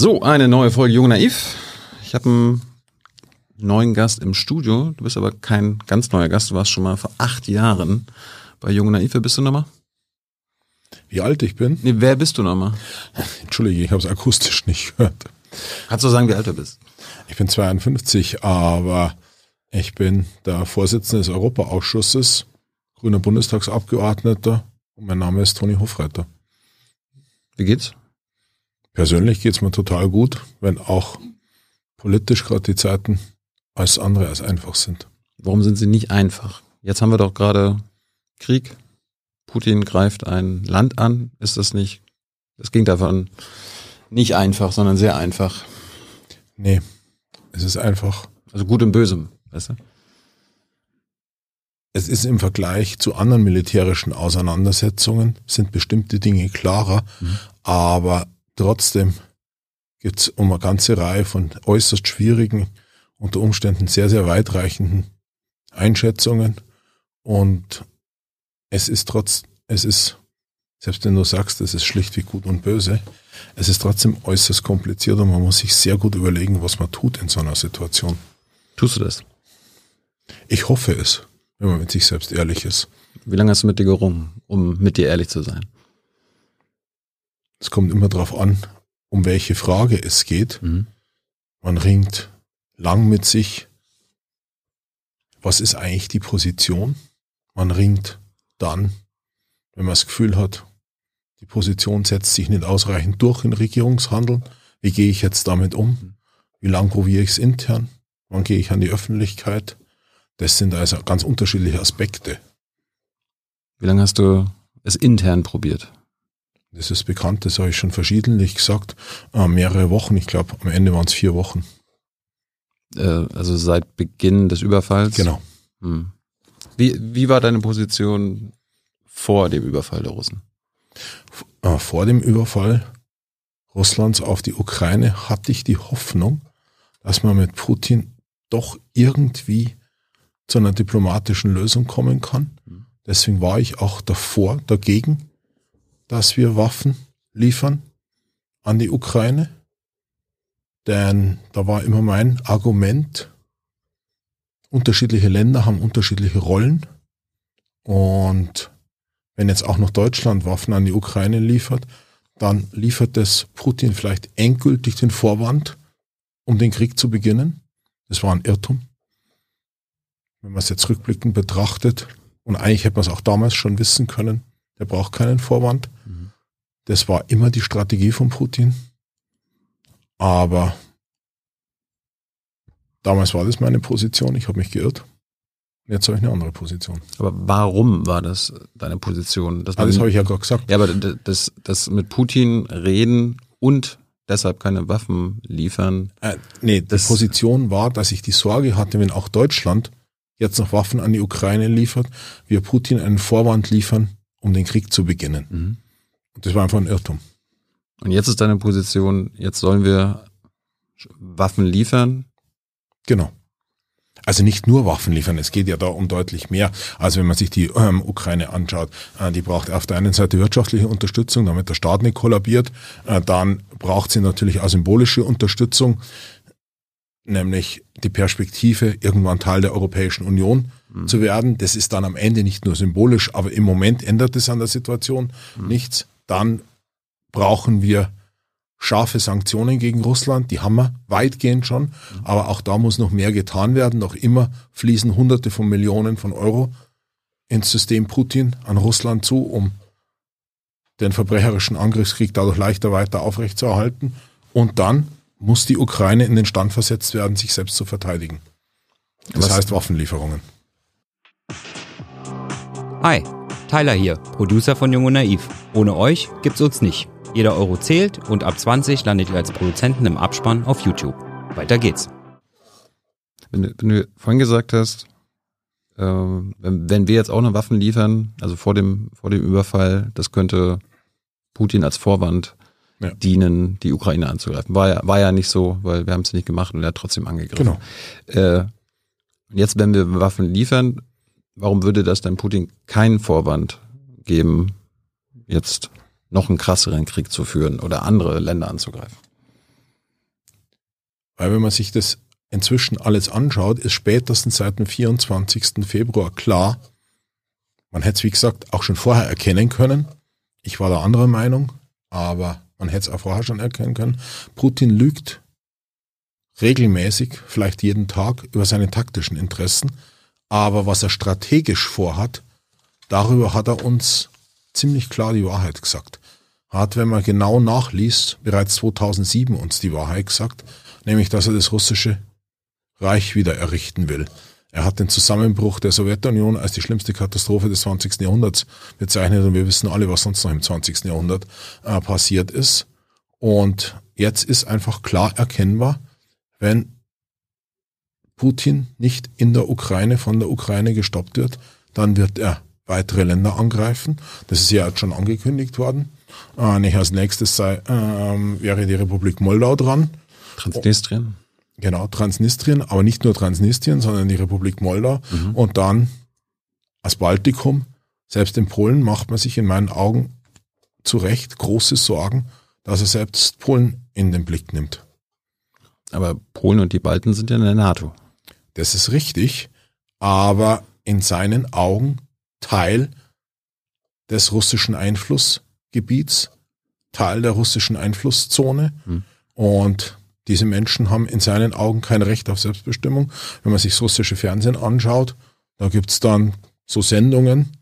So, eine neue Folge Jung Naiv. Ich habe einen neuen Gast im Studio. Du bist aber kein ganz neuer Gast. Du warst schon mal vor acht Jahren bei Jung Naiv. Wer bist du nochmal? Wie alt ich bin? Nee, wer bist du nochmal? Entschuldige, ich habe es akustisch nicht gehört. Kannst du sagen, wie alt du bist? Ich bin 52, aber ich bin der Vorsitzende des Europaausschusses, grüner Bundestagsabgeordneter und mein Name ist Toni Hofreiter. Wie geht's? Persönlich geht's mir total gut, wenn auch politisch gerade die Zeiten als andere als einfach sind. Warum sind sie nicht einfach? Jetzt haben wir doch gerade Krieg. Putin greift ein Land an. Ist das nicht, das ging davon nicht einfach, sondern sehr einfach. Nee, es ist einfach. Also gut und böse, weißt du? Es ist im Vergleich zu anderen militärischen Auseinandersetzungen sind bestimmte Dinge klarer, mhm. aber trotzdem gibt es um eine ganze Reihe von äußerst schwierigen, unter Umständen sehr, sehr weitreichenden Einschätzungen und es ist trotz, es ist, selbst wenn du sagst, es ist schlichtweg gut und böse, es ist trotzdem äußerst kompliziert und man muss sich sehr gut überlegen, was man tut in so einer Situation. Tust du das? Ich hoffe es, wenn man mit sich selbst ehrlich ist. Wie lange hast du mit dir gerungen, um mit dir ehrlich zu sein? Es kommt immer darauf an, um welche Frage es geht. Mhm. Man ringt lang mit sich. Was ist eigentlich die Position? Man ringt dann, wenn man das Gefühl hat, die Position setzt sich nicht ausreichend durch in Regierungshandeln. Wie gehe ich jetzt damit um? Wie lang probiere ich es intern? Wann gehe ich an die Öffentlichkeit? Das sind also ganz unterschiedliche Aspekte. Wie lange hast du es intern probiert? Das ist bekannt, das habe ich schon verschiedentlich gesagt. Äh, mehrere Wochen, ich glaube, am Ende waren es vier Wochen. Äh, also seit Beginn des Überfalls? Genau. Hm. Wie, wie war deine Position vor dem Überfall der Russen? Äh, vor dem Überfall Russlands auf die Ukraine hatte ich die Hoffnung, dass man mit Putin doch irgendwie zu einer diplomatischen Lösung kommen kann. Hm. Deswegen war ich auch davor dagegen, dass wir Waffen liefern an die Ukraine. Denn da war immer mein Argument, unterschiedliche Länder haben unterschiedliche Rollen. Und wenn jetzt auch noch Deutschland Waffen an die Ukraine liefert, dann liefert es Putin vielleicht endgültig den Vorwand, um den Krieg zu beginnen. Das war ein Irrtum. Wenn man es jetzt rückblickend betrachtet, und eigentlich hätte man es auch damals schon wissen können, der braucht keinen Vorwand. Das war immer die Strategie von Putin. Aber Damals war das meine Position, ich habe mich geirrt. Jetzt habe ich eine andere Position. Aber warum war das deine Position? Das, ah, das habe ich ja gerade gesagt. Ja, aber das, das mit Putin reden und deshalb keine Waffen liefern. Äh, nee, die Position war, dass ich die Sorge hatte, wenn auch Deutschland jetzt noch Waffen an die Ukraine liefert, wir Putin einen Vorwand liefern, um den Krieg zu beginnen. Mhm. Das war einfach ein Irrtum. Und jetzt ist deine Position, jetzt sollen wir Waffen liefern, Genau. Also nicht nur Waffen liefern, es geht ja da um deutlich mehr. Also wenn man sich die ähm, Ukraine anschaut, äh, die braucht auf der einen Seite wirtschaftliche Unterstützung, damit der Staat nicht kollabiert. Äh, dann braucht sie natürlich auch symbolische Unterstützung, nämlich die Perspektive, irgendwann Teil der Europäischen Union mhm. zu werden. Das ist dann am Ende nicht nur symbolisch, aber im Moment ändert es an der Situation mhm. nichts. Dann brauchen wir scharfe Sanktionen gegen Russland, die haben wir weitgehend schon, aber auch da muss noch mehr getan werden. Noch immer fließen Hunderte von Millionen von Euro ins System Putin an Russland zu, um den verbrecherischen Angriffskrieg dadurch leichter weiter aufrechtzuerhalten. Und dann muss die Ukraine in den Stand versetzt werden, sich selbst zu verteidigen. Das Was? heißt Waffenlieferungen. Hi, Tyler hier, Producer von Jung und Naiv. Ohne euch gibt's uns nicht. Jeder Euro zählt und ab 20 landet ihr als Produzenten im Abspann auf YouTube. Weiter geht's. Wenn, du, wenn du vorhin gesagt hast, äh, wenn, wenn wir jetzt auch noch Waffen liefern, also vor dem, vor dem Überfall, das könnte Putin als Vorwand ja. dienen, die Ukraine anzugreifen. War ja, war ja nicht so, weil wir haben es nicht gemacht und er hat trotzdem angegriffen. Genau. Äh, jetzt, wenn wir Waffen liefern, warum würde das dann Putin keinen Vorwand geben, jetzt noch einen krasseren Krieg zu führen oder andere Länder anzugreifen. Weil wenn man sich das inzwischen alles anschaut, ist spätestens seit dem 24. Februar klar, man hätte es, wie gesagt, auch schon vorher erkennen können. Ich war der anderer Meinung, aber man hätte es auch vorher schon erkennen können. Putin lügt regelmäßig, vielleicht jeden Tag, über seine taktischen Interessen. Aber was er strategisch vorhat, darüber hat er uns ziemlich klar die Wahrheit gesagt. Hat, wenn man genau nachliest, bereits 2007 uns die Wahrheit gesagt, nämlich, dass er das russische Reich wieder errichten will. Er hat den Zusammenbruch der Sowjetunion als die schlimmste Katastrophe des 20. Jahrhunderts bezeichnet und wir wissen alle, was sonst noch im 20. Jahrhundert äh, passiert ist. Und jetzt ist einfach klar erkennbar, wenn Putin nicht in der Ukraine von der Ukraine gestoppt wird, dann wird er weitere Länder angreifen. Das ist ja jetzt schon angekündigt worden. Äh, nicht als nächstes sei, äh, wäre die Republik Moldau dran. Transnistrien. Genau, Transnistrien, aber nicht nur Transnistrien, sondern die Republik Moldau mhm. und dann als Baltikum. Selbst in Polen macht man sich in meinen Augen zu Recht große Sorgen, dass er selbst Polen in den Blick nimmt. Aber Polen und die Balten sind ja in der NATO. Das ist richtig, aber in seinen Augen Teil des russischen Einflussgebiets, Teil der russischen Einflusszone. Hm. Und diese Menschen haben in seinen Augen kein Recht auf Selbstbestimmung. Wenn man sich das russische Fernsehen anschaut, da gibt's dann so Sendungen,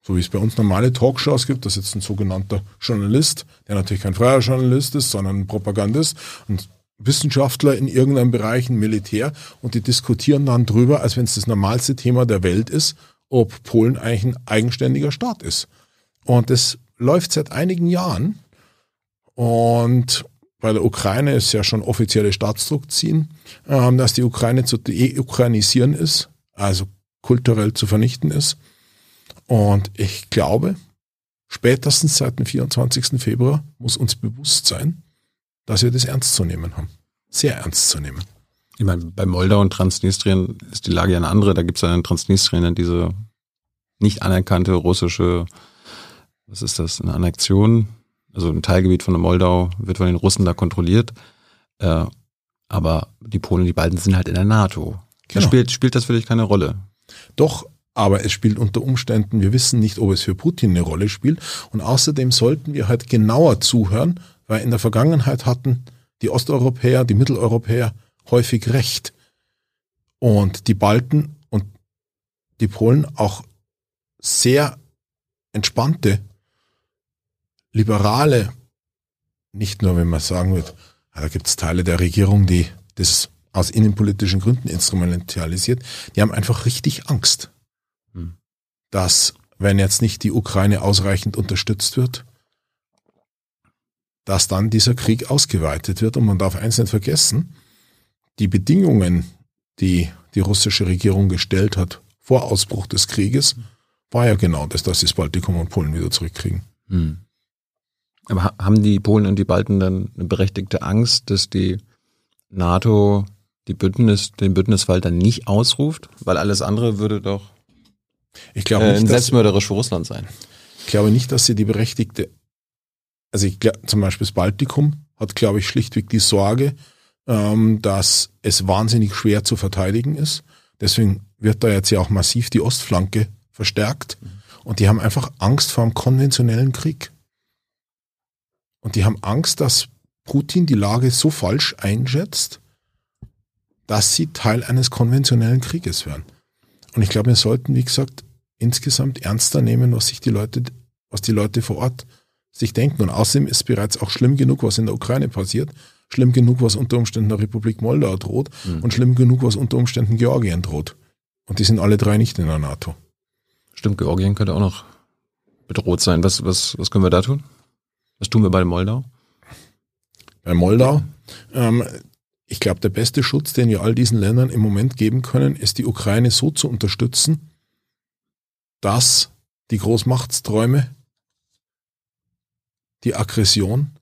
so wie es bei uns normale Talkshows gibt, da sitzt ein sogenannter Journalist, der natürlich kein freier Journalist ist, sondern ein Propagandist und Wissenschaftler in irgendeinem Bereich, ein Militär, und die diskutieren dann drüber, als wenn es das normalste Thema der Welt ist, ob Polen eigentlich ein eigenständiger Staat ist. Und das läuft seit einigen Jahren. Und bei der Ukraine ist ja schon offizielle Staatsdruck ziehen, ähm, dass die Ukraine zu ukrainisieren ist, also kulturell zu vernichten ist. Und ich glaube, spätestens seit dem 24. Februar muss uns bewusst sein, dass wir das ernst zu nehmen haben. Sehr ernst zu nehmen. Ich meine, bei Moldau und Transnistrien ist die Lage ja eine andere. Da gibt es ja in Transnistrien diese nicht anerkannte russische, was ist das, eine Annexion. Also ein Teilgebiet von der Moldau wird von den Russen da kontrolliert. Äh, aber die Polen und die Balten sind halt in der NATO. Genau. Spielt, spielt das für dich keine Rolle? Doch, aber es spielt unter Umständen, wir wissen nicht, ob es für Putin eine Rolle spielt. Und außerdem sollten wir halt genauer zuhören, weil in der Vergangenheit hatten die Osteuropäer, die Mitteleuropäer häufig recht. Und die Balten und die Polen auch sehr entspannte, liberale, nicht nur wenn man sagen wird, da gibt es Teile der Regierung, die das aus innenpolitischen Gründen instrumentalisiert, die haben einfach richtig Angst, hm. dass wenn jetzt nicht die Ukraine ausreichend unterstützt wird, dass dann dieser Krieg ausgeweitet wird. Und man darf eins nicht vergessen, die Bedingungen, die die russische Regierung gestellt hat vor Ausbruch des Krieges, war ja genau das, dass sie das Baltikum und Polen wieder zurückkriegen. Hm. Aber haben die Polen und die Balten dann eine berechtigte Angst, dass die NATO die Bündnis, den Bündnisfall dann nicht ausruft? Weil alles andere würde doch ich glaube äh, nicht, selbstmörderisch für Russland sein. Ich glaube nicht, dass sie die berechtigte also ich glaube, zum Beispiel das Baltikum hat, glaube ich, schlichtweg die Sorge, ähm, dass es wahnsinnig schwer zu verteidigen ist. Deswegen wird da jetzt ja auch massiv die Ostflanke verstärkt. Und die haben einfach Angst vor einem konventionellen Krieg. Und die haben Angst, dass Putin die Lage so falsch einschätzt, dass sie Teil eines konventionellen Krieges werden. Und ich glaube, wir sollten, wie gesagt, insgesamt ernster nehmen, was sich die Leute, was die Leute vor Ort sich denken. Und außerdem ist bereits auch schlimm genug, was in der Ukraine passiert, schlimm genug, was unter Umständen der Republik Moldau droht mhm. und schlimm genug, was unter Umständen Georgien droht. Und die sind alle drei nicht in der NATO. Stimmt, Georgien könnte auch noch bedroht sein. Was, was, was können wir da tun? Was tun wir bei Moldau? Bei Moldau? Ähm, ich glaube, der beste Schutz, den wir all diesen Ländern im Moment geben können, ist die Ukraine so zu unterstützen, dass die Großmachtsträume die Aggression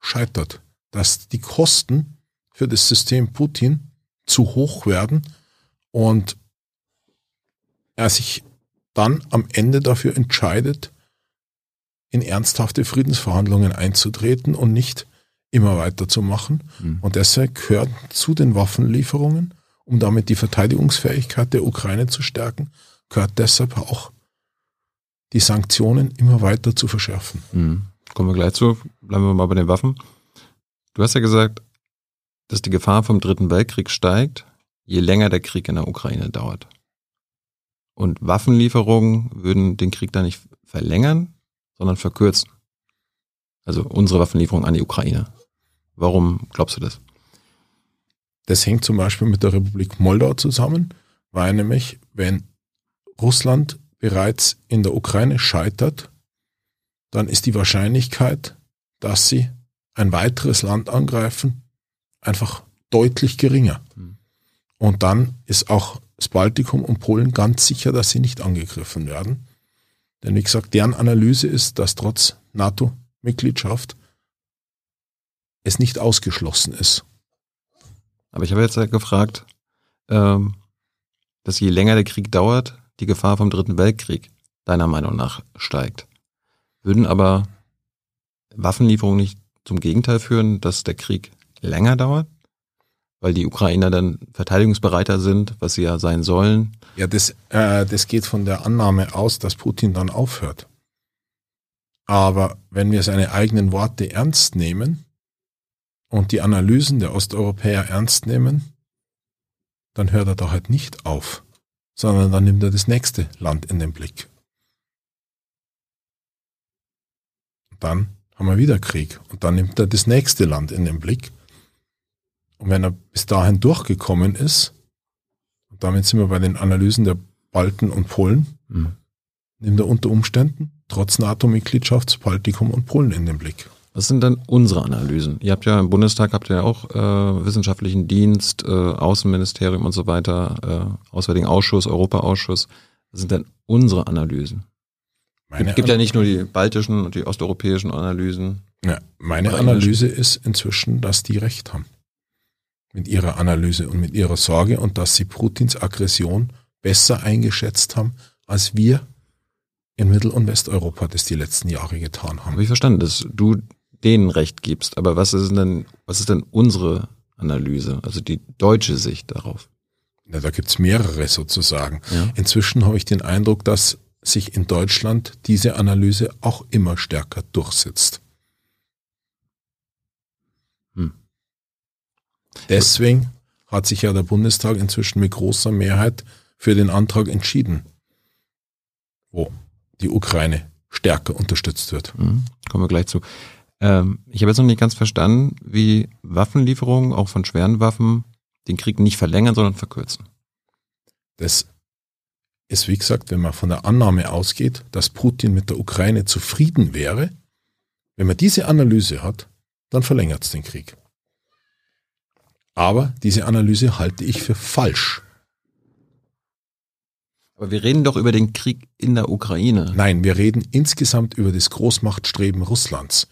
scheitert, dass die Kosten für das System Putin zu hoch werden und er sich dann am Ende dafür entscheidet, in ernsthafte Friedensverhandlungen einzutreten und nicht immer weiter zu machen. Mhm. Und deshalb gehört zu den Waffenlieferungen, um damit die Verteidigungsfähigkeit der Ukraine zu stärken, gehört deshalb auch die Sanktionen immer weiter zu verschärfen. Mhm. Kommen wir gleich zu. Bleiben wir mal bei den Waffen. Du hast ja gesagt, dass die Gefahr vom Dritten Weltkrieg steigt, je länger der Krieg in der Ukraine dauert. Und Waffenlieferungen würden den Krieg da nicht verlängern, sondern verkürzen. Also unsere Waffenlieferung an die Ukraine. Warum glaubst du das? Das hängt zum Beispiel mit der Republik Moldau zusammen, weil nämlich, wenn Russland bereits in der Ukraine scheitert, dann ist die Wahrscheinlichkeit, dass sie ein weiteres Land angreifen, einfach deutlich geringer. Hm. Und dann ist auch das Baltikum und Polen ganz sicher, dass sie nicht angegriffen werden. Denn wie gesagt, deren Analyse ist, dass trotz NATO-Mitgliedschaft es nicht ausgeschlossen ist. Aber ich habe jetzt ja gefragt, ähm, dass je länger der Krieg dauert, die Gefahr vom Dritten Weltkrieg deiner Meinung nach steigt. Würden aber Waffenlieferungen nicht zum Gegenteil führen, dass der Krieg länger dauert? Weil die Ukrainer dann verteidigungsbereiter sind, was sie ja sein sollen. Ja, das, äh, das geht von der Annahme aus, dass Putin dann aufhört. Aber wenn wir seine eigenen Worte ernst nehmen und die Analysen der Osteuropäer ernst nehmen, dann hört er da halt nicht auf, sondern dann nimmt er das nächste Land in den Blick. Und dann haben wir wieder Krieg und dann nimmt er das nächste Land in den Blick. Und wenn er bis dahin durchgekommen ist, und damit sind wir bei den Analysen der Balten und Polen, mhm. nimmt er unter Umständen trotz NATO-Mitgliedschaft Baltikum und Polen in den Blick. Was sind dann unsere Analysen? Ihr habt ja im Bundestag habt ihr ja auch äh, wissenschaftlichen Dienst, äh, Außenministerium und so weiter, äh, Auswärtigen Ausschuss, Europaausschuss. Was sind denn unsere Analysen? Es gibt ja nicht nur die baltischen und die osteuropäischen Analysen. Ja, meine Analyse ist inzwischen, dass die recht haben. Mit ihrer Analyse und mit ihrer Sorge und dass sie Putins Aggression besser eingeschätzt haben, als wir in Mittel- und Westeuropa das die letzten Jahre getan haben. Habe ich verstanden, dass du denen recht gibst. Aber was ist denn, was ist denn unsere Analyse, also die deutsche Sicht darauf? Ja, da gibt's mehrere sozusagen. Ja. Inzwischen habe ich den Eindruck, dass sich in Deutschland diese Analyse auch immer stärker durchsetzt. Hm. Deswegen hat sich ja der Bundestag inzwischen mit großer Mehrheit für den Antrag entschieden, wo die Ukraine stärker unterstützt wird. Hm. Kommen wir gleich zu. Ähm, ich habe jetzt noch nicht ganz verstanden, wie Waffenlieferungen, auch von schweren Waffen, den Krieg nicht verlängern, sondern verkürzen. Das ist, wie gesagt, wenn man von der Annahme ausgeht, dass Putin mit der Ukraine zufrieden wäre, wenn man diese Analyse hat, dann verlängert es den Krieg. Aber diese Analyse halte ich für falsch. Aber wir reden doch über den Krieg in der Ukraine. Nein, wir reden insgesamt über das Großmachtstreben Russlands.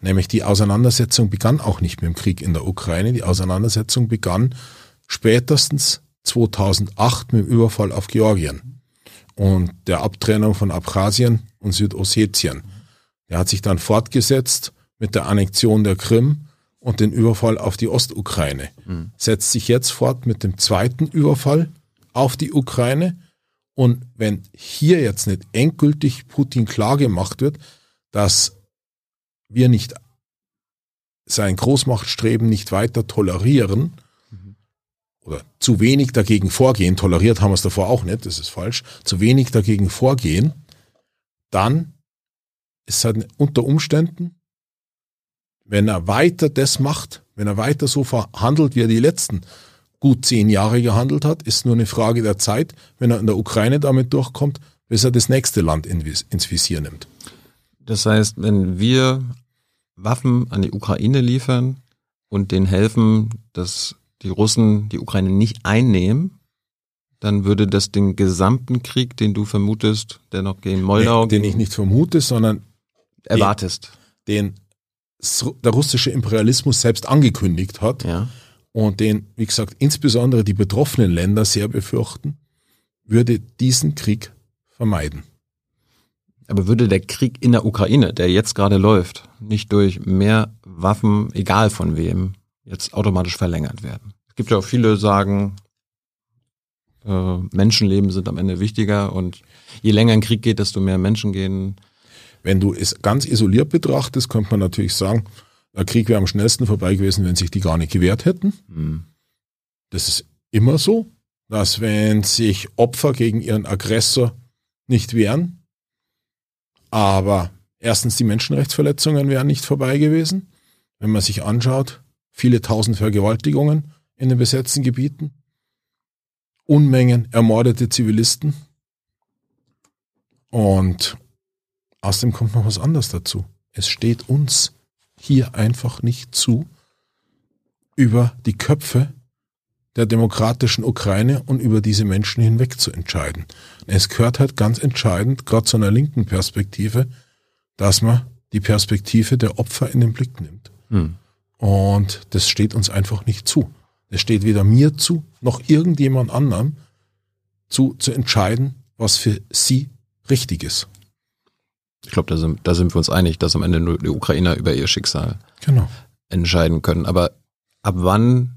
Nämlich die Auseinandersetzung begann auch nicht mit dem Krieg in der Ukraine. Die Auseinandersetzung begann spätestens 2008 mit dem Überfall auf Georgien und der Abtrennung von Abchasien und Südossetien. Der hat sich dann fortgesetzt mit der Annexion der Krim und den Überfall auf die Ostukraine. Mhm. Setzt sich jetzt fort mit dem zweiten Überfall auf die Ukraine. Und wenn hier jetzt nicht endgültig Putin klar gemacht wird, dass wir nicht sein Großmachtstreben nicht weiter tolerieren. Oder zu wenig dagegen vorgehen, toleriert haben wir es davor auch nicht, das ist falsch, zu wenig dagegen vorgehen, dann ist halt unter Umständen, wenn er weiter das macht, wenn er weiter so verhandelt, wie er die letzten gut zehn Jahre gehandelt hat, ist nur eine Frage der Zeit, wenn er in der Ukraine damit durchkommt, bis er das nächste Land ins Visier nimmt. Das heißt, wenn wir Waffen an die Ukraine liefern und denen helfen, dass die Russen die Ukraine nicht einnehmen, dann würde das den gesamten Krieg, den du vermutest, der noch gegen Moldau. Nee, den ich nicht vermute, sondern erwartest. Den, den der russische Imperialismus selbst angekündigt hat. Ja. Und den, wie gesagt, insbesondere die betroffenen Länder sehr befürchten, würde diesen Krieg vermeiden. Aber würde der Krieg in der Ukraine, der jetzt gerade läuft, nicht durch mehr Waffen, egal von wem, jetzt automatisch verlängert werden? Es gibt ja auch viele, sagen, äh, Menschenleben sind am Ende wichtiger und je länger ein Krieg geht, desto mehr Menschen gehen. Wenn du es ganz isoliert betrachtest, könnte man natürlich sagen, der Krieg wäre am schnellsten vorbei gewesen, wenn sich die gar nicht gewehrt hätten. Hm. Das ist immer so, dass wenn sich Opfer gegen ihren Aggressor nicht wehren, aber erstens, die Menschenrechtsverletzungen wären nicht vorbei gewesen. Wenn man sich anschaut, viele tausend Vergewaltigungen in den besetzten Gebieten, Unmengen ermordete Zivilisten. Und außerdem kommt noch was anderes dazu. Es steht uns hier einfach nicht zu, über die Köpfe der demokratischen Ukraine und über diese Menschen hinweg zu entscheiden. Es gehört halt ganz entscheidend, gerade zu einer linken Perspektive, dass man die Perspektive der Opfer in den Blick nimmt. Hm. Und das steht uns einfach nicht zu. Es steht weder mir zu, noch irgendjemand anderem zu, zu entscheiden, was für sie richtig ist. Ich glaube, da sind, da sind wir uns einig, dass am Ende nur die Ukrainer über ihr Schicksal Genau. entscheiden können. Aber ab wann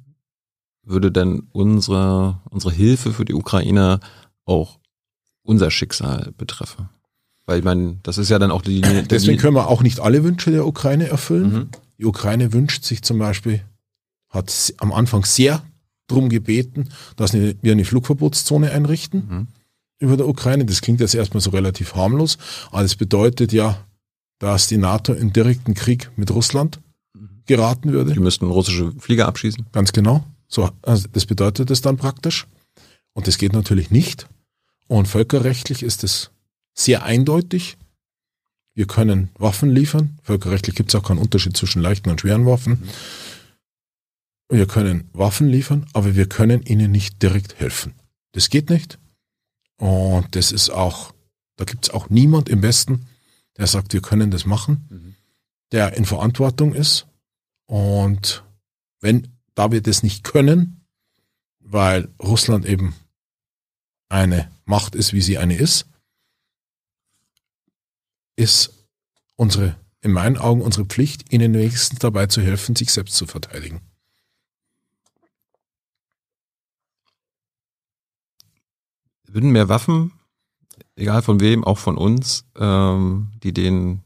würde denn unsere, unsere Hilfe für die Ukrainer auch unser Schicksal betreffen? Weil ich meine, das ist ja dann auch die Linie. Deswegen können wir auch nicht alle Wünsche der Ukraine erfüllen. Mhm. Die Ukraine wünscht sich zum Beispiel, hat am Anfang sehr drum gebeten, dass wir eine Flugverbotszone einrichten Mhm. über der Ukraine. Das klingt jetzt erstmal so relativ harmlos, aber das bedeutet ja, dass die NATO in direkten Krieg mit Russland geraten würde. Die müssten russische Flieger abschießen. Ganz genau. So, also das bedeutet es dann praktisch. Und das geht natürlich nicht. Und völkerrechtlich ist es sehr eindeutig. Wir können Waffen liefern. Völkerrechtlich gibt es auch keinen Unterschied zwischen leichten und schweren Waffen. Wir können Waffen liefern, aber wir können ihnen nicht direkt helfen. Das geht nicht. Und das ist auch, da gibt es auch niemand im Westen, der sagt, wir können das machen, der in Verantwortung ist. Und wenn, da wir das nicht können, weil Russland eben eine Macht ist, wie sie eine ist, ist unsere, in meinen Augen unsere Pflicht, ihnen wenigstens dabei zu helfen, sich selbst zu verteidigen. Würden mehr Waffen, egal von wem, auch von uns, ähm, die den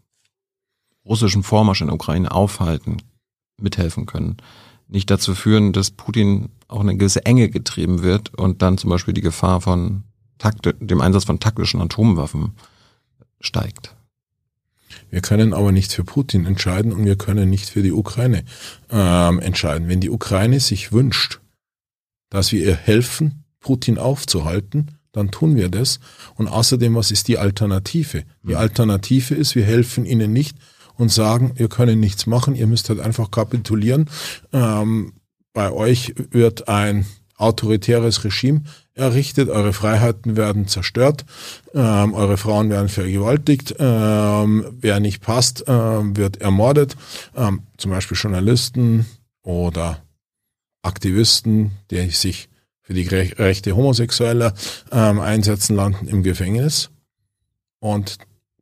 russischen Vormarsch in der Ukraine aufhalten, mithelfen können, nicht dazu führen, dass Putin auch eine gewisse Enge getrieben wird und dann zum Beispiel die Gefahr von Takte, dem Einsatz von taktischen Atomwaffen steigt. Wir können aber nicht für Putin entscheiden und wir können nicht für die Ukraine ähm, entscheiden. Wenn die Ukraine sich wünscht, dass wir ihr helfen, Putin aufzuhalten, dann tun wir das. Und außerdem, was ist die Alternative? Die Alternative ist, wir helfen ihnen nicht und sagen, ihr könnt nichts machen, ihr müsst halt einfach kapitulieren. Ähm, bei euch wird ein autoritäres Regime errichtet, eure Freiheiten werden zerstört, ähm, eure Frauen werden vergewaltigt, ähm, wer nicht passt, ähm, wird ermordet, ähm, zum Beispiel Journalisten oder Aktivisten, die sich für die Rechte Homosexueller ähm, einsetzen, landen im Gefängnis. Und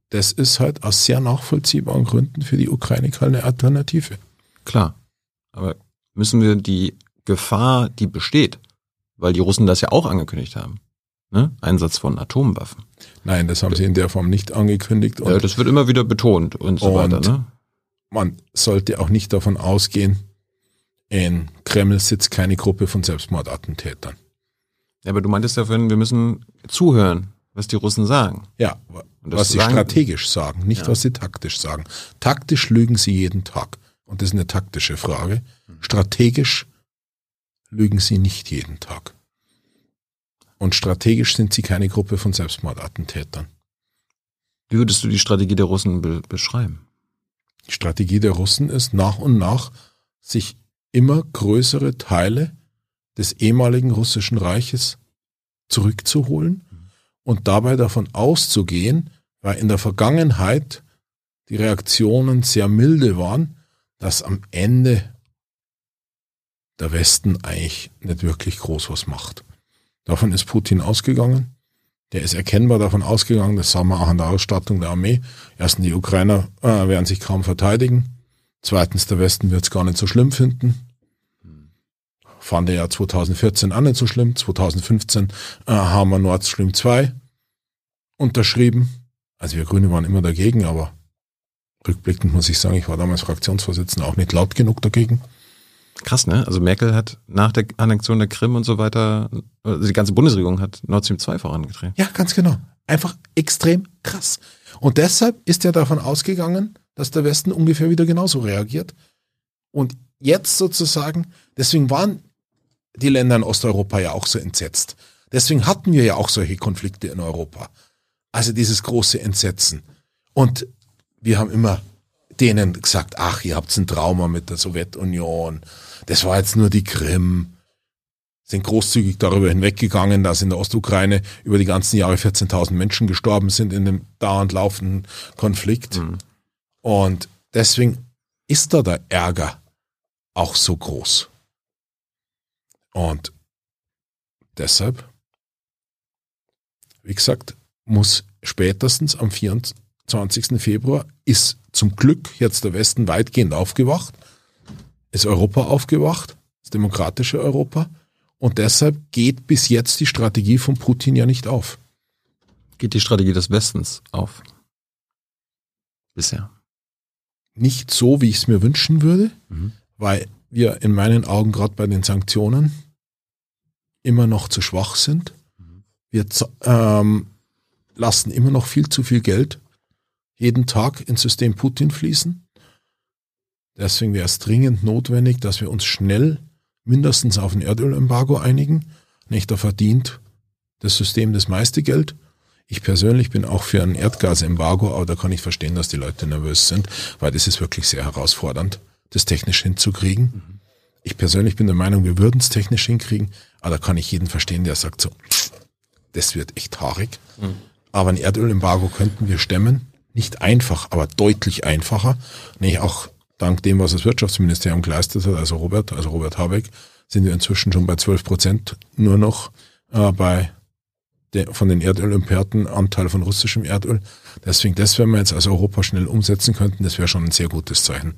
das ist halt aus sehr nachvollziehbaren Gründen für die Ukraine keine Alternative. Klar. Aber müssen wir die Gefahr, die besteht, weil die Russen das ja auch angekündigt haben, ne? Einsatz von Atomwaffen. Nein, das haben sie in der Form nicht angekündigt. Und Ja, das wird immer wieder betont und so Und- weiter. Ne? man sollte auch nicht davon ausgehen, in Kreml sitzt keine Gruppe von Selbstmordattentätern. Ja, aber du meintest ja vorhin, wir müssen zuhören, was die Russen sagen. Ja, was sie sagen- strategisch sagen, nicht Ja. was sie taktisch sagen. Taktisch lügen sie jeden Tag. Und das ist eine taktische Frage. Strategisch lügen sie nicht jeden Tag. Und strategisch sind sie keine Gruppe von Selbstmordattentätern. Wie würdest du die Strategie der Russen be beschreiben? Die Strategie der Russen ist nach und nach, sich immer größere Teile des ehemaligen russischen Reiches zurückzuholen und dabei davon auszugehen, weil in der Vergangenheit die Reaktionen sehr milde waren, dass am Ende der Westen eigentlich nicht wirklich groß was macht. Davon ist Putin ausgegangen. Der ist erkennbar davon ausgegangen, das sah man auch an der Ausstattung der Armee. Erstens, die Ukrainer äh, werden sich kaum verteidigen. Zweitens, der Westen wird es gar nicht so schlimm finden. Fand er ja 2014 auch nicht so schlimm. 2015 äh, haben wir Nord Stream 2 unterschrieben. Also wir Grüne waren immer dagegen, aber rückblickend muss ich sagen, ich war damals Fraktionsvorsitzender auch nicht laut genug dagegen. Krass, ne? Also Merkel hat nach der Annexion der Krim und so weiter, also die ganze Bundesregierung hat Nord Stream 2 vorangetrieben. Ja, ganz genau. Einfach extrem krass. Und deshalb ist er davon ausgegangen, dass der Westen ungefähr wieder genauso reagiert. Und jetzt sozusagen, deswegen waren die Länder in Osteuropa ja auch so entsetzt. Deswegen hatten wir ja auch solche Konflikte in Europa. Also dieses große Entsetzen. Und wir haben immer denen gesagt, ach, ihr habt ein Trauma mit der Sowjetunion. Das war jetzt nur die Krim. Sind großzügig darüber hinweggegangen, dass in der Ostukraine über die ganzen Jahre 14.000 Menschen gestorben sind in dem dauernd laufenden Konflikt. Mhm. Und deswegen ist da der Ärger auch so groß. Und deshalb, wie gesagt, muss spätestens am 24. Februar ist zum Glück jetzt der Westen weitgehend aufgewacht, ist Europa aufgewacht, das demokratische Europa. Und deshalb geht bis jetzt die Strategie von Putin ja nicht auf. Geht die Strategie des Westens auf? Bisher. Nicht so, wie ich es mir wünschen würde, mhm. weil wir in meinen Augen gerade bei den Sanktionen immer noch zu schwach sind. Wir ähm, lassen immer noch viel zu viel Geld jeden Tag ins System Putin fließen. Deswegen wäre es dringend notwendig, dass wir uns schnell mindestens auf ein Erdölembargo einigen. Nicht da verdient das System das meiste Geld. Ich persönlich bin auch für ein Erdgasembargo, aber da kann ich verstehen, dass die Leute nervös sind, weil das ist wirklich sehr herausfordernd, das technisch hinzukriegen. Ich persönlich bin der Meinung, wir würden es technisch hinkriegen, aber da kann ich jeden verstehen, der sagt so, das wird echt haarig. Aber ein Erdölembargo könnten wir stemmen. Nicht einfach, aber deutlich einfacher. Nee, auch dank dem, was das Wirtschaftsministerium geleistet hat, also Robert, also Robert Habeck, sind wir inzwischen schon bei 12 Prozent nur noch äh, bei de, von den Erdölimporten Anteil von russischem Erdöl. Deswegen, das, wenn wir jetzt als Europa schnell umsetzen könnten, das wäre schon ein sehr gutes Zeichen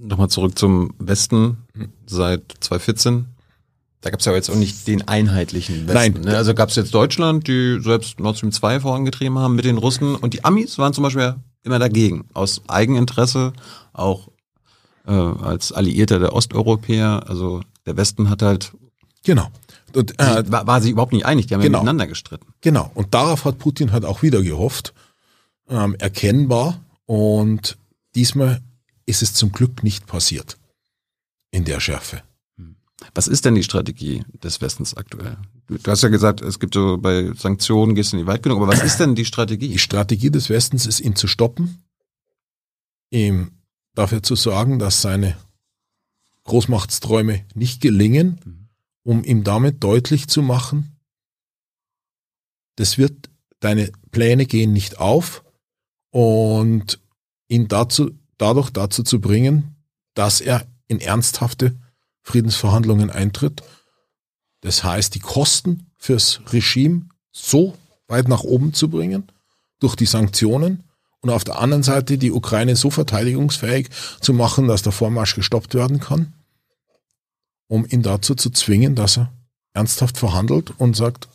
nochmal zurück zum Westen seit 2014. Da gab es ja jetzt auch nicht den einheitlichen Westen. Nein. Ne? Also gab es jetzt Deutschland, die selbst Nord Stream 2 vorangetrieben haben mit den Russen und die Amis waren zum Beispiel immer dagegen. Aus Eigeninteresse, auch äh, als Alliierter der Osteuropäer. Also der Westen hat halt. Genau. Und, äh, war, war sich überhaupt nicht einig, die haben genau. ja miteinander gestritten. Genau. Und darauf hat Putin halt auch wieder gehofft. Ähm, erkennbar. Und diesmal ist es zum Glück nicht passiert. In der Schärfe. Was ist denn die Strategie des Westens aktuell? Du, hast ja gesagt, es gibt so bei Sanktionen gehst du nicht weit genug, aber was ist denn die Strategie? Die Strategie des Westens ist, ihn zu stoppen, ihm dafür zu sorgen, dass seine Großmachtsträume nicht gelingen, um ihm damit deutlich zu machen, das wird, deine Pläne gehen nicht auf und ihn dazu dadurch dazu zu bringen, dass er in ernsthafte Friedensverhandlungen eintritt. Das heißt, die Kosten fürs Regime so weit nach oben zu bringen durch die Sanktionen und auf der anderen Seite die Ukraine so verteidigungsfähig zu machen, dass der Vormarsch gestoppt werden kann, um ihn dazu zu zwingen, dass er ernsthaft verhandelt und sagt,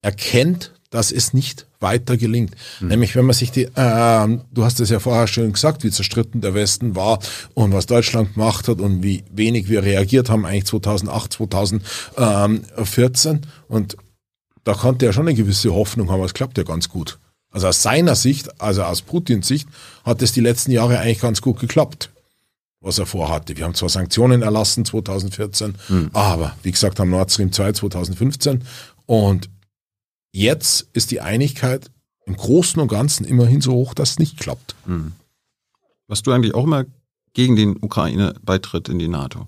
erkennt, dass es nicht weiter gelingt. Mhm. Nämlich, wenn man sich die, äh, du hast es ja vorher schon gesagt, wie zerstritten der Westen war und was Deutschland gemacht hat und wie wenig wir reagiert haben, eigentlich 2008, 2014. Und da konnte er schon eine gewisse Hoffnung haben, es klappt ja ganz gut. Also aus seiner Sicht, also aus Putins Sicht, hat es die letzten Jahre eigentlich ganz gut geklappt, was er vorhatte. Wir haben zwar Sanktionen erlassen 2014, mhm. aber wie gesagt am Nord Stream 2 2015 und Jetzt ist die Einigkeit im Großen und Ganzen immerhin so hoch, dass es nicht klappt. Hm. Warst du eigentlich auch immer gegen den Ukraine-Beitritt in die NATO?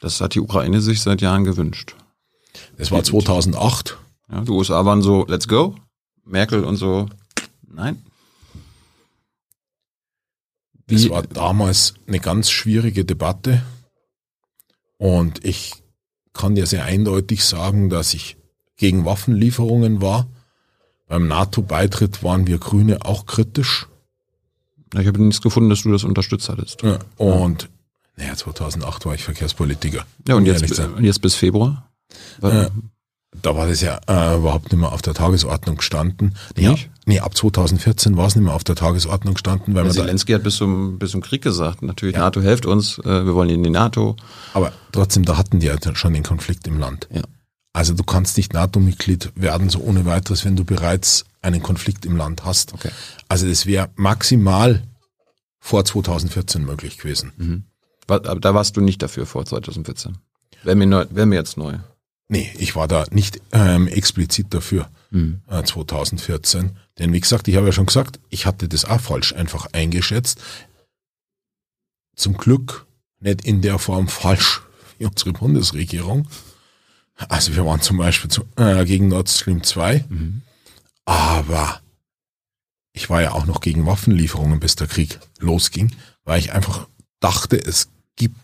Das hat die Ukraine sich seit Jahren gewünscht. Es war 2008. Ja, die USA waren so, let's go. Merkel und so, nein. Es war damals eine ganz schwierige Debatte. Und ich kann dir sehr eindeutig sagen, dass ich gegen Waffenlieferungen war. Beim NATO-Beitritt waren wir Grüne auch kritisch. Ich habe nichts gefunden, dass du das unterstützt hattest. Ja, und naja, 2008 war ich Verkehrspolitiker. Ja, und jetzt, und jetzt bis Februar? Äh, da war das ja äh, überhaupt nicht mehr auf der Tagesordnung gestanden. Nee, ab, nee, ab 2014 war es nicht mehr auf der Tagesordnung gestanden, weil da, Zelensky hat bis zum, bis zum Krieg gesagt, natürlich, NATO hilft uns, äh, wir wollen in die NATO. aber trotzdem, da hatten die ja schon den Konflikt im Land. Ja. Also du kannst nicht NATO-Mitglied werden, so ohne weiteres, wenn du bereits einen Konflikt im Land hast. Okay. Also das wäre maximal vor 2014 möglich gewesen. Wa- Aber da warst du nicht dafür vor 2014. Wäre mir, neu, wär mir jetzt neu. Nee, ich war da nicht ähm, explizit dafür Mhm. äh, 2014. Denn wie gesagt, ich habe ja schon gesagt, ich hatte das auch falsch einfach eingeschätzt. Zum Glück nicht in der Form falsch wie unsere Bundesregierung. Also wir waren zum Beispiel zu, äh, gegen Nord Stream 2, aber ich war ja auch noch gegen Waffenlieferungen, bis der Krieg losging, weil ich einfach dachte, es gibt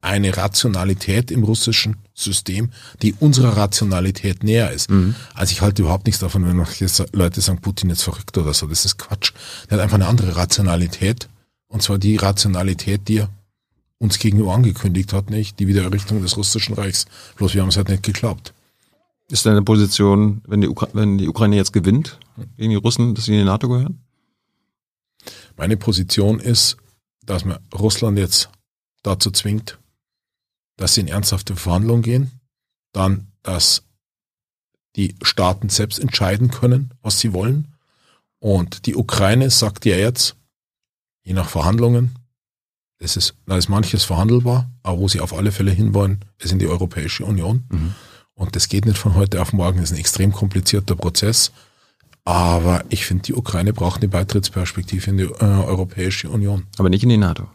eine Rationalität im russischen System, die unserer Rationalität näher ist. Also ich halte überhaupt nichts davon, wenn Leute sagen, Putin ist verrückt oder so. Das ist Quatsch. Der hat einfach eine andere Rationalität. Und zwar die Rationalität, die er uns gegenüber angekündigt hat, nicht? Die Wiedererrichtung des russischen Reichs. Bloß wir haben es halt nicht geglaubt. Ist deine Position, wenn die, Ukra wenn die Ukraine jetzt gewinnt gegen die Russen, dass sie in die NATO gehören? Meine Position ist, dass man Russland jetzt dazu zwingt, dass sie in ernsthafte Verhandlungen gehen, dann, dass die Staaten selbst entscheiden können, was sie wollen. Und die Ukraine sagt ja jetzt, je nach Verhandlungen, es ist, da ist manches verhandelbar, aber wo sie auf alle Fälle hinwollen, ist in die Europäische Union. Und das geht nicht von heute auf morgen, das ist ein extrem komplizierter Prozess. Aber ich finde, die Ukraine braucht eine Beitrittsperspektive in die äh, Europäische Union. Aber nicht in die NATO.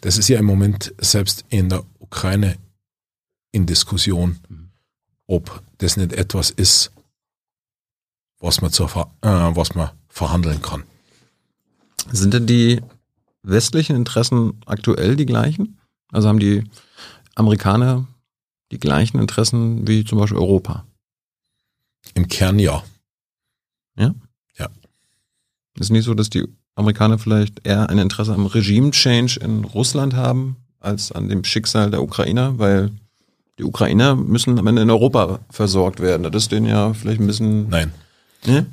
Das ist ja im Moment selbst in der Ukraine in Diskussion, ob das nicht etwas ist, was man, zur, Ver- äh, was man verhandeln kann. Sind denn die westlichen Interessen aktuell die gleichen? Also haben die Amerikaner die gleichen Interessen wie zum Beispiel Europa? Im Kern ja. Ist nicht so, dass die Amerikaner vielleicht eher ein Interesse am Regime-Change in Russland haben, als an dem Schicksal der Ukrainer? Weil die Ukrainer müssen am Ende in Europa versorgt werden. Das ist denen ja vielleicht ein bisschen... Nein. Ne?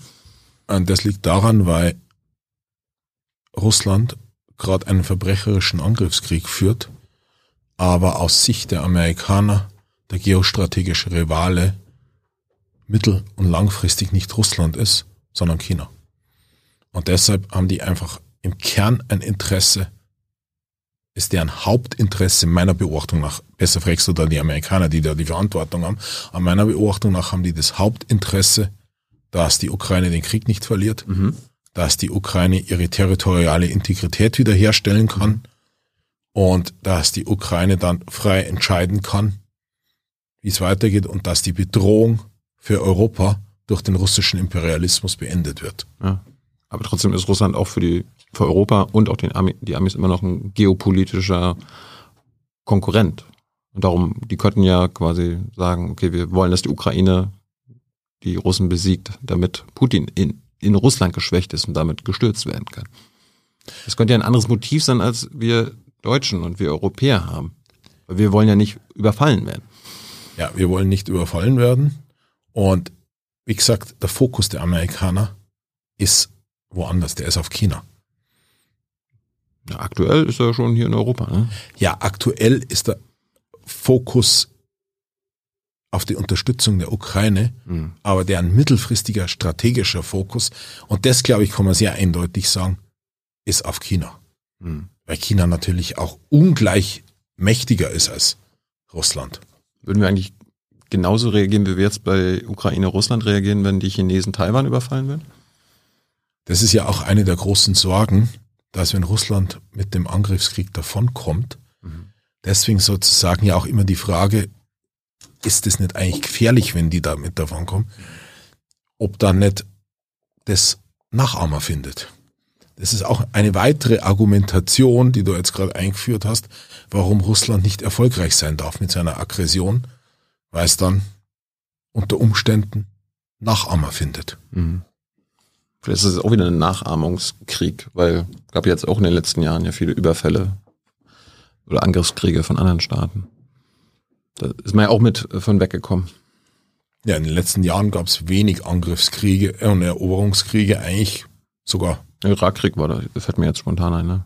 Und das liegt daran, weil Russland gerade einen verbrecherischen Angriffskrieg führt, aber aus Sicht der Amerikaner der geostrategische Rivale mittel- und langfristig nicht Russland ist, sondern China. Und deshalb haben die einfach im Kern ein Interesse, ist deren Hauptinteresse meiner Beobachtung nach, besser fragst du da die Amerikaner, die da die Verantwortung haben, aber meiner Beobachtung nach haben die das Hauptinteresse, dass die Ukraine den Krieg nicht verliert, dass die Ukraine ihre territoriale Integrität wiederherstellen kann und dass die Ukraine dann frei entscheiden kann, wie es weitergeht und dass die Bedrohung für Europa durch den russischen Imperialismus beendet wird. Ja. Aber trotzdem ist Russland auch für die für Europa und auch den Ami, die Amis immer noch ein geopolitischer Konkurrent. Und darum, die könnten ja quasi sagen, okay, wir wollen, dass die Ukraine die Russen besiegt, damit Putin in, in Russland geschwächt ist und damit gestürzt werden kann. Das könnte ja ein anderes Motiv sein, als wir Deutschen und wir Europäer haben. Wir wollen ja nicht überfallen werden. Ja, wir wollen nicht überfallen werden. Und wie gesagt, der Fokus der Amerikaner ist woanders, der ist auf China. Ja, aktuell ist er schon hier in Europa. Ne? Ja, aktuell ist der Fokus auf die Unterstützung der Ukraine, Mhm. aber deren mittelfristiger strategischer Fokus, und das glaube ich, kann man sehr eindeutig sagen, ist auf China. Mhm. Weil China natürlich auch ungleich mächtiger ist als Russland. Würden wir eigentlich genauso reagieren, wie wir jetzt bei Ukraine-Russland reagieren, wenn die Chinesen Taiwan überfallen würden? Das ist ja auch eine der großen Sorgen, dass wenn Russland mit dem Angriffskrieg davonkommt, deswegen sozusagen ja auch immer die Frage, ist es nicht eigentlich gefährlich, wenn die da mit davonkommen, ob dann nicht das Nachahmer findet. Das ist auch eine weitere Argumentation, die du jetzt gerade eingeführt hast, warum Russland nicht erfolgreich sein darf mit seiner Aggression, weil es dann unter Umständen Nachahmer findet. Mhm. Vielleicht ist es auch wieder ein Nachahmungskrieg, weil gab jetzt auch in den letzten Jahren ja viele Überfälle oder Angriffskriege von anderen Staaten. Da ist man ja auch mit von weggekommen. Ja, in den letzten Jahren gab es wenig Angriffskriege und Eroberungskriege, eigentlich sogar. Der Irakkrieg war da, das fällt mir jetzt spontan ein, ne?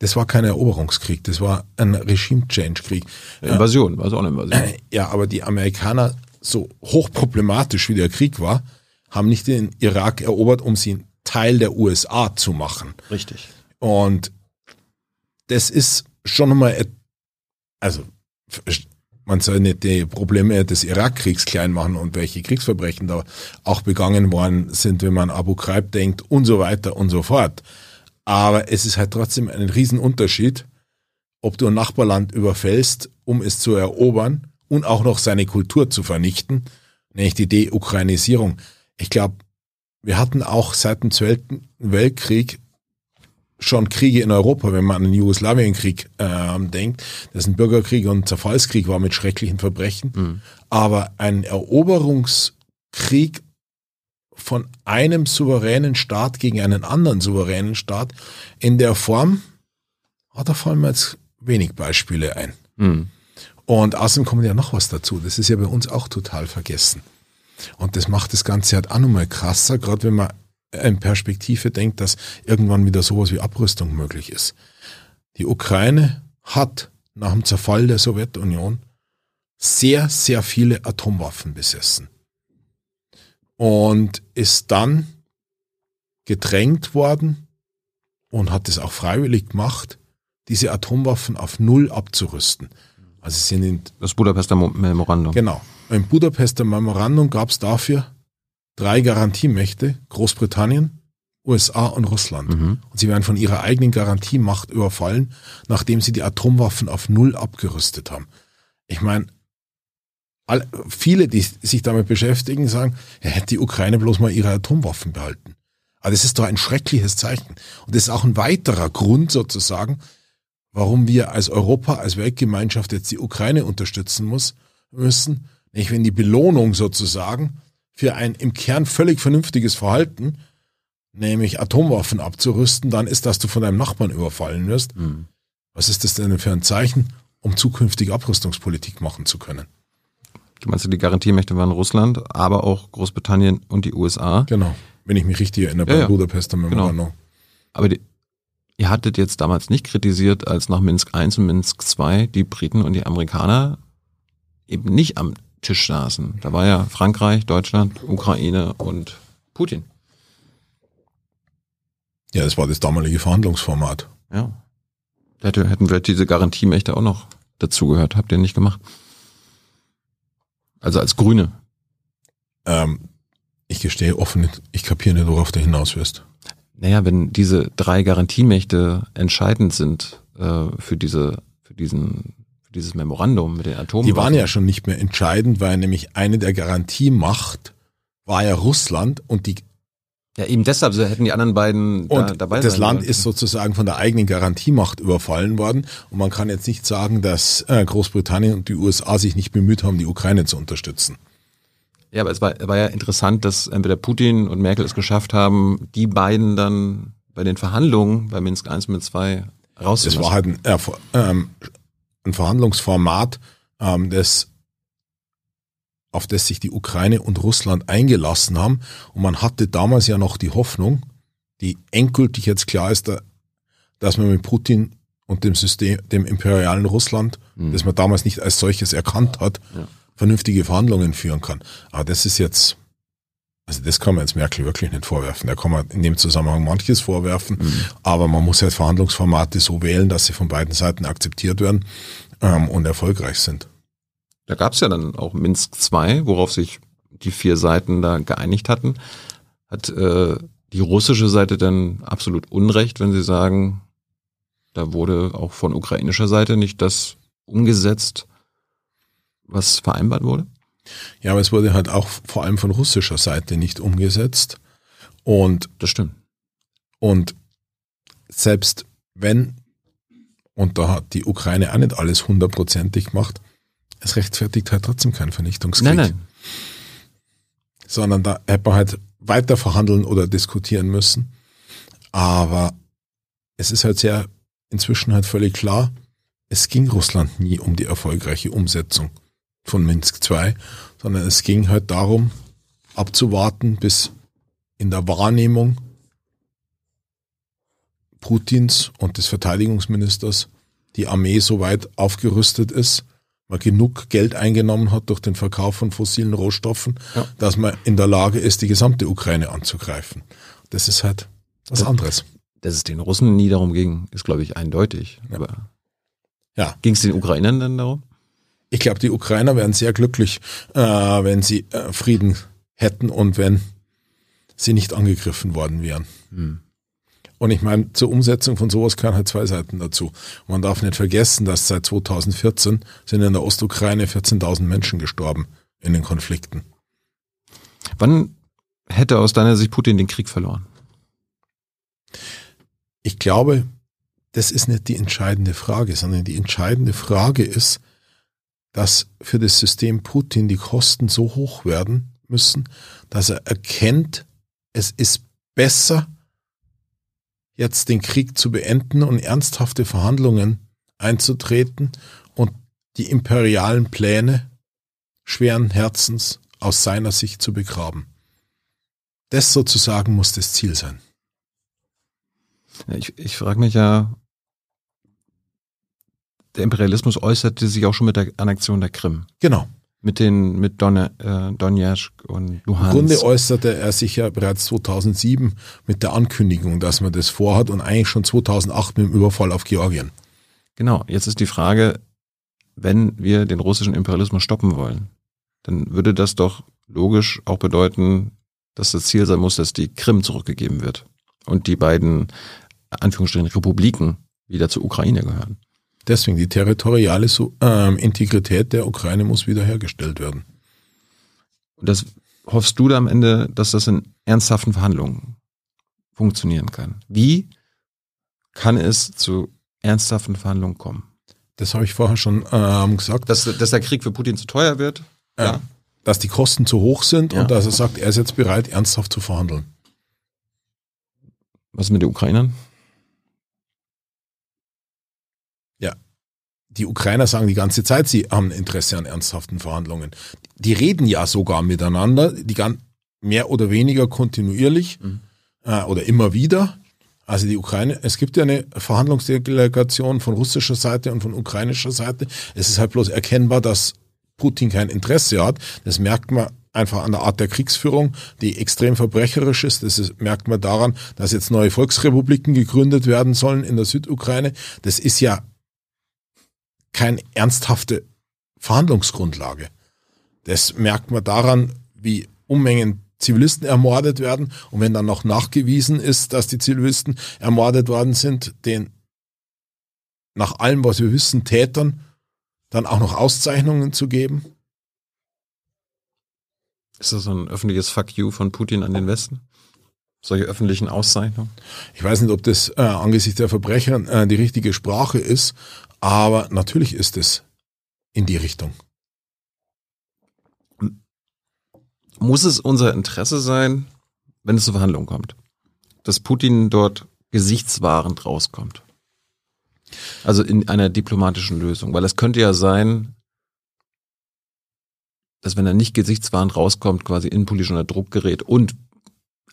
Das war kein Eroberungskrieg, das war ein Regime-Change-Krieg. Invasion, war es auch eine Invasion. Ja, aber die Amerikaner, so hochproblematisch wie der Krieg war, haben nicht den Irak erobert, um sie Teil der USA zu machen. Richtig. Und das ist schon einmal, also man soll nicht die Probleme des Irakkriegs klein machen und welche Kriegsverbrechen da auch begangen worden sind, wenn man Abu Ghraib denkt und so weiter und so fort. Aber es ist halt trotzdem ein Riesenunterschied, ob du ein Nachbarland überfällst, um es zu erobern und auch noch seine Kultur zu vernichten, nämlich die Deukrainisierung. Ich glaube, wir hatten auch seit dem Zweiten Weltkrieg schon Kriege in Europa, wenn man an den Jugoslawienkrieg äh, denkt. Das ist ein Bürgerkrieg und Zerfallskrieg war mit schrecklichen Verbrechen. Mhm. Aber ein Eroberungskrieg von einem souveränen Staat gegen einen anderen souveränen Staat in der Form, oh, da fallen mir jetzt wenig Beispiele ein. Mhm. Und außerdem kommt ja noch was dazu. Das ist ja bei uns auch total vergessen. Und das macht das Ganze halt auch nochmal krasser, gerade wenn man in Perspektive denkt, dass irgendwann wieder sowas wie Abrüstung möglich ist. Die Ukraine hat nach dem Zerfall der Sowjetunion sehr, sehr viele Atomwaffen besessen und ist dann gedrängt worden und hat es auch freiwillig gemacht, diese Atomwaffen auf Null abzurüsten. Also sie sind in das Budapester Memorandum. Genau. Im Budapester Memorandum gab es dafür drei Garantiemächte, Großbritannien, USA und Russland. Mhm. Und sie werden von ihrer eigenen Garantiemacht überfallen, nachdem sie die Atomwaffen auf Null abgerüstet haben. Ich meine, viele, die sich damit beschäftigen, sagen, ja, hätte die Ukraine bloß mal ihre Atomwaffen behalten. Aber das ist doch ein schreckliches Zeichen. Und das ist auch ein weiterer Grund sozusagen, warum wir als Europa, als Weltgemeinschaft jetzt die Ukraine unterstützen muss, müssen. Nicht, wenn die Belohnung sozusagen für ein im Kern völlig vernünftiges Verhalten, nämlich Atomwaffen abzurüsten, dann ist, dass du von deinem Nachbarn überfallen wirst. Mhm. Was ist das denn für ein Zeichen, um zukünftige Abrüstungspolitik machen zu können? Du meinst, die Garantiemächte waren Russland, aber auch Großbritannien und die USA. Genau, wenn ich mich richtig erinnere, bei ja, Budapester Memorandum. Genau. Aber die, ihr hattet jetzt damals nicht kritisiert, als nach Minsk I und Minsk II die Briten und die Amerikaner eben nicht am Tisch saßen. Da war ja Frankreich, Deutschland, Ukraine und Putin. Ja, das war das damalige Verhandlungsformat. Ja. Da hätten vielleicht diese Garantiemächte auch noch dazugehört. Habt ihr nicht gemacht? Also als Grüne. Ähm, ich gestehe offen, ich kapiere nicht, worauf du hinaus wirst. Naja, wenn diese drei Garantiemächte entscheidend sind äh, für diese, für diesen dieses Memorandum mit den Atomwaffen. Die waren ja schon nicht mehr entscheidend, weil nämlich eine der Garantiemacht war ja Russland und die ja, eben deshalb so hätten die anderen beiden und da, dabei Das Land ist sozusagen von der eigenen Garantiemacht überfallen worden und man kann jetzt nicht sagen, dass äh, Großbritannien und die USA sich nicht bemüht haben, die Ukraine zu unterstützen. Ja, aber es war, war ja interessant, dass entweder Putin und Merkel es geschafft haben, die beiden dann bei den Verhandlungen bei Minsk 1 mit 2 rauszulassen. Das war halt ein äh, ähm, ein Verhandlungsformat, ähm, das auf das sich die Ukraine und Russland eingelassen haben. Und man hatte damals ja noch die Hoffnung, die endgültig jetzt klar ist, dass man mit Putin und dem System, dem imperialen Russland, mhm. das man damals nicht als solches erkannt hat, ja. vernünftige Verhandlungen führen kann. Aber das ist jetzt, also das kann man jetzt Merkel wirklich nicht vorwerfen. Da kann man in dem Zusammenhang manches vorwerfen, mhm. aber man muss halt Verhandlungsformate so wählen, dass sie von beiden Seiten akzeptiert werden ähm, und erfolgreich sind. Da gab es ja dann auch Minsk II, worauf sich die vier Seiten da geeinigt hatten. Hat äh, die russische Seite dann absolut Unrecht, wenn sie sagen, da wurde auch von ukrainischer Seite nicht das umgesetzt, was vereinbart wurde? Ja, aber es wurde halt auch vor allem von russischer Seite nicht umgesetzt. Und das stimmt. Und selbst wenn und da hat die Ukraine auch nicht alles hundertprozentig gemacht, es rechtfertigt halt trotzdem keinen Vernichtungskrieg. Nein, nein. Sondern da hätte man halt weiter verhandeln oder diskutieren müssen. Aber es ist halt sehr inzwischen halt völlig klar, es ging Russland nie um die erfolgreiche Umsetzung von Minsk II, sondern es ging halt darum, abzuwarten, bis in der Wahrnehmung Putins und des Verteidigungsministers die Armee so weit aufgerüstet ist, man genug Geld eingenommen hat durch den Verkauf von fossilen Rohstoffen, ja. dass man in der Lage ist, die gesamte Ukraine anzugreifen. Das ist halt was das, anderes. Dass es den Russen nie darum ging, ist, glaube ich, eindeutig. Ja. Aber ja. ging es den Ukrainern denn darum? Ich glaube, die Ukrainer wären sehr glücklich, äh, wenn sie äh, Frieden hätten und wenn sie nicht angegriffen worden wären. Hm. Und ich meine, zur Umsetzung von sowas gehören halt zwei Seiten dazu. man darf nicht vergessen, dass seit 2014 sind in der Ostukraine 14.000 Menschen gestorben in den Konflikten. Wann hätte aus deiner Sicht Putin den Krieg verloren? Ich glaube, das ist nicht die entscheidende Frage, sondern die entscheidende Frage ist, dass für das System Putin die Kosten so hoch werden müssen, dass er erkennt, es ist besser, jetzt den Krieg zu beenden und ernsthafte Verhandlungen einzutreten und die imperialen Pläne schweren Herzens aus seiner Sicht zu begraben. Das sozusagen muss das Ziel sein. Ich, ich frage mich ja, der Imperialismus äußerte sich auch schon mit der Annexion der Krim. Genau mit den mit Don, äh, Donetsk und Luhansk. Im Grunde äußerte er sich ja bereits 2007 mit der Ankündigung, dass man das vorhat und eigentlich schon 2008 mit dem Überfall auf Georgien. Genau, jetzt ist die Frage, wenn wir den russischen Imperialismus stoppen wollen, dann würde das doch logisch auch bedeuten, dass das Ziel sein muss, dass die Krim zurückgegeben wird und die beiden Anführungsstrichen Republiken wieder zur Ukraine gehören. Deswegen die territoriale äh, Integrität der Ukraine muss wiederhergestellt werden. Und das hoffst du da am Ende, dass das in ernsthaften Verhandlungen funktionieren kann? Wie kann es zu ernsthaften Verhandlungen kommen? Das habe ich vorher schon ähm, gesagt. Dass, dass der Krieg für Putin zu teuer wird? Ja. ja. Dass die Kosten zu hoch sind ja. und dass er sagt, er ist jetzt bereit, ernsthaft zu verhandeln. Was mit den Ukrainern? Die Ukrainer sagen die ganze Zeit, sie haben Interesse an ernsthaften Verhandlungen. Die reden ja sogar miteinander, die ganz mehr oder weniger kontinuierlich mhm. äh, oder immer wieder. Also die Ukraine, es gibt ja eine Verhandlungsdelegation von russischer Seite und von ukrainischer Seite. Es ist halt bloß erkennbar, dass Putin kein Interesse hat. Das merkt man einfach an der Art der Kriegsführung, die extrem verbrecherisch ist. Das ist, merkt man daran, dass jetzt neue Volksrepubliken gegründet werden sollen in der Südukraine. Das ist ja keine ernsthafte Verhandlungsgrundlage. Das merkt man daran, wie Unmengen Zivilisten ermordet werden. Und wenn dann noch nachgewiesen ist, dass die Zivilisten ermordet worden sind, den nach allem, was wir wissen, Tätern dann auch noch Auszeichnungen zu geben. Ist das ein öffentliches Fuck you von Putin an den Westen? Solche öffentlichen Auszeichnungen? Ich weiß nicht, ob das äh, angesichts der Verbrecher äh, die richtige Sprache ist, aber natürlich ist es in die Richtung. Muss es unser Interesse sein, wenn es zur Verhandlung kommt, dass Putin dort gesichtswahrend rauskommt? Also in einer diplomatischen Lösung, weil es könnte ja sein, dass wenn er nicht gesichtswahrend rauskommt, quasi innenpolitisch unter Druck gerät und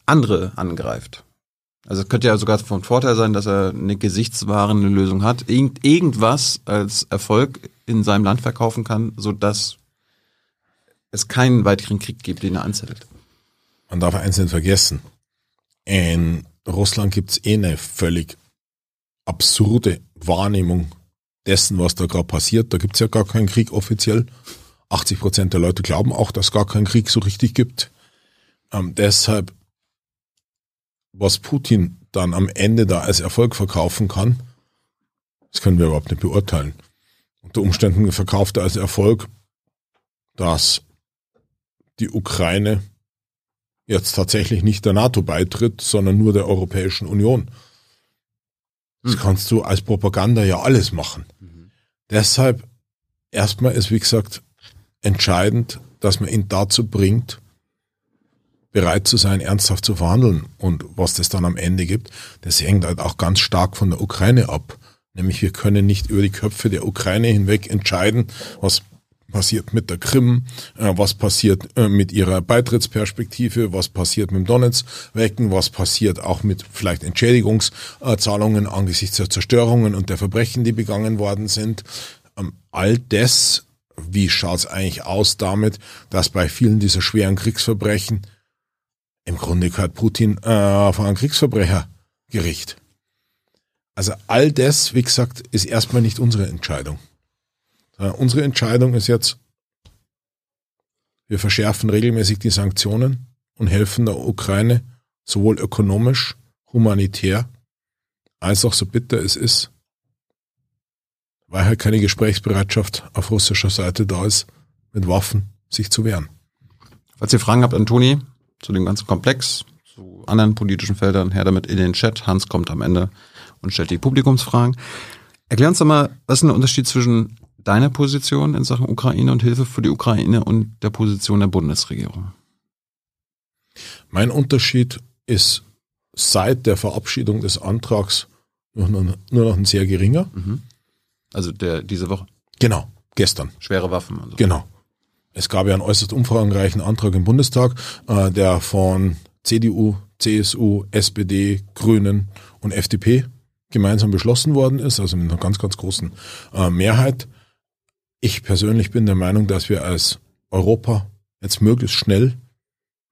andere angreift. Also es könnte ja sogar von Vorteil sein, dass er eine gesichtswahrende Lösung hat, Irgend, irgendwas als Erfolg in seinem Land verkaufen kann, so dass es keinen weiteren Krieg gibt, den er anzettelt. Man darf eins nicht vergessen. In Russland gibt es eh eine völlig absurde Wahrnehmung dessen, was da gerade passiert. Da gibt es ja gar keinen Krieg offiziell. 80 Prozent der Leute glauben auch, dass es gar keinen Krieg so richtig gibt. Ähm, deshalb was Putin dann am Ende da als Erfolg verkaufen kann, das können wir überhaupt nicht beurteilen. Unter Umständen verkauft er als Erfolg, dass die Ukraine jetzt tatsächlich nicht der NATO beitritt, sondern nur der Europäischen Union. Das hm. kannst du als Propaganda ja alles machen. Mhm. Deshalb erstmal ist, wie gesagt, entscheidend, dass man ihn dazu bringt, bereit zu sein, ernsthaft zu verhandeln. Und was das dann am Ende gibt, das hängt halt auch ganz stark von der Ukraine ab. Nämlich wir können nicht über die Köpfe der Ukraine hinweg entscheiden, was passiert mit der Krim, äh, was passiert äh, mit ihrer Beitrittsperspektive, was passiert mit dem Donetsk-Wecken, was passiert auch mit vielleicht Entschädigungszahlungen angesichts der Zerstörungen und der Verbrechen, die begangen worden sind. Ähm, all das, wie schaut's eigentlich aus damit, dass bei vielen dieser schweren Kriegsverbrechen im Grunde gehört Putin äh, vor ein Kriegsverbrechergericht. Also all das, wie gesagt, ist erstmal nicht unsere Entscheidung. Äh, unsere Entscheidung ist jetzt, wir verschärfen regelmäßig die Sanktionen und helfen der Ukraine sowohl ökonomisch, humanitär, als auch so bitter es ist, weil halt keine Gesprächsbereitschaft auf russischer Seite da ist, mit Waffen sich zu wehren. Falls ihr Fragen habt, Antoni, zu dem ganzen Komplex, zu anderen politischen Feldern, her damit in den Chat. Hans kommt am Ende und stellt die Publikumsfragen. Erklär uns doch mal, was ist der Unterschied zwischen deiner Position in Sachen Ukraine und Hilfe für die Ukraine und der Position der Bundesregierung? Mein Unterschied ist seit der Verabschiedung des Antrags nur noch, nur noch ein sehr geringer. Mhm. Also der diese Woche? Genau, gestern. Schwere Waffen. Also. Genau. Es gab ja einen äußerst umfangreichen Antrag im Bundestag, äh, der von CDU, CSU, SPD, Grünen und FDP gemeinsam beschlossen worden ist, also mit einer ganz, ganz großen äh, Mehrheit. Ich persönlich bin der Meinung, dass wir als Europa jetzt möglichst schnell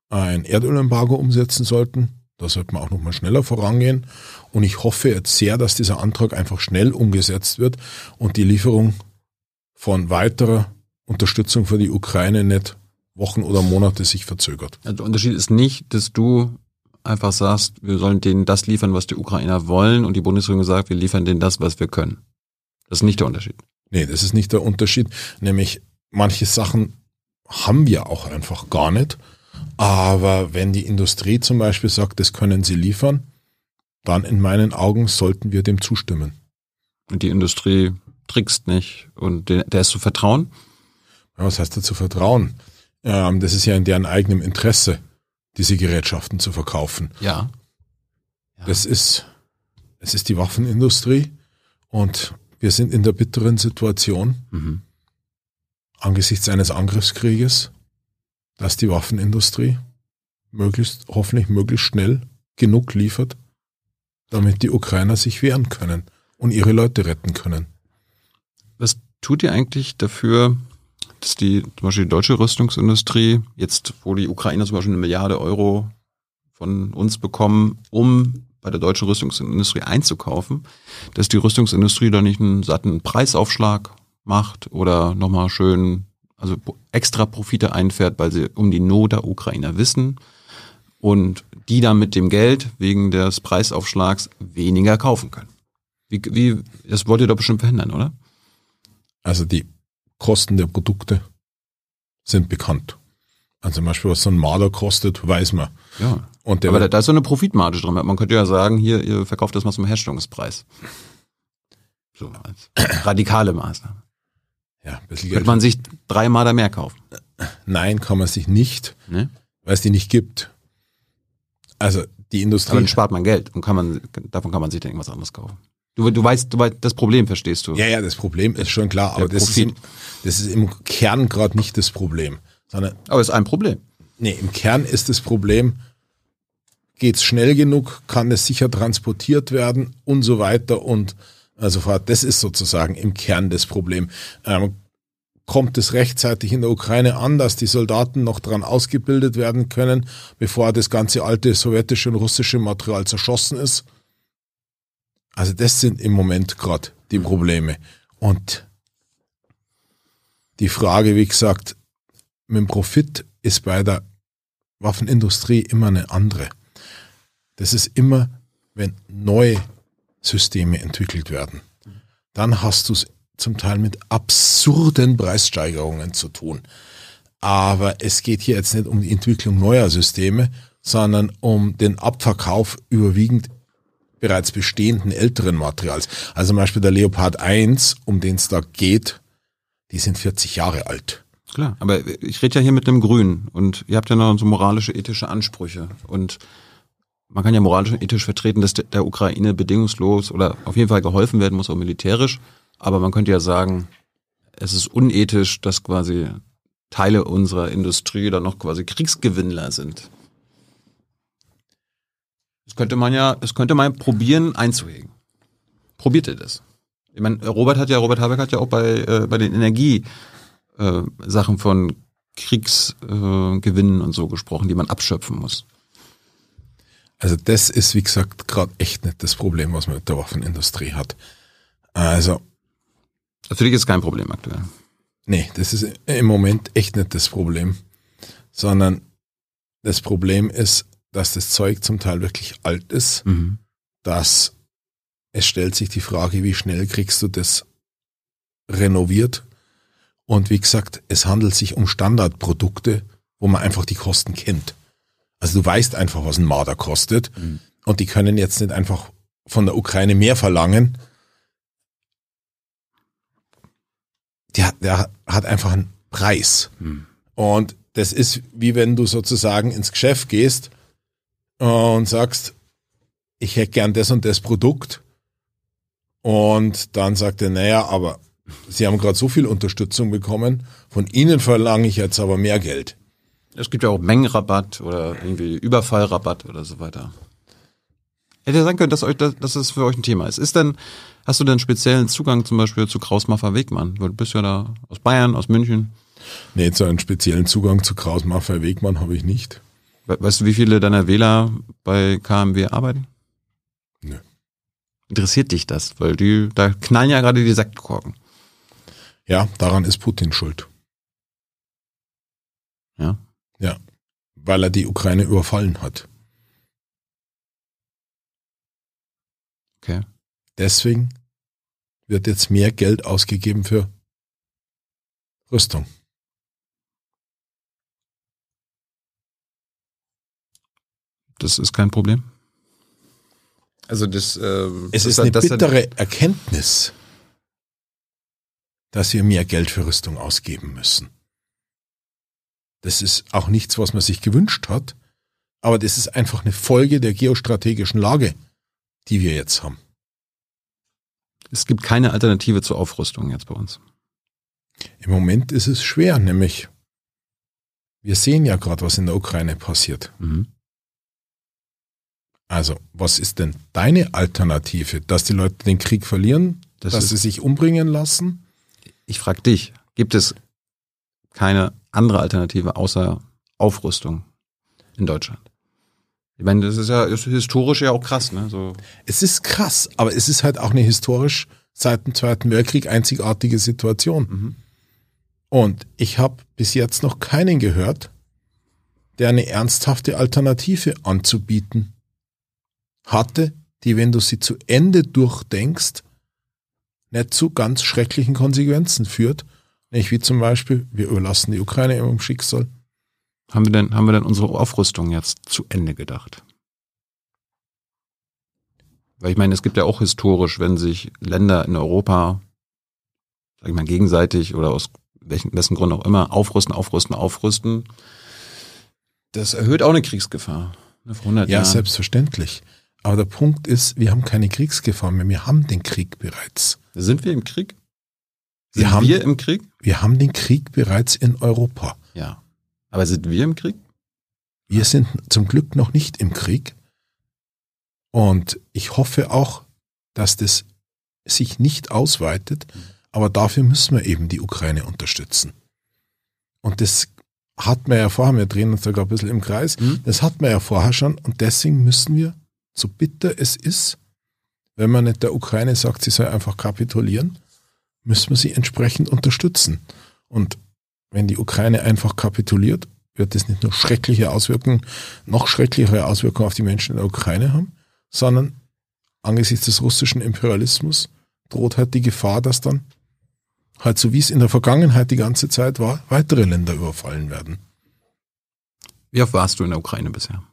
ein Erdölembargo umsetzen sollten. Da sollte man auch nochmal schneller vorangehen. Und ich hoffe jetzt sehr, dass dieser Antrag einfach schnell umgesetzt wird und die Lieferung von weiterer Unterstützung für die Ukraine nicht Wochen oder Monate sich verzögert. Also der Unterschied ist nicht, dass du einfach sagst, wir sollen denen das liefern, was die Ukrainer wollen und die Bundesregierung sagt, wir liefern denen das, was wir können. Das ist nicht der Unterschied. Nee, das ist nicht der Unterschied. Nämlich manche Sachen haben wir auch einfach gar nicht. Aber wenn die Industrie zum Beispiel sagt, das können sie liefern, dann in meinen Augen sollten wir dem zustimmen. Und die Industrie trickst nicht und der ist zu vertrauen? Ja, was heißt da zu vertrauen? Ähm, das ist ja in deren eigenem Interesse, diese Gerätschaften zu verkaufen. Ja. ja. Das ist, es ist die Waffenindustrie und wir sind in der bitteren Situation mhm. angesichts eines Angriffskrieges, dass die Waffenindustrie möglichst, hoffentlich möglichst schnell genug liefert, damit die Ukrainer sich wehren können und ihre Leute retten können. Was tut ihr eigentlich dafür, dass die, zum Beispiel die deutsche Rüstungsindustrie, jetzt wo die Ukrainer zum Beispiel eine Milliarde Euro von uns bekommen, um bei der deutschen Rüstungsindustrie einzukaufen, dass die Rüstungsindustrie da nicht einen satten Preisaufschlag macht oder nochmal schön, also extra Profite einfährt, weil sie um die Not der Ukrainer wissen und die dann mit dem Geld wegen des Preisaufschlags weniger kaufen können. Wie, wie, das wollt ihr doch bestimmt verhindern, oder? Also die Kosten der Produkte sind bekannt. Also zum Beispiel, was so ein Marder kostet, weiß man. Ja. Und der Aber da, da ist so eine Profitmarge drin. Man könnte ja sagen, hier, ihr verkauft das mal zum Herstellungspreis. So als radikale Maßnahme. Ja, Könnte man sich drei Marder mehr kaufen? Nein, kann man sich nicht, ne? weil es die nicht gibt. Also die Industrie. Dann spart man Geld und kann man, davon kann man sich dann irgendwas anderes kaufen. Du, du weißt, du weißt, das Problem verstehst du. Ja, ja, das Problem ist schon klar, aber das ist, im, das ist im Kern gerade nicht das Problem. Sondern, aber es ist ein Problem. Nee, im Kern ist das Problem, geht es schnell genug, kann es sicher transportiert werden und so weiter und so fort. Das ist sozusagen im Kern das Problem. Ähm, kommt es rechtzeitig in der Ukraine an, dass die Soldaten noch dran ausgebildet werden können, bevor das ganze alte sowjetische und russische Material zerschossen ist? Also das sind im Moment gerade die Probleme. Und die Frage, wie gesagt, mit dem Profit ist bei der Waffenindustrie immer eine andere. Das ist immer, wenn neue Systeme entwickelt werden, dann hast du es zum Teil mit absurden Preissteigerungen zu tun. Aber es geht hier jetzt nicht um die Entwicklung neuer Systeme, sondern um den Abverkauf überwiegend bereits bestehenden älteren Materials. Also zum Beispiel der Leopard 1, um den es da geht, die sind 40 Jahre alt. Klar, aber ich rede ja hier mit einem Grünen und ihr habt ja noch so moralische, ethische Ansprüche und man kann ja moralisch und ethisch vertreten, dass der Ukraine bedingungslos oder auf jeden Fall geholfen werden muss, auch militärisch. Aber man könnte ja sagen, es ist unethisch, dass quasi Teile unserer Industrie dann noch quasi Kriegsgewinnler sind. Könnte man ja, das könnte man probieren einzuhegen. Probiert ihr das? Ich meine, Robert hat ja, Robert Habeck hat ja auch bei, äh, bei den Energiesachen äh, von Kriegsgewinnen äh, und so gesprochen, die man abschöpfen muss. Also das ist, wie gesagt, gerade echt nicht das Problem, was man mit der Waffenindustrie hat. Also. Für dich ist kein Problem aktuell. Nee, das ist im Moment echt nicht das Problem, sondern das Problem ist, dass das Zeug zum Teil wirklich alt ist, mhm. dass es stellt sich die Frage, wie schnell kriegst du das renoviert? Und wie gesagt, es handelt sich um Standardprodukte, wo man einfach die Kosten kennt. Also du weißt einfach, was ein Marder kostet. Mhm. Und die können jetzt nicht einfach von der Ukraine mehr verlangen. Der, der hat einfach einen Preis. Mhm. Und das ist wie wenn du sozusagen ins Geschäft gehst und sagst, ich hätte gern das und das Produkt. Und dann sagt er, naja, aber Sie haben gerade so viel Unterstützung bekommen, von Ihnen verlange ich jetzt aber mehr Geld. Es gibt ja auch Mengenrabatt oder irgendwie Überfallrabatt oder so weiter. Hätte ja sein können, dass euch das, dass es für euch ein Thema ist. Ist denn, hast du denn speziellen Zugang zum Beispiel zu Kraus-Maffei Wegmann? Du bist ja da aus Bayern, aus München. Nee, so einen speziellen Zugang zu Kraus-Maffei Wegmann habe ich nicht. Weißt du, wie viele deiner Wähler bei KMW arbeiten? Nö. Interessiert dich das? Weil die, da knallen ja gerade die Sektkorken. Ja, daran ist Putin schuld. Ja. Ja, weil er die Ukraine überfallen hat. Okay. Deswegen wird jetzt mehr Geld ausgegeben für Rüstung. Das ist kein Problem. Also das. Ähm, es ist eine bittere Erkenntnis, dass wir mehr Geld für Rüstung ausgeben müssen. Das ist auch nichts, was man sich gewünscht hat, aber das ist einfach eine Folge der geostrategischen Lage, die wir jetzt haben. Es gibt keine Alternative zur Aufrüstung jetzt bei uns. Im Moment ist es schwer, nämlich wir sehen ja gerade, was in der Ukraine passiert. Mhm. Also, was ist denn deine Alternative? Dass die Leute den Krieg verlieren, das dass sie sich umbringen lassen? Ich frage dich, gibt es keine andere Alternative außer Aufrüstung in Deutschland. Ich meine, das ist ja ist historisch ja auch krass, ne? So. Es ist krass, aber es ist halt auch eine historisch seit dem Zweiten Weltkrieg einzigartige Situation. Mhm. Und ich habe bis jetzt noch keinen gehört, der eine ernsthafte Alternative anzubieten hatte, die, wenn du sie zu Ende durchdenkst, nicht zu ganz schrecklichen Konsequenzen führt nicht wie zum Beispiel, wir überlassen die Ukraine im Schicksal. Haben wir denn, haben wir denn unsere Aufrüstung jetzt zu Ende gedacht? Weil ich meine, es gibt ja auch historisch, wenn sich Länder in Europa, sag ich mal, gegenseitig oder aus welchen, wessen Grund auch immer, aufrüsten, aufrüsten, aufrüsten, das erhöht auch eine Kriegsgefahr. Ne, vor 100 ja, Jahren. selbstverständlich. Aber der Punkt ist, wir haben keine Kriegsgefahr mehr. Wir haben den Krieg bereits. Sind wir im Krieg? Sind wir, haben, wir im Krieg? Wir haben den Krieg bereits in Europa. Ja. Aber sind wir im Krieg? Wir sind zum Glück noch nicht im Krieg. Und ich hoffe auch, dass das sich nicht ausweitet. Aber dafür müssen wir eben die Ukraine unterstützen. Und das hat man ja vorher, wir drehen uns sogar ein bisschen im Kreis, mhm. das hat man ja vorher schon. Und deswegen müssen wir, so bitter es ist, wenn man nicht der Ukraine sagt, sie soll einfach kapitulieren, müssen wir sie entsprechend unterstützen. Und wenn die Ukraine einfach kapituliert, wird das nicht nur schreckliche Auswirkungen, noch schrecklichere Auswirkungen auf die Menschen in der Ukraine haben, sondern angesichts des russischen Imperialismus droht halt die Gefahr, dass dann halt so wie es in der Vergangenheit die ganze Zeit war, weitere Länder überfallen werden. Wie oft warst du in der Ukraine bisher?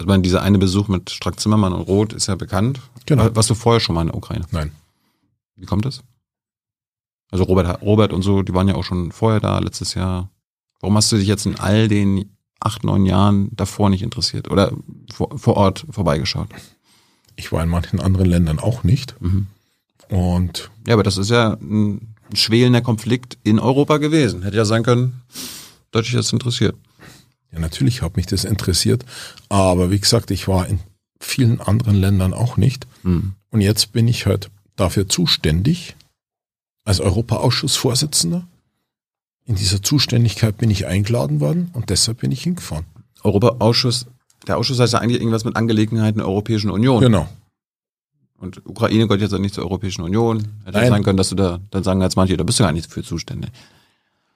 Also meine, dieser eine Besuch mit Strack Zimmermann und Roth ist ja bekannt. Genau. Warst du vorher schon mal in der Ukraine? Nein. Wie kommt das? Also Robert, Robert und so, die waren ja auch schon vorher da, letztes Jahr. Warum hast du dich jetzt in all den acht, neun Jahren davor nicht interessiert oder vor, vor Ort vorbeigeschaut? Ich war in manchen anderen Ländern auch nicht. Mhm. Und Ja, aber das ist ja ein schwelender Konflikt in Europa gewesen. Hätte ja sein können, dass dich das interessiert. Ja, natürlich hat mich das interessiert. Aber wie gesagt, ich war in vielen anderen Ländern auch nicht. Mhm. Und jetzt bin ich halt dafür zuständig, als Europaausschussvorsitzender. In dieser Zuständigkeit bin ich eingeladen worden und deshalb bin ich hingefahren. Europaausschuss, der Ausschuss heißt ja eigentlich irgendwas mit Angelegenheiten der Europäischen Union. Genau. Und Ukraine gehört jetzt ja nicht zur Europäischen Union. Hätte Nein. sein können, dass du da, dann sagen jetzt manche, da bist du gar nicht für zuständig.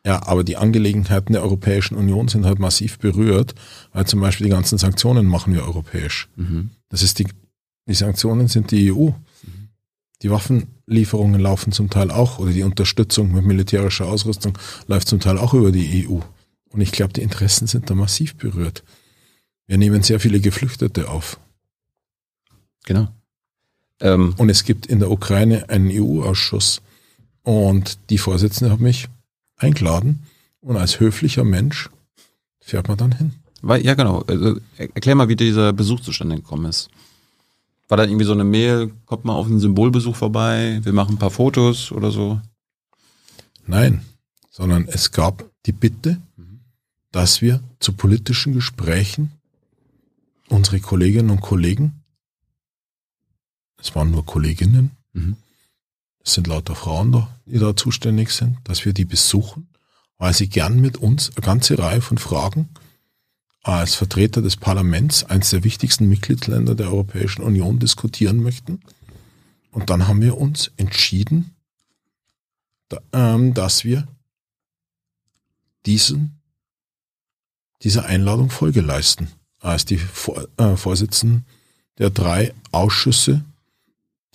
Ja, aber die Angelegenheiten der Europäischen Union sind halt massiv berührt, weil zum Beispiel die ganzen Sanktionen machen wir europäisch. Das ist die, die Sanktionen sind die EU. Die Waffenlieferungen laufen zum Teil auch, oder die Unterstützung mit militärischer Ausrüstung läuft zum Teil auch über die EU. Und ich glaube, die Interessen sind da massiv berührt. Wir nehmen sehr viele Geflüchtete auf. Genau. Ähm, Und es gibt in der Ukraine einen EU-Ausschuss. Und die Vorsitzende hat mich eingeladen. Und als höflicher Mensch fährt man dann hin. weil, ja, genau. Also, er- erklär mal, wie dieser Besuch zustande gekommen ist. War da irgendwie so eine Mail, kommt mal auf einen Symbolbesuch vorbei, wir machen ein paar Fotos oder so? Nein, sondern es gab die Bitte, dass wir zu politischen Gesprächen unsere Kolleginnen und Kollegen, es waren nur Kolleginnen, Mhm. Es sind lauter Frauen da, die da zuständig sind, dass wir die besuchen, weil sie gern mit uns eine ganze Reihe von Fragen als Vertreter des Parlaments, eines der wichtigsten Mitgliedsländer der Europäischen Union, diskutieren möchten. Und dann haben wir uns entschieden, ähm, dass wir diesen, dieser Einladung Folge leisten, als die äh, Vorsitzenden der drei Ausschüsse,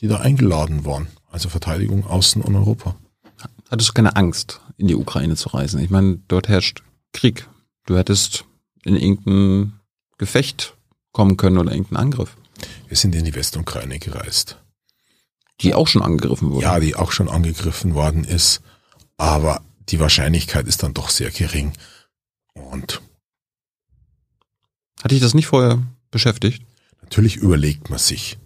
die da eingeladen waren, also Verteidigung, Außen und Europa. Hattest du keine Angst, in die Ukraine zu reisen? Ich meine, dort herrscht Krieg. Du hättest in irgendein Gefecht kommen können oder irgendeinen Angriff, Wir sind in die Westukraine gereist. die auch schon angegriffen wurde. Ja, die auch schon angegriffen worden ist, aber die Wahrscheinlichkeit ist dann doch sehr gering. Und Hatte ich das nicht vorher beschäftigt? natürlich überlegt man sich,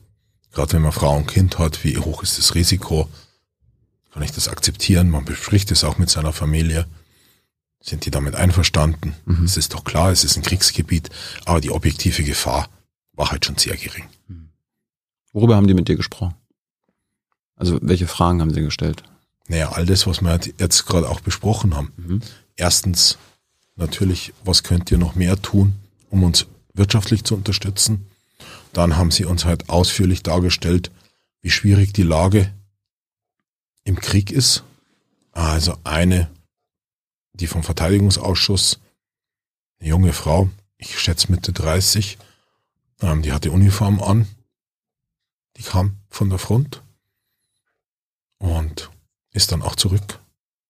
gerade wenn man Frau und Kind hat, wie hoch ist das Risiko? Kann ich das akzeptieren? Man bespricht es auch mit seiner Familie. Sind die damit einverstanden? Mhm. Es ist doch klar, es ist ein Kriegsgebiet, aber die objektive Gefahr war halt schon sehr gering. Worüber haben die mit dir gesprochen? Also welche Fragen haben sie gestellt? Naja, all das, was wir jetzt gerade auch besprochen haben. Mhm. Erstens natürlich, was könnt ihr noch mehr tun, um uns wirtschaftlich zu unterstützen? Dann haben sie uns halt ausführlich dargestellt, wie schwierig die Lage im Krieg ist. Also eine, die vom Verteidigungsausschuss, eine junge Frau, ich schätze Mitte 30, ähm, die hatte Uniform an, die kam von der Front und ist dann auch zurück,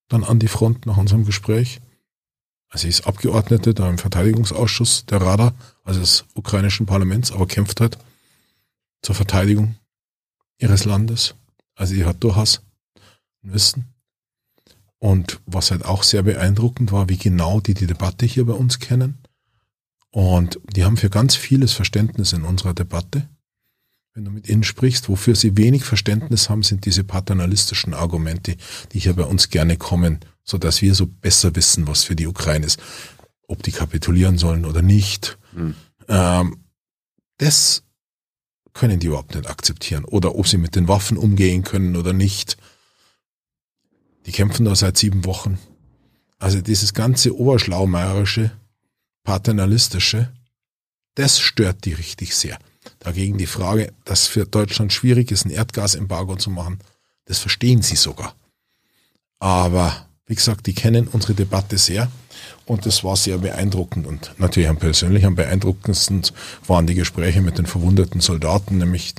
dann an die Front nach unserem Gespräch. Also sie ist Abgeordnete da im Verteidigungsausschuss der Rada, also des ukrainischen Parlaments, aber kämpft halt zur Verteidigung ihres Landes. Also sie hat durchaus ein Wissen. Und was halt auch sehr beeindruckend war, wie genau die die Debatte hier bei uns kennen. Und die haben für ganz vieles Verständnis in unserer Debatte. Wenn du mit ihnen sprichst, wofür sie wenig Verständnis haben, sind diese paternalistischen Argumente, die hier bei uns gerne kommen, so dass wir so besser wissen, was für die Ukraine ist, ob die kapitulieren sollen oder nicht. Mhm. Ähm, das können die überhaupt nicht akzeptieren. Oder ob sie mit den Waffen umgehen können oder nicht. Die kämpfen da seit sieben Wochen. Also dieses ganze oberschlaumeierische, paternalistische, das stört die richtig sehr. Dagegen die Frage, dass für Deutschland schwierig ist, ein Erdgasembargo zu machen, das verstehen sie sogar. Aber wie gesagt, die kennen unsere Debatte sehr und das war sehr beeindruckend. Und natürlich am persönlich am beeindruckendsten waren die Gespräche mit den verwundeten Soldaten, nämlich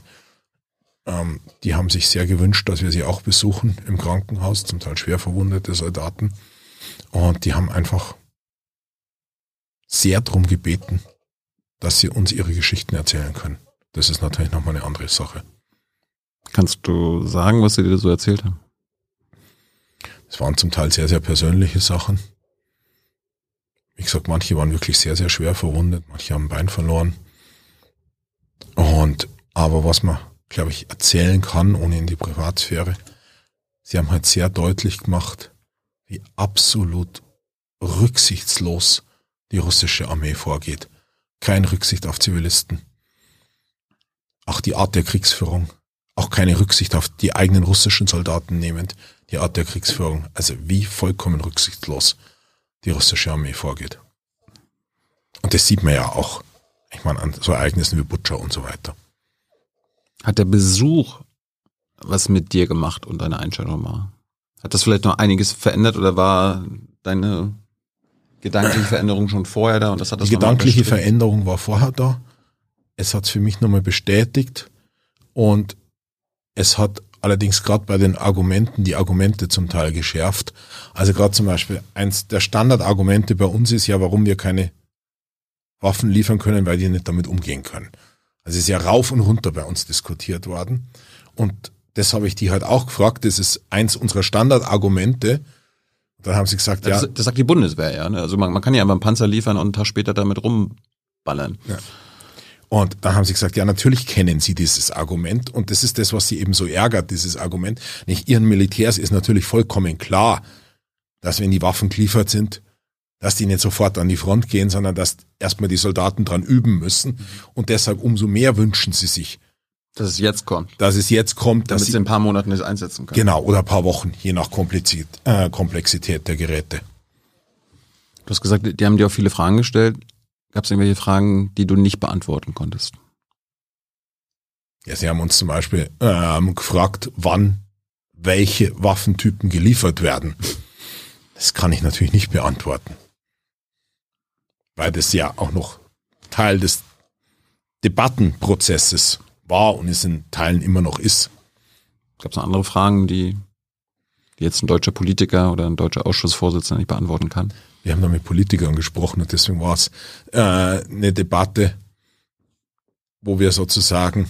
ähm, die haben sich sehr gewünscht, dass wir sie auch besuchen im Krankenhaus, zum Teil schwer verwundete Soldaten. Und die haben einfach sehr drum gebeten, dass sie uns ihre Geschichten erzählen können. Das ist natürlich nochmal eine andere Sache. Kannst du sagen, was sie dir so erzählt haben? Es waren zum Teil sehr, sehr persönliche Sachen. Wie gesagt, manche waren wirklich sehr, sehr schwer verwundet, manche haben ein Bein verloren. Und, aber was man, glaube ich, erzählen kann, ohne in die Privatsphäre, sie haben halt sehr deutlich gemacht, wie absolut rücksichtslos die russische Armee vorgeht. Keine Rücksicht auf Zivilisten. Auch die Art der Kriegsführung. Auch keine Rücksicht auf die eigenen russischen Soldaten nehmend. Die Art der Kriegsführung. Also wie vollkommen rücksichtslos die russische Armee vorgeht. Und das sieht man ja auch. Ich meine, an so Ereignissen wie Butcher und so weiter. Hat der Besuch was mit dir gemacht und deine Einstellung war? Hat das vielleicht noch einiges verändert oder war deine gedankliche Veränderung schon vorher da und das hat das Die gedankliche Veränderung war vorher da. Es hat es für mich nochmal bestätigt und es hat allerdings gerade bei den Argumenten die Argumente zum Teil geschärft. Also gerade zum Beispiel eins der Standardargumente bei uns ist ja, warum wir keine Waffen liefern können, weil die nicht damit umgehen können. Also es ist ja rauf und runter bei uns diskutiert worden. Und das habe ich die halt auch gefragt. Das ist eins unserer Standardargumente. Dann haben sie gesagt, das, ja. Das sagt die Bundeswehr, ja. Ne? Also man, man kann ja einfach einen Panzer liefern und einen Tag später damit rumballern. Ja. Und dann haben sie gesagt, ja, natürlich kennen sie dieses Argument. Und das ist das, was sie eben so ärgert, dieses Argument. Nicht ihren Militärs ist natürlich vollkommen klar, dass wenn die Waffen geliefert sind, dass die nicht sofort an die Front gehen, sondern dass erstmal die Soldaten dran üben müssen. Und deshalb umso mehr wünschen sie sich, dass es jetzt kommt. Dass es jetzt kommt. Damit dass sie in ein paar Monaten nicht einsetzen können. Genau, oder ein paar Wochen, je nach Komplexität, äh, Komplexität der Geräte. Du hast gesagt, die haben dir auch viele Fragen gestellt. Gab es irgendwelche Fragen, die du nicht beantworten konntest? Ja, sie haben uns zum Beispiel ähm, gefragt, wann welche Waffentypen geliefert werden. Das kann ich natürlich nicht beantworten. Weil das ja auch noch Teil des Debattenprozesses war und es in Teilen immer noch ist. Gab es noch andere Fragen, die, die jetzt ein deutscher Politiker oder ein deutscher Ausschussvorsitzender nicht beantworten kann? Wir haben da mit Politikern gesprochen und deswegen war es äh, eine Debatte, wo wir sozusagen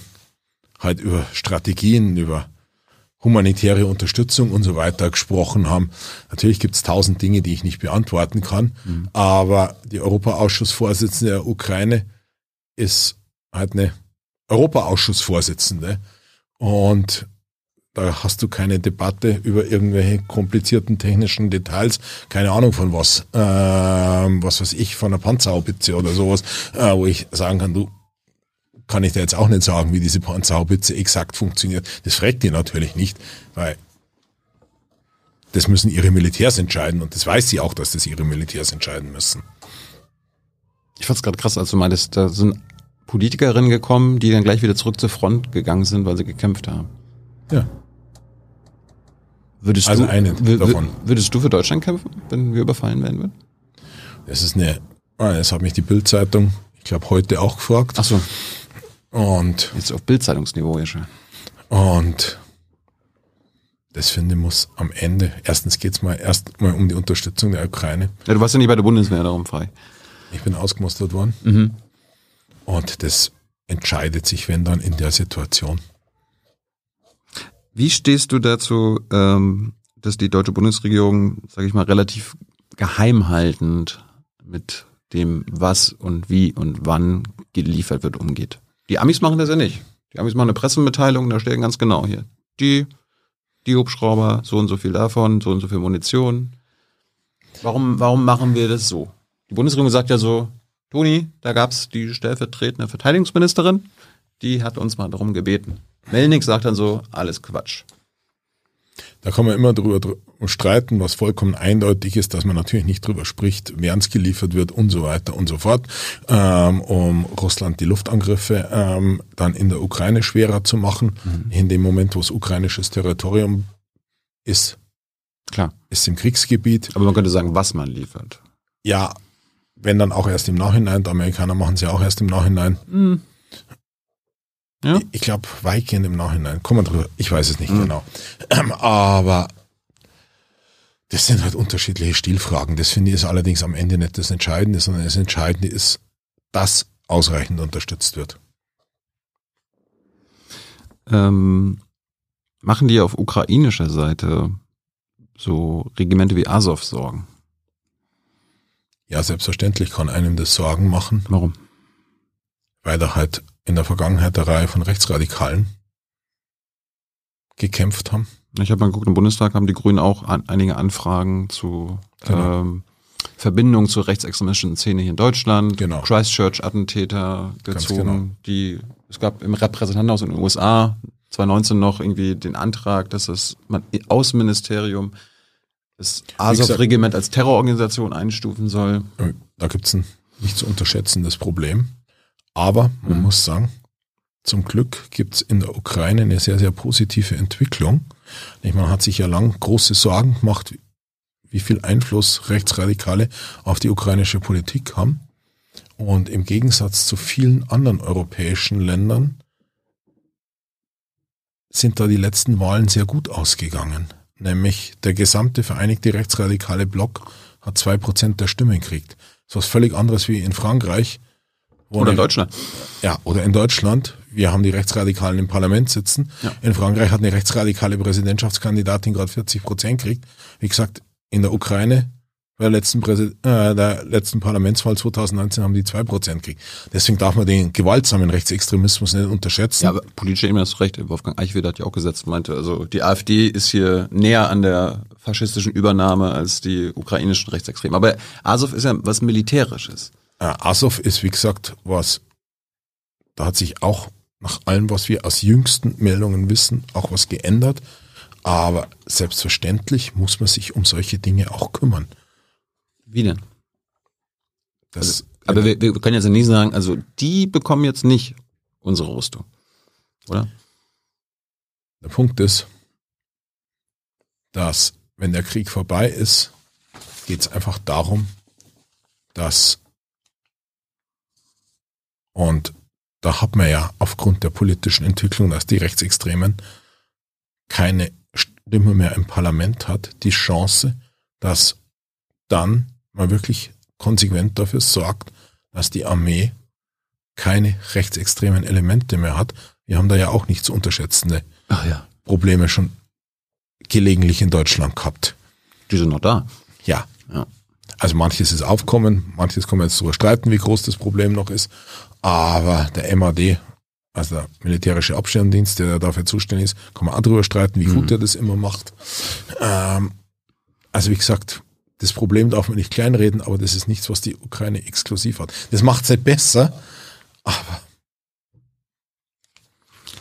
halt über Strategien, über humanitäre Unterstützung und so weiter gesprochen haben. Natürlich gibt es tausend Dinge, die ich nicht beantworten kann, mhm. aber die Europaausschussvorsitzende der Ukraine ist halt eine Europaausschussvorsitzende. Und da hast du keine Debatte über irgendwelche komplizierten technischen Details, keine Ahnung von was, äh, was weiß ich, von einer Panzerhaubitze oder sowas, äh, wo ich sagen kann, du, kann ich dir jetzt auch nicht sagen, wie diese Panzerhaubitze exakt funktioniert. Das fragt die natürlich nicht, weil das müssen ihre Militärs entscheiden und das weiß sie auch, dass das ihre Militärs entscheiden müssen. Ich fand's gerade krass, als du meintest, da sind Politikerinnen gekommen, die dann gleich wieder zurück zur Front gegangen sind, weil sie gekämpft haben. Ja. Würdest also du, eine davon. Würdest du für Deutschland kämpfen, wenn wir überfallen werden würden? Das ist eine, ah, das hat mich die Bildzeitung, ich glaube, heute auch gefragt. Ach so. Und. Jetzt auf Bildzeitungsniveau ja schon. Und das finde ich muss am Ende, erstens geht's mal erst mal um die Unterstützung der Ukraine. Ja, du warst ja nie bei der Bundeswehr darum frei. Ich bin ausgemustert worden. Mhm. Und das entscheidet sich, wenn dann in der Situation. Wie stehst du dazu, ähm, dass die deutsche Bundesregierung, sage ich mal, relativ geheimhaltend mit dem, was und wie und wann geliefert wird, umgeht? Die Amis machen das ja nicht. Die Amis machen eine Pressemitteilung, da stehen ganz genau hier. Die, die Hubschrauber, so und so viel davon, so und so viel Munition. Warum, warum machen wir das so? Die Bundesregierung sagt ja so, Toni, da gab's die stellvertretende Verteidigungsministerin, die hat uns mal darum gebeten. Melnik sagt dann so, alles Quatsch. Da kann man immer drüber streiten, was vollkommen eindeutig ist, dass man natürlich nicht drüber spricht, während es geliefert wird und so weiter und so fort, ähm, um Russland die Luftangriffe ähm, dann in der Ukraine schwerer zu machen. Mhm. In dem Moment, wo es ukrainisches Territorium ist, Klar. ist im Kriegsgebiet. Aber man könnte sagen, was man liefert. Ja, wenn dann auch erst im Nachhinein, die Amerikaner machen es ja auch erst im Nachhinein. Mhm. Ja. Ich, glaube, weitgehend im Nachhinein. Kommen wir drüber. Ich weiß es nicht mhm. genau. Ähm, aber das sind halt unterschiedliche Stilfragen. Das finde ich ist allerdings am Ende nicht das Entscheidende, sondern das Entscheidende ist, dass ausreichend unterstützt wird. Ähm, machen die auf ukrainischer Seite so Regimente wie Azov sorgen? Ja, selbstverständlich kann einem das Sorgen machen. Warum? Weil da halt in der Vergangenheit eine Reihe von Rechtsradikalen gekämpft haben. Ich habe mal geguckt, im Bundestag haben die Grünen auch an, einige Anfragen zu genau. ähm, Verbindungen zur rechtsextremistischen Szene hier in Deutschland. Genau. Christchurch-Attentäter gezogen. Genau. Die, es gab im Repräsentantenhaus in den USA 2019 noch irgendwie den Antrag, dass das Außenministerium das Azov-Regiment als Terrororganisation einstufen soll. Da gibt es ein nicht zu unterschätzendes Problem. Aber man mhm. muss sagen, zum Glück gibt es in der Ukraine eine sehr, sehr positive Entwicklung. Man hat sich ja lang große Sorgen gemacht, wie viel Einfluss Rechtsradikale auf die ukrainische Politik haben. Und im Gegensatz zu vielen anderen europäischen Ländern sind da die letzten Wahlen sehr gut ausgegangen. Nämlich der gesamte vereinigte rechtsradikale Block hat zwei Prozent der Stimmen gekriegt. Das ist was völlig anderes wie in Frankreich. Oder in Deutschland. Ja, oder in Deutschland. Wir haben die Rechtsradikalen im Parlament sitzen. Ja. In Frankreich hat eine rechtsradikale Präsidentschaftskandidatin gerade 40 Prozent gekriegt. Wie gesagt, in der Ukraine bei der letzten, Präsid äh, der letzten Parlamentswahl 2019 haben die zwei Prozent gekriegt. Deswegen darf man den gewaltsamen Rechtsextremismus nicht unterschätzen. Ja, aber politische Ebene hast du recht. Wolfgang Eichweder hat ja auch gesetzt, meinte, also die AfD ist hier näher an der faschistischen Übernahme als die ukrainischen Rechtsextremen. Aber Azov ist ja was Militärisches. Ja, Azov ist, wie gesagt, was, da hat sich auch nach allem, was wir aus jüngsten Meldungen wissen, auch was geändert. Aber selbstverständlich muss man sich um solche Dinge auch kümmern. Wie denn? Das, also, aber wir, wir können jetzt nicht sagen, also die bekommen jetzt nicht unsere Rüstung, oder? Der Punkt ist, dass wenn der Krieg vorbei ist, geht es einfach darum, dass und da hat man ja aufgrund der politischen Entwicklung, dass die Rechtsextremen keine Stimme mehr im Parlament hat, die Chance, dass dann man wirklich konsequent dafür sorgt, dass die Armee keine rechtsextremen Elemente mehr hat. Wir haben da ja auch nicht zu unterschätzende ja. Probleme schon gelegentlich in Deutschland gehabt. Die sind noch da. Ja. ja. Also manches ist aufkommen, manches kann man jetzt darüber streiten, wie groß das Problem noch ist. Aber der MAD, also der militärische Abschirmdienst, der dafür zuständig ist, kann man auch darüber streiten, wie gut mhm. er das immer macht. Ähm, also wie gesagt, das Problem darf man nicht kleinreden, aber das ist nichts, was die Ukraine exklusiv hat. Das macht nicht besser, aber.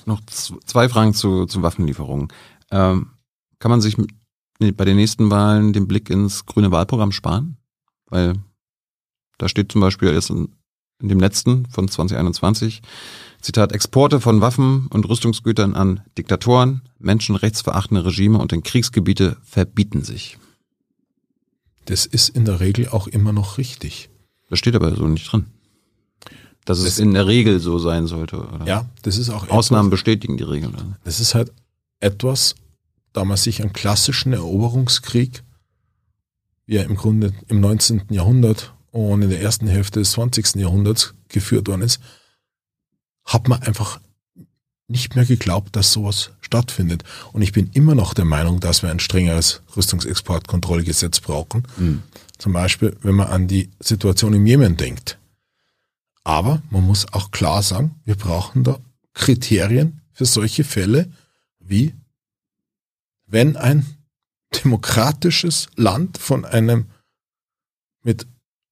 Noch zwei Fragen zu, zu Waffenlieferungen. Ähm, kann man sich bei den nächsten Wahlen den Blick ins grüne Wahlprogramm sparen? Weil da steht zum Beispiel jetzt in, in dem letzten von 2021, Zitat, Exporte von Waffen und Rüstungsgütern an Diktatoren, menschenrechtsverachtende Regime und in Kriegsgebiete verbieten sich. Das ist in der Regel auch immer noch richtig. Das steht aber so nicht drin. Dass das es in der Regel so sein sollte. Oder? Ja, das ist auch. Ausnahmen etwas, bestätigen die Regeln. Das ist halt etwas, da man sich einen klassischen Eroberungskrieg, wie er im Grunde im 19. Jahrhundert und in der ersten Hälfte des 20. Jahrhunderts geführt worden ist, hat man einfach nicht mehr geglaubt, dass sowas stattfindet. Und ich bin immer noch der Meinung, dass wir ein strengeres Rüstungsexportkontrollgesetz brauchen. Mhm. Zum Beispiel, wenn man an die Situation im Jemen denkt. Aber man muss auch klar sagen, wir brauchen da Kriterien für solche Fälle, wie wenn ein demokratisches Land von einem mit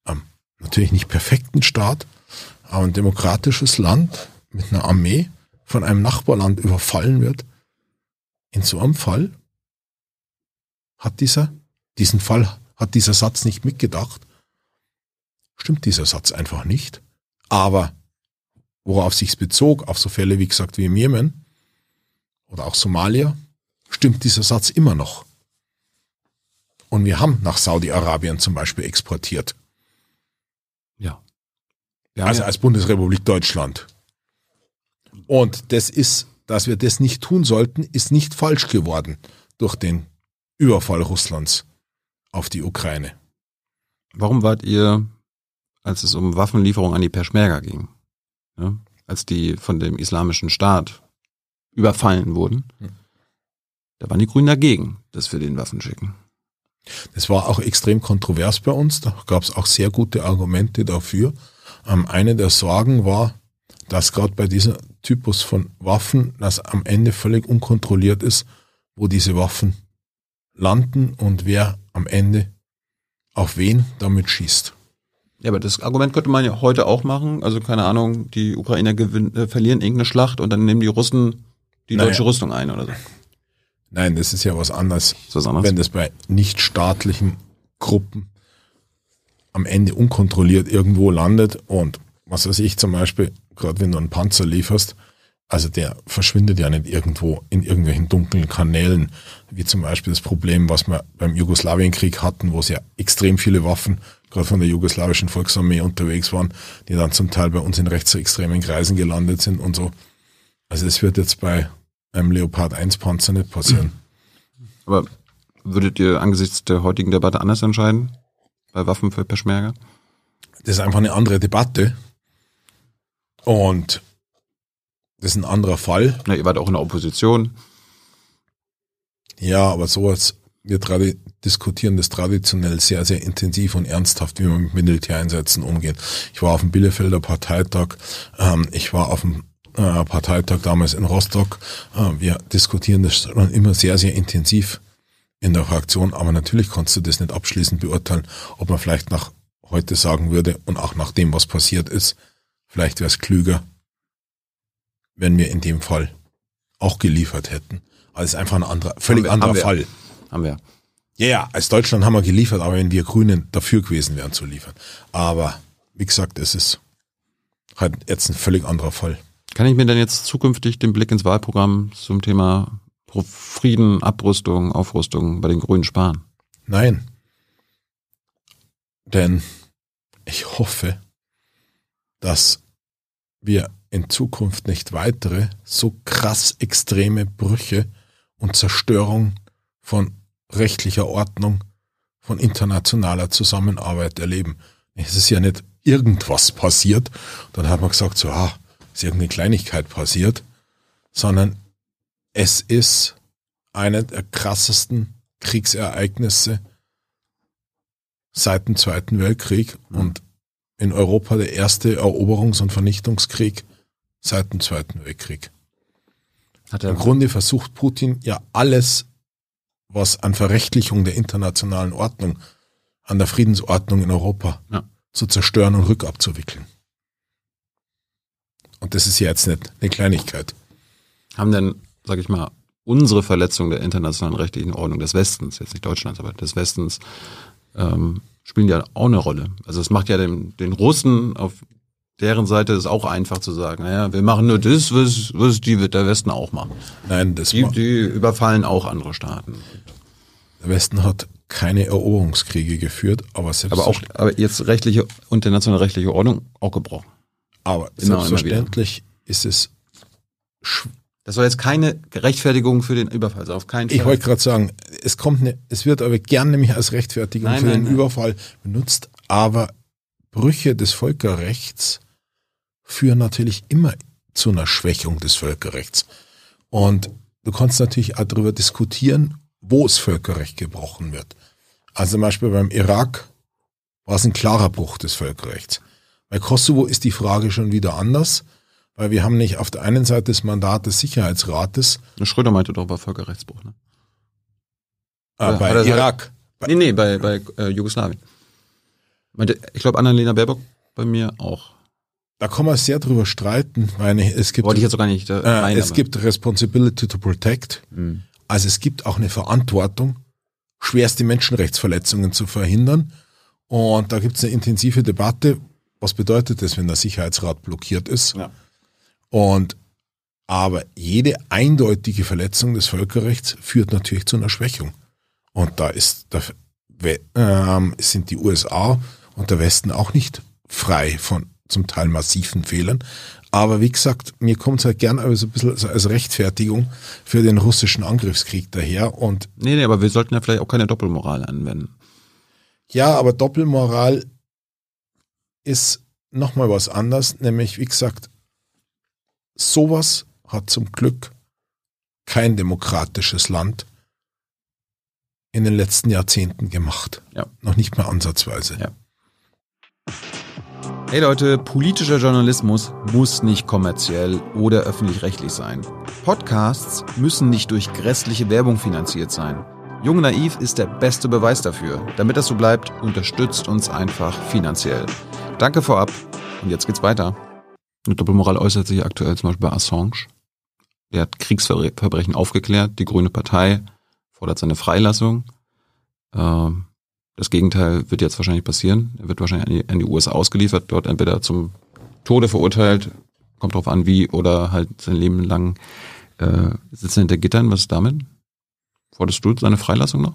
ähm, natürlich nicht perfekten Staat, aber ein demokratisches Land mit einer Armee von einem Nachbarland überfallen wird, in so einem Fall hat dieser, diesen Fall hat dieser Satz nicht mitgedacht. Stimmt dieser Satz einfach nicht. Aber worauf sich's bezog, auf so Fälle wie gesagt wie im Jemen oder auch Somalia, stimmt dieser Satz immer noch. Und wir haben nach Saudi-Arabien zum Beispiel exportiert. Ja. also als Bundesrepublik Deutschland. Und das ist, dass wir das nicht tun sollten, ist nicht falsch geworden durch den Überfall Russlands auf die Ukraine. Warum wart ihr, als es um Waffenlieferung an die Peschmerga ging, ja, als die von dem islamischen Staat überfallen wurden, hm. da waren die Grünen dagegen, dass wir den Waffen schicken. Das war auch extrem kontrovers bei uns. Da gab es auch sehr gute Argumente dafür. Ähm, eine der Sorgen war, dass gerade bei dieser Typus von Waffen, das am Ende völlig unkontrolliert ist, wo diese Waffen landen und wer am Ende auf wen damit schießt. Ja, aber das Argument könnte man ja heute auch machen. Also keine Ahnung, die Ukrainer gewinnen, äh, verlieren irgendeine Schlacht und dann nehmen die Russen die Naja. deutsche Rüstung ein oder so. Nein, das ist ja was anderes. Ist was anderes? Wenn das bei nichtstaatlichen Gruppen am Ende unkontrolliert irgendwo landet und was weiß ich zum Beispiel, gerade wenn du einen Panzer lieferst, also der verschwindet ja nicht irgendwo in irgendwelchen dunklen Kanälen, wie zum Beispiel das Problem, was wir beim Jugoslawienkrieg hatten, wo es ja extrem viele Waffen gerade von der jugoslawischen Volksarmee unterwegs waren, die dann zum Teil bei uns in rechtsextremen Kreisen gelandet sind und so. Also das wird jetzt bei einem Leopard 1 Panzer nicht passieren. Aber würdet ihr angesichts der heutigen Debatte anders entscheiden? Bei Waffen für Peschmerga? Das ist einfach eine andere Debatte. Und das ist ein anderer Fall. Na, ihr wart auch in der Opposition. Ja, aber sowas, wir diskutieren das traditionell sehr, sehr intensiv und ernsthaft, wie wir mit Militäreinsätzen umgehen. Ich war auf dem Bielefelder Parteitag, ähm, ich war auf dem äh, Parteitag damals in Rostock. Äh, wir diskutieren das schon immer sehr, sehr intensiv in der Fraktion, aber natürlich kannst du das nicht abschließend beurteilen, ob man vielleicht nach heute sagen würde und auch nach dem, was passiert ist, vielleicht wäre es klüger, wenn wir in dem Fall auch geliefert hätten. Also es ist einfach ein anderer, völlig wir- anderer haben. Fall. Haben wir. Ja, ja, als Deutschland haben wir geliefert, aber wenn wir Grünen dafür gewesen wären zu liefern. Aber wie gesagt, es ist halt jetzt ein völlig anderer Fall. Kann ich mir denn jetzt zukünftig den Blick ins Wahlprogramm zum Thema Frieden, Abrüstung, Aufrüstung bei den Grünen sparen? Nein. Denn ich hoffe, dass wir in Zukunft nicht weitere so krass extreme Brüche und Zerstörung von rechtlicher Ordnung, von internationaler Zusammenarbeit erleben. Es ist ja nicht irgendwas passiert, dann hat man gesagt, so, ah, ist irgendeine Kleinigkeit passiert, sondern es ist eine der krassesten Kriegsereignisse seit dem Zweiten Weltkrieg und in Europa der erste Eroberungs- und Vernichtungskrieg seit dem Zweiten Weltkrieg. Im Grunde versucht Putin ja alles, was an Verrechtlichung der internationalen Ordnung, an der Friedensordnung in Europa Ja. zu zerstören und rückabzuwickeln. Und das ist ja jetzt nicht eine Kleinigkeit. haben denn, sag ich mal, unsere Verletzung der internationalen rechtlichen Ordnung des Westens, jetzt nicht Deutschlands, aber des Westens, ähm, spielen ja auch eine Rolle. Also es macht ja den, den Russen auf deren Seite ist auch einfach zu sagen, naja, wir machen nur das, was, was die wird der Westen auch machen. Nein, das Die, die überfallen auch andere Staaten. der Westen hat keine Eroberungskriege geführt, aber selbst Aber auch, aber jetzt rechtliche, internationale rechtliche Ordnung auch gebrochen. Aber immer, immer selbstverständlich ist es Das soll jetzt keine Rechtfertigung für den Überfall sein, auf keinen Fall. Ich wollte gerade sagen, es kommt ne, es wird aber gern nämlich als Rechtfertigung Nein, für nein, den nein. Überfall benutzt, aber Brüche des Völkerrechts führen natürlich immer zu einer Schwächung des Völkerrechts. Und du kannst natürlich auch darüber diskutieren, wo das Völkerrecht gebrochen wird. Also zum Beispiel beim Irak war es ein klarer Bruch des Völkerrechts. Bei Kosovo ist die Frage schon wieder anders, weil wir haben nicht auf der einen Seite das Mandat des Sicherheitsrates, Schröder meinte doch, war Völkerrechtsbruch. Ne? äh, Ja, bei er- Irak. Nee, nee, bei, bei äh, Jugoslawien. Ich glaube, Annalena Baerbock bei mir auch. Da kann man sehr drüber streiten, weil es gibt, Wollte ich jetzt sogar nicht äh, äh, rein, es aber- gibt Responsibility to Protect. Hm. Also es gibt auch eine Verantwortung, schwerste Menschenrechtsverletzungen zu verhindern. Und da gibt es eine intensive Debatte. Was bedeutet das, wenn der Sicherheitsrat blockiert ist? Ja. Und aber jede eindeutige Verletzung des Völkerrechts führt natürlich zu einer Schwächung. Und da ist der, ähm, sind die USA und der Westen auch nicht frei von zum Teil massiven Fehlern. Aber wie gesagt, mir kommt es halt gern aber so ein bisschen so als Rechtfertigung für den russischen Angriffskrieg daher. Und Nee, nee, aber wir sollten ja vielleicht auch keine Doppelmoral anwenden. ja, aber Doppelmoral ist nochmal was anderes, nämlich wie gesagt, sowas hat zum Glück kein demokratisches Land in den letzten Jahrzehnten gemacht. Ja. Noch nicht mal ansatzweise. Ja. Hey Leute, politischer Journalismus muss nicht kommerziell oder öffentlich-rechtlich sein. Podcasts müssen nicht durch grässliche Werbung finanziert sein. Jung Naiv ist der beste Beweis dafür. Damit das so bleibt, unterstützt uns einfach finanziell. Danke vorab und jetzt geht's weiter. Eine Doppelmoral äußert sich aktuell zum Beispiel bei Assange. Er hat Kriegsverbrechen aufgeklärt. Die Grüne Partei fordert seine Freilassung. Ähm, das Gegenteil wird jetzt wahrscheinlich passieren. Er wird wahrscheinlich an die, an die USA ausgeliefert, dort entweder zum Tode verurteilt, kommt drauf an wie, oder halt sein Leben lang äh, sitzen hinter Gittern. Was ist damit? Forderst du seine Freilassung noch?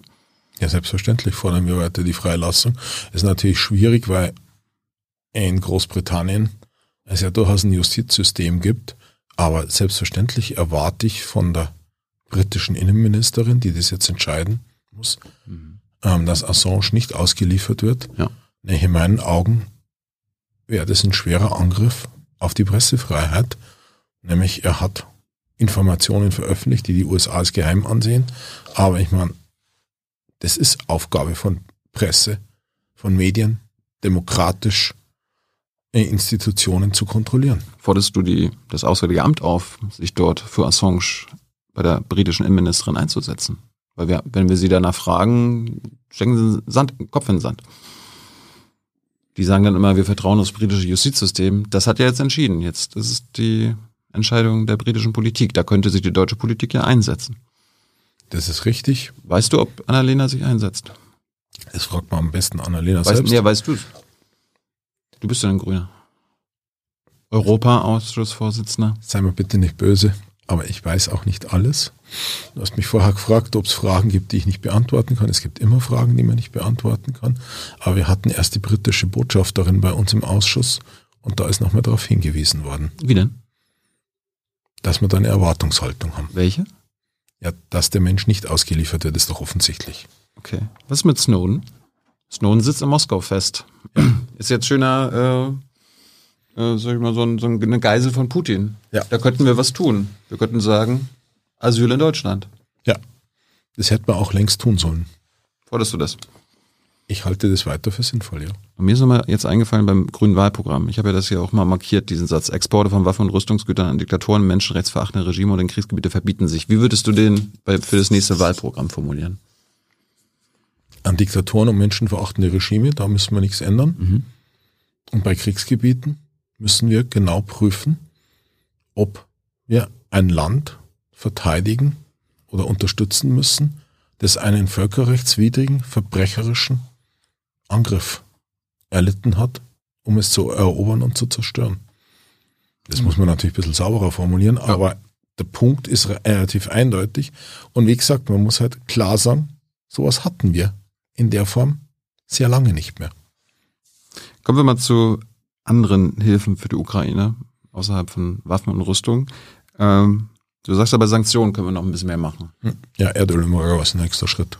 Ja, selbstverständlich fordern wir weiter die Freilassung. Ist natürlich schwierig, weil in Großbritannien es ja durchaus ein Justizsystem gibt, aber selbstverständlich erwarte ich von der britischen Innenministerin, die das jetzt entscheiden muss, mhm. ähm, dass Assange nicht ausgeliefert wird. Ja. In meinen Augen wäre das ein schwerer Angriff auf die Pressefreiheit, nämlich er hat Informationen veröffentlicht, die die USA als geheim ansehen, aber ich meine, das ist Aufgabe von Presse, von Medien, demokratisch Institutionen zu kontrollieren. Forderst du die, das Auswärtige Amt auf, sich dort für Assange bei der britischen Innenministerin einzusetzen? Weil wir, wenn wir sie danach fragen, stecken sie Sand, Kopf in den Sand. Die sagen dann immer, wir vertrauen das britische Justizsystem. Das hat ja jetzt entschieden. Jetzt ist es die Entscheidung der britischen Politik. Da könnte sich die deutsche Politik ja einsetzen. Das ist richtig. Weißt du, ob Annalena sich einsetzt? Das fragt man am besten Annalena weißt, selbst. Ja, weißt du Du bist ja ein Grüner. Europa-Ausschussvorsitzender. Sei mir bitte nicht böse, aber ich weiß auch nicht alles. Du hast mich vorher gefragt, ob es Fragen gibt, die ich nicht beantworten kann. Es gibt immer Fragen, die man nicht beantworten kann. Aber wir hatten erst die britische Botschafterin bei uns im Ausschuss und da ist nochmal darauf hingewiesen worden. Wie denn? Dass wir da eine Erwartungshaltung haben. Welche? Ja, dass der Mensch nicht ausgeliefert wird, ist doch offensichtlich. Okay. Was mit Snowden? Snowden sitzt in Moskau fest. Ist jetzt schöner, äh, äh, sag ich mal, so, ein, so eine Geisel von Putin. Ja. Da könnten wir was tun. Wir könnten sagen, Asyl in Deutschland. Ja. Das hätte man auch längst tun sollen. Forderst du das? Ich halte das weiter für sinnvoll, ja. Und mir ist nochmal jetzt eingefallen beim grünen Wahlprogramm. Ich habe ja das hier auch mal markiert, diesen Satz. Exporte von Waffen und Rüstungsgütern an Diktatoren, menschenrechtsverachtende Regime und in Kriegsgebiete verbieten sich. Wie würdest du den bei, für das nächste Wahlprogramm formulieren? An Diktatoren und menschenverachtende Regime, da müssen wir nichts ändern. Mhm. Und bei Kriegsgebieten müssen wir genau prüfen, ob wir ein Land verteidigen oder unterstützen müssen, das einen völkerrechtswidrigen, verbrecherischen Angriff erlitten hat, um es zu erobern und zu zerstören. Das muss man natürlich ein bisschen sauberer formulieren, aber der Punkt ist relativ eindeutig. Und wie gesagt, man muss halt klar sagen, sowas hatten wir in der Form sehr lange nicht mehr. Kommen wir mal zu anderen Hilfen für die Ukraine außerhalb von Waffen und Rüstung. Ähm, du sagst aber, Sanktionen können wir noch ein bisschen mehr machen. Ja, Erdölembargo ist ein nächster Schritt.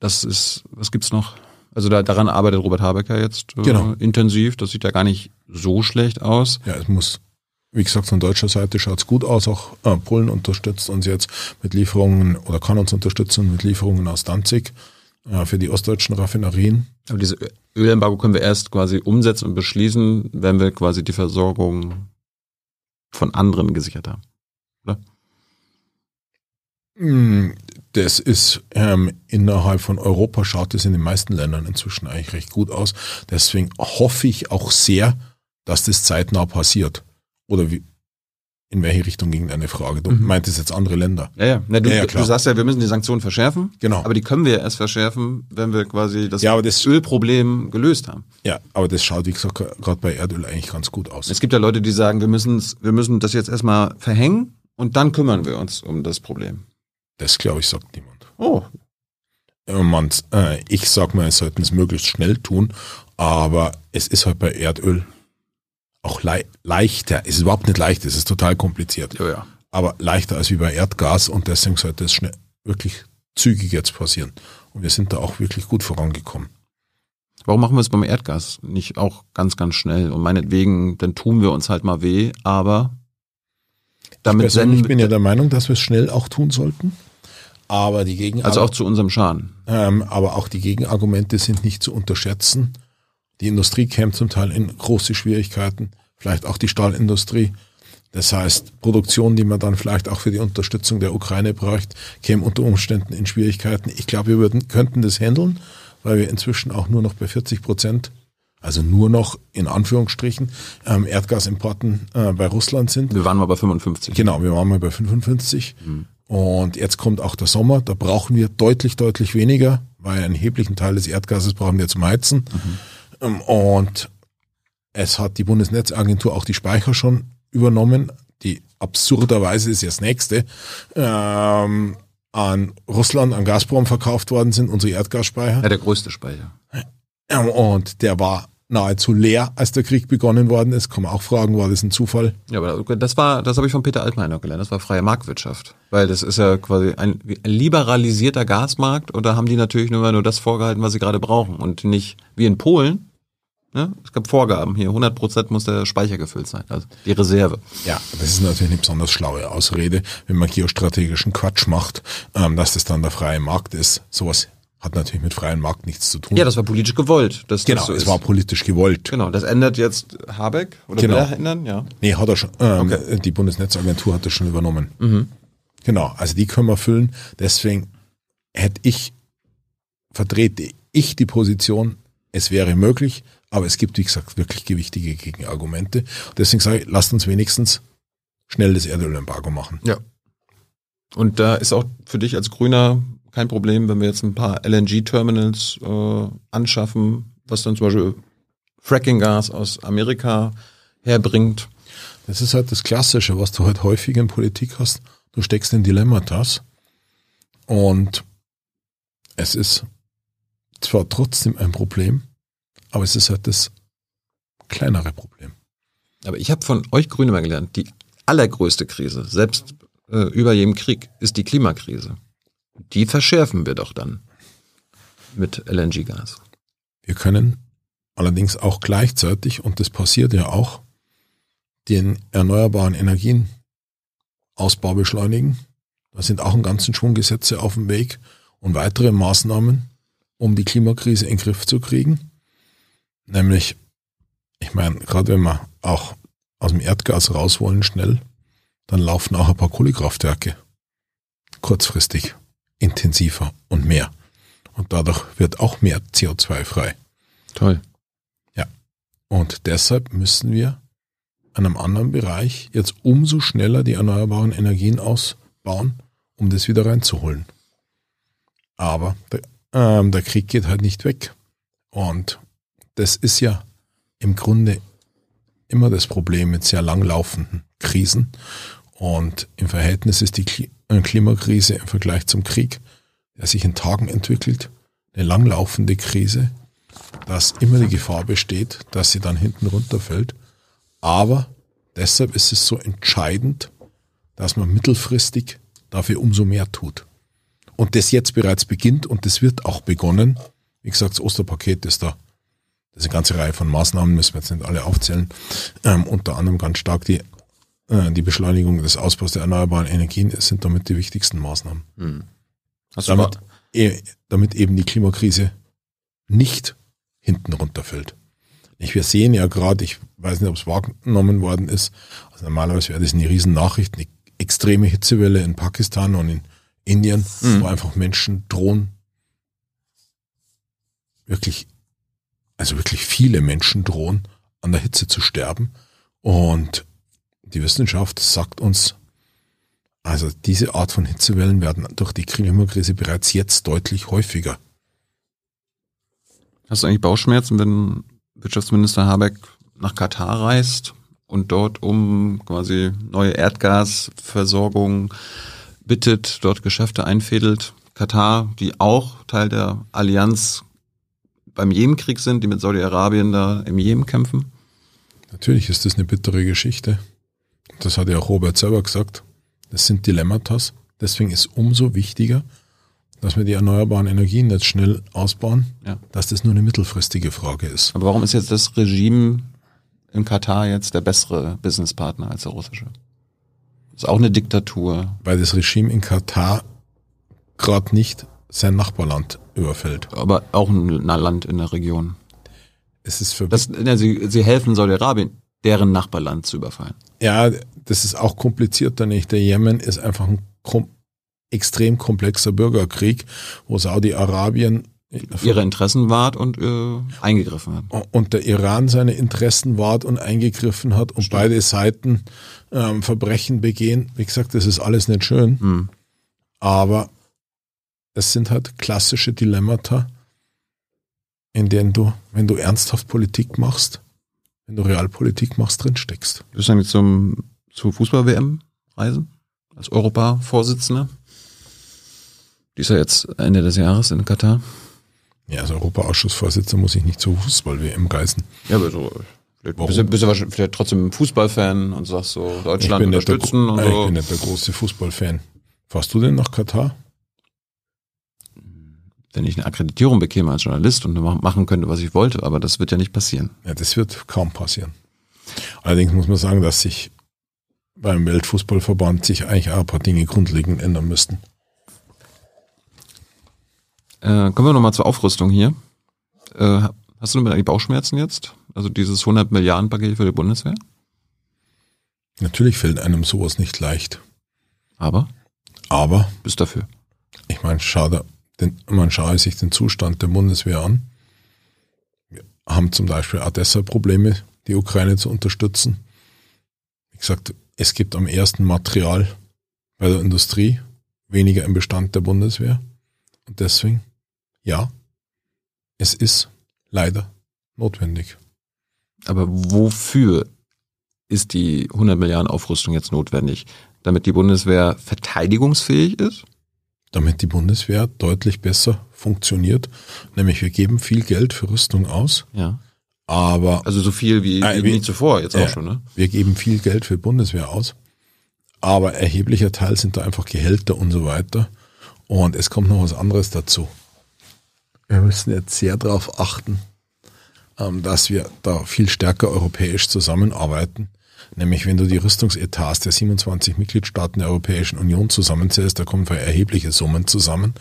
Das ist, was gibt's noch? Also da, daran arbeitet Robert Habecker jetzt äh, Genau. intensiv. Das sieht ja gar nicht so schlecht aus. Ja, es muss, wie gesagt, von deutscher Seite schaut's gut aus. Auch äh, Polen unterstützt uns jetzt mit Lieferungen oder kann uns unterstützen mit Lieferungen aus Danzig äh, für die ostdeutschen Raffinerien. Aber diese Ölembargo können wir erst quasi umsetzen und beschließen, wenn wir quasi die Versorgung von anderen gesichert haben. Mm, Das ist ähm, innerhalb von Europa schaut es in den meisten Ländern inzwischen eigentlich recht gut aus. Deswegen hoffe ich auch sehr, dass das zeitnah passiert. Oder wie, in welche Richtung ging deine Frage? Du Mhm. meintest jetzt andere Länder. Ja, ja. Na, du, Ja, ja, klar. du sagst ja, wir müssen die Sanktionen verschärfen. Genau. Aber die können wir erst verschärfen, wenn wir quasi das, Ja, aber das- Ölproblem gelöst haben. Ja, aber das schaut, wie gesagt, gerade bei Erdöl eigentlich ganz gut aus. Es gibt ja Leute, die sagen, wir müssen wir müssen das jetzt erstmal verhängen und dann kümmern wir uns um das Problem. Das, glaube ich, sagt niemand. Oh, Äh, Man, äh, ich sag mal, es sollten es möglichst schnell tun, aber es ist halt bei Erdöl auch lei leichter. Es ist überhaupt nicht leicht, es ist total kompliziert. ja, ja. aber leichter als wie bei Erdgas und deswegen sollte es schnell, wirklich zügig jetzt passieren. Und wir sind da auch wirklich gut vorangekommen. Warum machen wir es beim Erdgas nicht auch ganz, ganz schnell? Und meinetwegen, dann tun wir uns halt mal weh, aber damit Persönlich senden bin ja der Meinung, dass wir es schnell auch tun sollten. Aber die Gegen Also auch zu unserem Schaden. ähm, aber auch die Gegenargumente sind nicht zu unterschätzen. Die Industrie käme zum Teil in große Schwierigkeiten, vielleicht auch die Stahlindustrie. Das heißt, Produktion, die man dann vielleicht auch für die Unterstützung der Ukraine bräuchte, käme unter Umständen in Schwierigkeiten. Ich glaube, wir würden, könnten das handeln, weil wir inzwischen auch nur noch bei 40 Prozent, also nur noch in Anführungsstrichen, ähm, Erdgasimporten äh, bei Russland sind. Wir waren mal bei 55. Genau, wir waren mal bei 55. Und jetzt kommt auch der Sommer. Da brauchen wir deutlich, deutlich weniger, weil einen erheblichen Teil des Erdgases brauchen wir zum Heizen. Ähm, Und es hat die Bundesnetzagentur auch die Speicher schon übernommen, die absurderweise ist ja das nächste, ähm, an Russland, an Gazprom verkauft worden sind, unsere Erdgasspeicher. Ja, der größte Speicher. Ähm, Und der war nahezu leer, als der Krieg begonnen worden ist. Kann man auch fragen, war das ein Zufall? Ja, aber das war, das habe ich von Peter Altmaier noch gelernt. Das war freie Marktwirtschaft, weil das ist ja quasi ein, ein liberalisierter Gasmarkt und da haben die natürlich nur nur das vorgehalten, was sie gerade brauchen und nicht wie in Polen. Ne? Es gab Vorgaben hier, 100 Prozent muss der Speicher gefüllt sein, also die Reserve. Ja, das ist natürlich eine besonders schlaue Ausrede, wenn man geostrategischen Quatsch macht, ähm, dass das dann der freie Markt ist. Sowas hat natürlich mit freiem Markt nichts zu tun. Ja, das war politisch gewollt. Dass genau, das so es ist. war politisch gewollt. Genau, das ändert jetzt Habeck oder Genau. will er ändern, ja. Nee, hat er schon. Ähm, Okay. Die Bundesnetzagentur hat das schon übernommen. Genau, also die können wir füllen. Deswegen hätte ich, vertrete ich die Position, es wäre möglich, aber es gibt, wie gesagt, wirklich gewichtige Gegenargumente. Deswegen sage ich, lasst uns wenigstens schnell das Erdölembargo machen. Ja. Und da ist auch für dich als Grüner kein Problem, wenn wir jetzt ein paar LNG-Terminals äh, anschaffen, was dann zum Beispiel Fracking-Gas aus Amerika herbringt. Das ist halt das Klassische, was du halt häufig in Politik hast. Du steckst in Dilemmatas und es ist zwar trotzdem ein Problem, aber es ist halt das kleinere Problem. Aber ich habe von euch Grüne mal gelernt, die allergrößte Krise, selbst äh, über jedem Krieg, ist die Klimakrise. Die verschärfen wir doch dann mit LNG-Gas. Wir können allerdings auch gleichzeitig, und das passiert ja auch, den erneuerbaren Energien Ausbau beschleunigen. Da sind auch einen ganzen Schwung Gesetze auf dem Weg und weitere Maßnahmen, um die Klimakrise in den Griff zu kriegen. Nämlich, ich meine, gerade wenn wir auch aus dem Erdgas raus wollen schnell, dann laufen auch ein paar Kohlekraftwerke kurzfristig intensiver und mehr. Und dadurch wird auch mehr CO2 frei. Toll. Und deshalb müssen wir an einem anderen Bereich jetzt umso schneller die erneuerbaren Energien ausbauen, um das wieder reinzuholen. Aber der, ähm, der Krieg geht halt nicht weg. Und das ist ja im Grunde immer das Problem mit sehr langlaufenden Krisen. Und im Verhältnis ist die äh, Klimakrise im Vergleich zum Krieg, der sich in Tagen entwickelt, eine langlaufende Krise, dass immer die Gefahr besteht, dass sie dann hinten runterfällt. Aber deshalb ist es so entscheidend, dass man mittelfristig dafür umso mehr tut. Und das jetzt bereits beginnt und das wird auch begonnen. Wie gesagt, das Osterpaket ist da. Das ist eine ganze Reihe von Maßnahmen, müssen wir jetzt nicht alle aufzählen. Ähm, unter anderem ganz stark die, äh, die Beschleunigung des Ausbaus der erneuerbaren Energien sind damit die wichtigsten Maßnahmen. Hast du Damit, e- damit eben die Klimakrise nicht hinten runterfällt. Ich, wir sehen ja gerade, ich weiß nicht, ob es wahrgenommen worden ist, also normalerweise wäre das eine Riesennachricht, eine extreme Hitzewelle in Pakistan und in Indien, wo einfach Menschen drohen, wirklich, also wirklich viele Menschen drohen, an der Hitze zu sterben. Und die Wissenschaft sagt uns, also diese Art von Hitzewellen werden durch die Klimakrise bereits jetzt deutlich häufiger. Hast du eigentlich Bauchschmerzen, wenn Wirtschaftsminister Habeck nach Katar reist und dort um quasi neue Erdgasversorgung bittet, dort Geschäfte einfädelt? Katar, die auch Teil der Allianz beim Jemenkrieg sind, die mit Saudi-Arabien da im Jemen kämpfen? Natürlich ist das eine bittere Geschichte. Das hat ja auch Robert selber gesagt. Das sind Dilemmatas. Deswegen ist umso wichtiger, dass wir die erneuerbaren Energien jetzt schnell ausbauen, Ja. dass das nur eine mittelfristige Frage ist. Aber warum ist jetzt das Regime in Katar jetzt der bessere Businesspartner als der russische? Ist auch eine Diktatur. Weil das Regime in Katar gerade nicht sein Nachbarland überfällt. Aber auch ein Land in der Region. Es ist für Das, ja, sie, sie helfen Saudi-Arabien, deren Nachbarland zu überfallen. Ja, das ist auch komplizierter nicht. Der Jemen ist einfach ein kom extrem komplexer Bürgerkrieg, wo Saudi-Arabien Ihre Interessen wahrt und äh, eingegriffen hat. und der Iran seine Interessen wahrt und eingegriffen hat und beide Seiten ähm, Verbrechen begehen. Wie gesagt, das ist alles nicht schön, Hm. aber es sind halt klassische Dilemmata, in denen du, wenn du ernsthaft Politik machst, wenn du Realpolitik machst, drin steckst. Bist du eigentlich zum, zu Fußball-WM reisen? Als Europa-Vorsitzender? Die ist ja jetzt Ende des Jahres in Katar. Ja, als Europaausschussvorsitzender muss ich nicht zur Fußball-WM reisen. Ja, aber so. Warum? bist, du, bist du wahrscheinlich vielleicht trotzdem Fußballfan und sagst so, Deutschland nicht der, unterstützen und Gro- ich bin so. nicht der große Fußballfan. Fahrst du denn nach Katar? Wenn ich eine Akkreditierung bekäme als Journalist und mach- machen könnte, was ich wollte, aber das wird ja nicht passieren. Ja, das wird kaum passieren. Allerdings muss man sagen, dass sich beim Weltfußballverband sich eigentlich auch ein paar Dinge grundlegend ändern müssten. Äh, kommen wir nochmal zur Aufrüstung hier. Äh, hast du eigentlich Bauchschmerzen jetzt? Also dieses 100 Milliarden Paket für die Bundeswehr? Natürlich fällt einem sowas nicht leicht. Aber Aber bist dafür. ich meine, schau da, den, man schaue sich den Zustand der Bundeswehr an. Wir haben zum Beispiel auch deshalb Probleme, die Ukraine zu unterstützen. Wie gesagt, es gibt am ersten Material bei der Industrie weniger im Bestand der Bundeswehr. Und deswegen, ja, es ist leider notwendig. Aber wofür ist die 100 Milliarden Aufrüstung jetzt notwendig? Damit die Bundeswehr verteidigungsfähig ist? Damit die Bundeswehr deutlich besser funktioniert. Nämlich wir geben viel Geld für Rüstung aus, Ja. aber Also so viel wie, Äh, wie nie zuvor, jetzt auch Ja. schon, ne? wir geben viel Geld für Bundeswehr aus. Aber erheblicher Teil sind da einfach Gehälter und so weiter. Und es kommt noch was anderes dazu. Wir müssen jetzt sehr darauf achten, ähm, dass wir da viel stärker europäisch zusammenarbeiten. Nämlich wenn du die Rüstungsetats der 27 Mitgliedstaaten der Europäischen Union zusammenzählst, da kommen erhebliche Summen zusammen.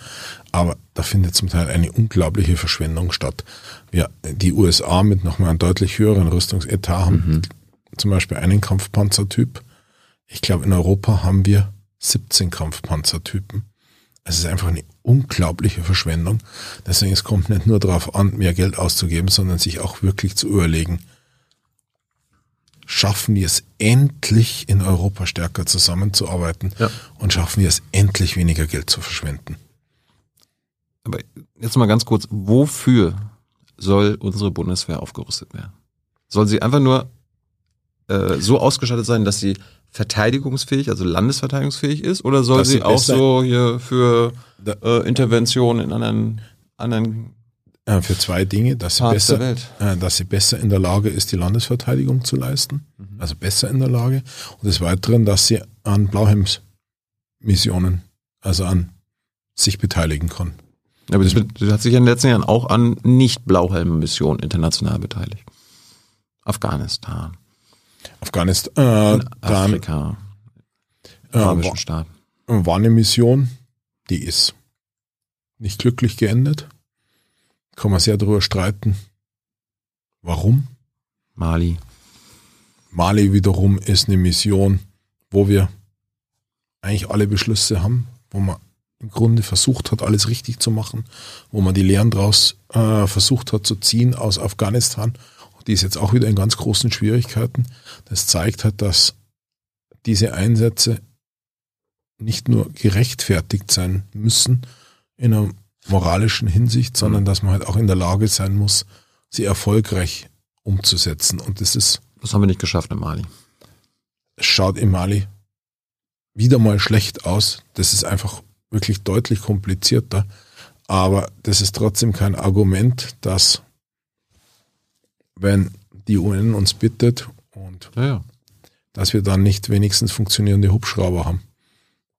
Aber da findet zum Teil eine unglaubliche Verschwendung statt. Wir, die USA mit nochmal einem deutlich höheren Rüstungsetat haben zum Beispiel einen Kampfpanzertyp. Ich glaube, in Europa haben wir 17 Kampfpanzertypen. Es ist einfach eine unglaubliche Verschwendung. Deswegen, es kommt nicht nur darauf an, mehr Geld auszugeben, sondern sich auch wirklich zu überlegen, schaffen wir es endlich in Europa stärker zusammenzuarbeiten Ja. und schaffen wir es endlich weniger Geld zu verschwenden. Aber jetzt mal ganz kurz, wofür soll unsere Bundeswehr aufgerüstet werden? Soll sie einfach nur äh, so ausgestattet sein, dass sie verteidigungsfähig, also landesverteidigungsfähig ist, oder soll Dass sie sie auch so hier für äh, Interventionen in anderen, anderen Äh, für zwei Dinge, dass sie, der besser, Welt? äh, dass sie besser in der Lage ist, die Landesverteidigung zu leisten, also besser in der Lage, und des Weiteren, dass sie an Blauhelms-Missionen, also an sich beteiligen kann. Aber das, das hat sich in den letzten Jahren auch an Nicht-Blauhelm-Missionen international beteiligt. Afghanistan, Afghanistan, äh, Afrika, äh, arabischen war, Staaten. war eine Mission, die ist nicht glücklich geendet. Kann man sehr darüber streiten. Warum? Mali. Mali wiederum ist eine Mission, wo wir eigentlich alle Beschlüsse haben, wo man im Grunde versucht hat, alles richtig zu machen, wo man die Lehren daraus äh, versucht hat zu ziehen aus Afghanistan. Die ist jetzt auch wieder in ganz großen Schwierigkeiten. Das zeigt halt, dass diese Einsätze nicht nur gerechtfertigt sein müssen in einer moralischen Hinsicht, sondern dass man halt auch in der Lage sein muss, sie erfolgreich umzusetzen. Und das ist Das haben wir nicht geschafft in Mali. es schaut in Mali wieder mal schlecht aus. Das ist einfach wirklich deutlich komplizierter. Aber das ist trotzdem kein Argument, dass wenn die UN uns bittet und Ja, ja. dass wir dann nicht wenigstens funktionierende Hubschrauber haben,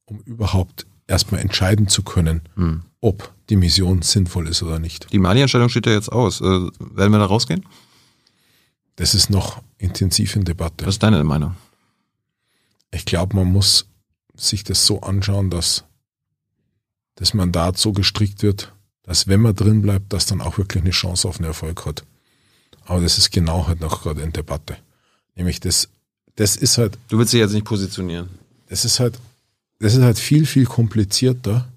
um überhaupt erstmal entscheiden zu können, Hm. Ob die Mission sinnvoll ist oder nicht. Die Mali-Entscheidung steht ja jetzt aus. Äh, werden wir da rausgehen? Das ist noch intensiv in Debatte. Was ist deine Meinung? Ich glaube, man muss sich das so anschauen, dass das Mandat so gestrickt wird, dass wenn man drin bleibt, das dann auch wirklich eine Chance auf einen Erfolg hat. Aber das ist genau halt noch gerade in Debatte. Nämlich das, das ist halt. Du willst dich jetzt nicht positionieren. Das ist halt, das ist halt viel, viel komplizierter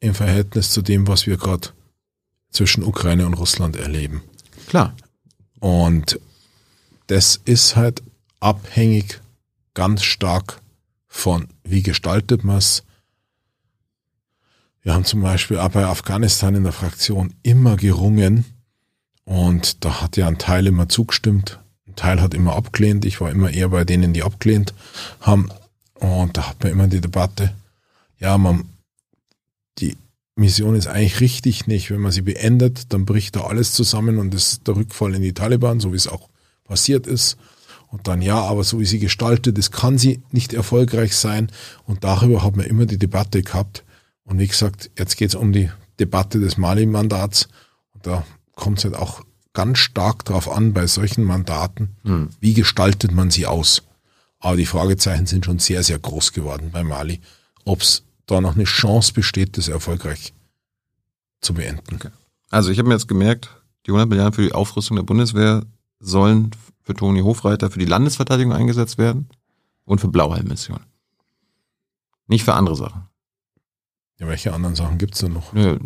im Verhältnis zu dem, was wir gerade zwischen Ukraine und Russland erleben. Klar. Und das ist halt abhängig ganz stark von, wie gestaltet man es. Wir haben zum Beispiel auch bei Afghanistan in der Fraktion immer gerungen und da hat ja ein Teil immer zugestimmt, ein Teil hat immer abgelehnt. Ich war immer eher bei denen, die abgelehnt haben. Und da hat man immer die Debatte, ja, man, die Mission ist eigentlich richtig nicht. Wenn man sie beendet, dann bricht da alles zusammen und das ist der Rückfall in die Taliban, so wie es auch passiert ist. Und dann ja, aber so wie sie gestaltet ist, kann sie nicht erfolgreich sein. Und darüber haben wir immer die Debatte gehabt. Und wie gesagt, jetzt geht es um die Debatte des Mali-Mandats. Und da kommt es halt auch ganz stark darauf an, bei solchen Mandaten, hm. wie gestaltet man sie aus. Aber die Fragezeichen sind schon sehr, sehr groß geworden bei Mali, ob es da noch eine Chance besteht, das erfolgreich zu beenden. Okay. Also ich habe mir jetzt gemerkt, die 100 Milliarden für die Aufrüstung der Bundeswehr sollen für Toni Hofreiter für die Landesverteidigung eingesetzt werden und für Blauhelm-Mission. Nicht für andere Sachen. Ja, welche anderen Sachen gibt's denn noch? Ja,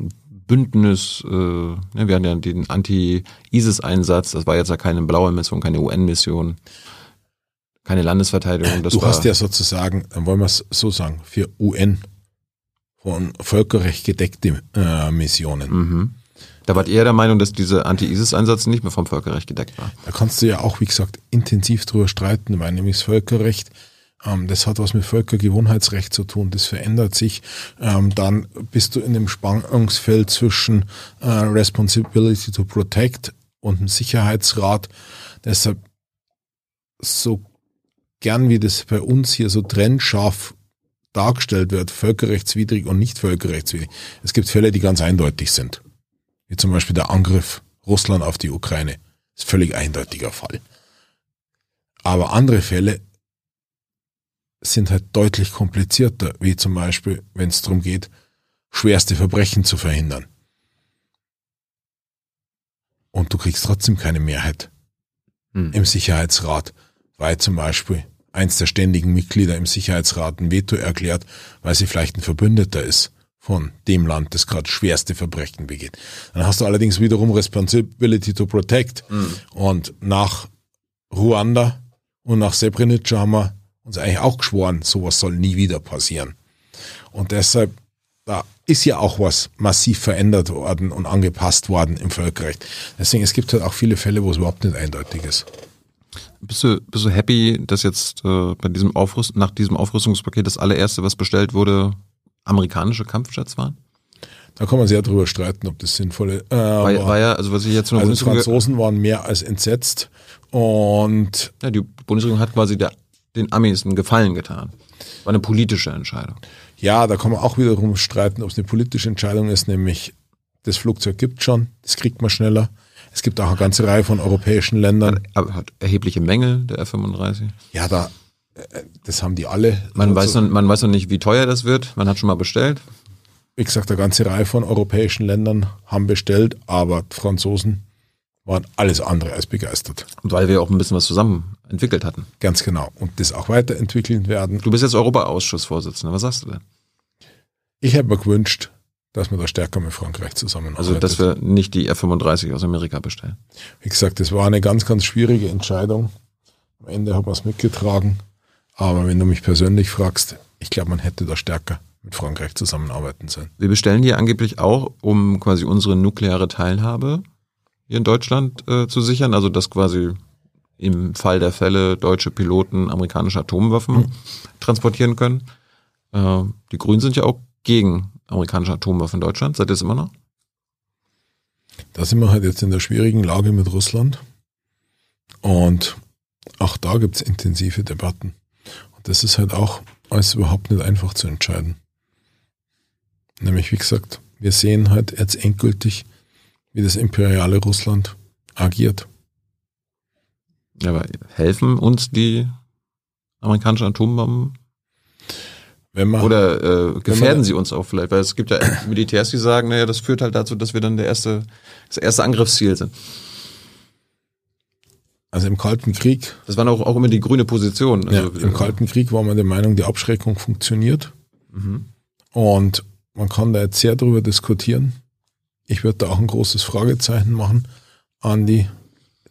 Bündnis, äh, ja, wir hatten ja den Anti-ISIS-Einsatz, das war jetzt ja keine blaue Mission, keine UN-Mission, keine Landesverteidigung. du hast ja sozusagen, dann wollen wir es so sagen, für UN von Völkerrecht gedeckte äh, Missionen. Mhm. Da wart ihr der Meinung, dass dieser Anti-ISIS-Einsatz nicht mehr vom Völkerrecht gedeckt war? Da kannst du ja auch, wie gesagt, intensiv drüber streiten, weil nämlich das Völkerrecht, ähm, das hat was mit Völkergewohnheitsrecht zu tun, das verändert sich. Ähm, dann bist du in dem Spannungsfeld zwischen äh, Responsibility to Protect und dem Sicherheitsrat. Deshalb so gern wie das bei uns hier so trennscharf dargestellt wird, völkerrechtswidrig und nicht völkerrechtswidrig. Es gibt Fälle, die ganz eindeutig sind wie zum Beispiel der Angriff Russland auf die Ukraine. Das ist völlig eindeutiger Fall. Aber andere Fälle sind halt deutlich komplizierter, wie zum Beispiel, wenn es darum geht, schwerste Verbrechen zu verhindern. Und du kriegst trotzdem keine Mehrheit hm. im Sicherheitsrat, weil zum Beispiel eins der ständigen Mitglieder im Sicherheitsrat ein Veto erklärt, weil sie vielleicht ein Verbündeter ist von dem Land, das gerade schwerste Verbrechen begeht. Dann hast du allerdings wiederum Responsibility to Protect. Mhm. Und nach Ruanda und nach Srebrenica haben wir uns eigentlich auch geschworen, sowas soll nie wieder passieren. Und deshalb, da ist ja auch was massiv verändert worden und angepasst worden im Völkerrecht. Deswegen, es gibt halt auch viele Fälle, wo es überhaupt nicht eindeutig ist. Bist du, bist du happy, dass jetzt äh, bei diesem Aufrüst nach diesem Aufrüstungspaket das allererste, was bestellt wurde, amerikanische Kampfjets waren? Da kann man sehr drüber streiten, ob das sinnvoll äh, war, war. war ja, also was ich jetzt nur Also die Franzosen waren mehr als entsetzt und ja, die Bundesregierung hat quasi der, den Amis einen Gefallen getan. War eine politische Entscheidung. Ja, da kann man auch wiederum streiten, ob es eine politische Entscheidung ist, nämlich das Flugzeug gibt schon, das kriegt man schneller. Es gibt auch eine ganze Reihe von europäischen Ländern. Aber hat erhebliche Mängel, der F-35. Ja, da das haben die alle. Man weiß, noch, man weiß noch nicht, wie teuer das wird. Man hat schon mal bestellt. Wie gesagt, eine ganze Reihe von europäischen Ländern haben bestellt, aber Franzosen waren alles andere als begeistert. Und weil wir auch ein bisschen was zusammen entwickelt hatten. Ganz genau. Und das auch weiterentwickeln werden. Du bist jetzt Europaausschussvorsitzender. Was sagst du denn? Ich hätte mir gewünscht, dass wir da stärker mit Frankreich zusammenarbeiten. Also, dass wir nicht die F-35 aus Amerika bestellen. Wie gesagt, das war eine ganz, ganz schwierige Entscheidung. Am Ende haben wir es mitgetragen. Aber wenn du mich persönlich fragst, ich glaube, man hätte da stärker mit Frankreich zusammenarbeiten sollen. Wir bestellen die angeblich auch, um quasi unsere nukleare Teilhabe hier in Deutschland äh, zu sichern. Also dass quasi im Fall der Fälle deutsche Piloten amerikanische Atomwaffen mhm. transportieren können. Äh, die Grünen sind ja auch gegen amerikanische Atomwaffen in Deutschland. Seid ihr es immer noch? Da sind wir halt jetzt in der schwierigen Lage mit Russland. Und auch da gibt es intensive Debatten das ist halt auch alles überhaupt nicht einfach zu entscheiden. Nämlich, wie gesagt, wir sehen halt jetzt endgültig, wie das imperiale Russland agiert. Aber helfen uns die amerikanischen Atombomben? Man, Oder äh, gefährden sie uns auch vielleicht? Weil es gibt ja Militärs, die sagen, naja, das führt halt dazu, dass wir dann der erste, das erste Angriffsziel sind. also im Kalten Krieg, Das war auch, auch immer die grüne Position. ja, Also, im Kalten Krieg war man der Meinung, die Abschreckung funktioniert. Mhm. Und man kann da jetzt sehr drüber diskutieren. Ich würde da auch ein großes Fragezeichen machen an die,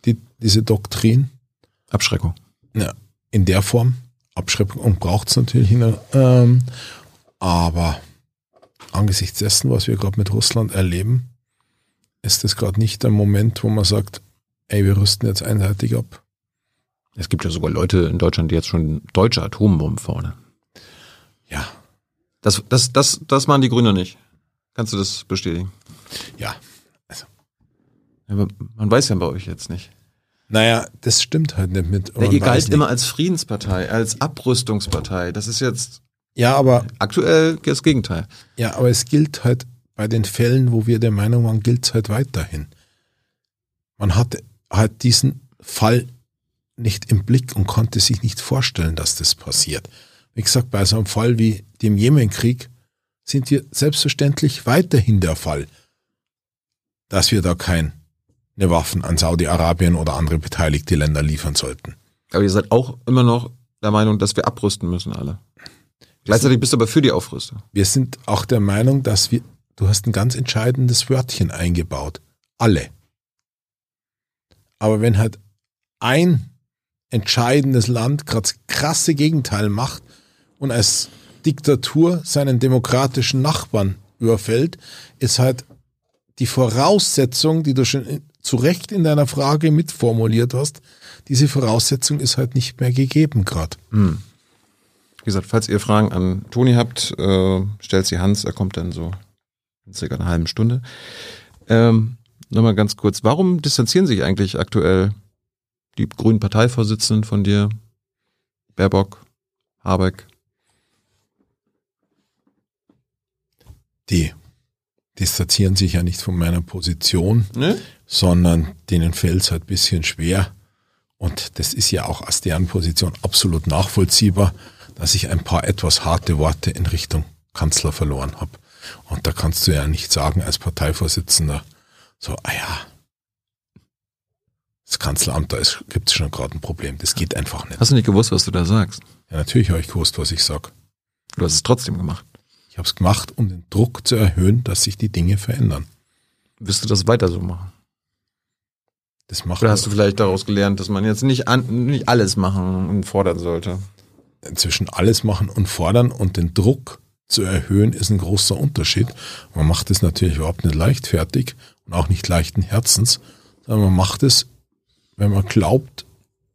die diese Doktrin. Abschreckung. Ja, in der Form. Abschreckung braucht es natürlich. In, ähm, aber angesichts dessen, was wir gerade mit Russland erleben, ist es gerade nicht der Moment, wo man sagt, ey, wir rüsten jetzt einseitig ab. Es gibt ja sogar Leute in Deutschland, die jetzt schon deutsche Atombomben fordern. Ja, Das, das, das, das machen die Grünen nicht. Kannst du das bestätigen? ja. Ja, aber man weiß ja bei euch jetzt nicht. Naja, das stimmt halt nicht mit. Ja, ihr galt immer als Friedenspartei, als Abrüstungspartei. Das ist jetzt Ja, aber aktuell das Gegenteil. Ja, aber es gilt halt bei den Fällen, wo wir der Meinung waren, gilt es halt weiterhin. Man hatte halt diesen Fall nicht im Blick und konnte sich nicht vorstellen, dass das passiert. Wie gesagt, bei so einem Fall wie dem Jemenkrieg sind wir selbstverständlich weiterhin der Fall, dass wir da keine Waffen an Saudi-Arabien oder andere beteiligte Länder liefern sollten. Aber ihr seid auch immer noch der Meinung, dass wir abrüsten müssen alle. Gleichzeitig bist du aber für die Aufrüstung. Wir sind auch der Meinung, dass wir, du hast ein ganz entscheidendes Wörtchen eingebaut. Alle. Aber wenn halt ein entscheidendes Land gerade das krasse Gegenteil macht und als Diktatur seinen demokratischen Nachbarn überfällt, ist halt die Voraussetzung, die du schon zu Recht in deiner Frage mitformuliert hast, diese Voraussetzung ist halt nicht mehr gegeben gerade. Wie gesagt, falls ihr Fragen an Toni habt, äh, stellt sie Hans, er kommt dann so in circa einer halben Stunde. Ähm, Nochmal ganz kurz, warum distanzieren sich eigentlich aktuell die grünen Parteivorsitzenden von dir, Baerbock, Habeck? Die distanzieren sich ja nicht von meiner Position, Ne? sondern denen fällt es halt ein bisschen schwer. Und das ist ja auch aus deren Position absolut nachvollziehbar, dass ich ein paar etwas harte Worte in Richtung Kanzler verloren habe. Und da kannst du ja nicht sagen als Parteivorsitzender, so, ah ja, das Kanzleramt, da gibt es schon gerade ein Problem. Das geht einfach nicht. Hast du nicht gewusst, was du da sagst? Ja, natürlich habe ich gewusst, was ich sag. Du hast es trotzdem gemacht. Ich habe es gemacht, um den Druck zu erhöhen, dass sich die Dinge verändern. Wirst du das weiter so machen? Das macht Oder hast du vielleicht daraus gelernt, dass man jetzt nicht, an, nicht alles machen und fordern sollte? zwischen alles machen und fordern und den Druck zu erhöhen, ist ein großer Unterschied. Man macht es natürlich überhaupt nicht leichtfertig und auch nicht leichten Herzens, sondern man macht es, wenn man glaubt,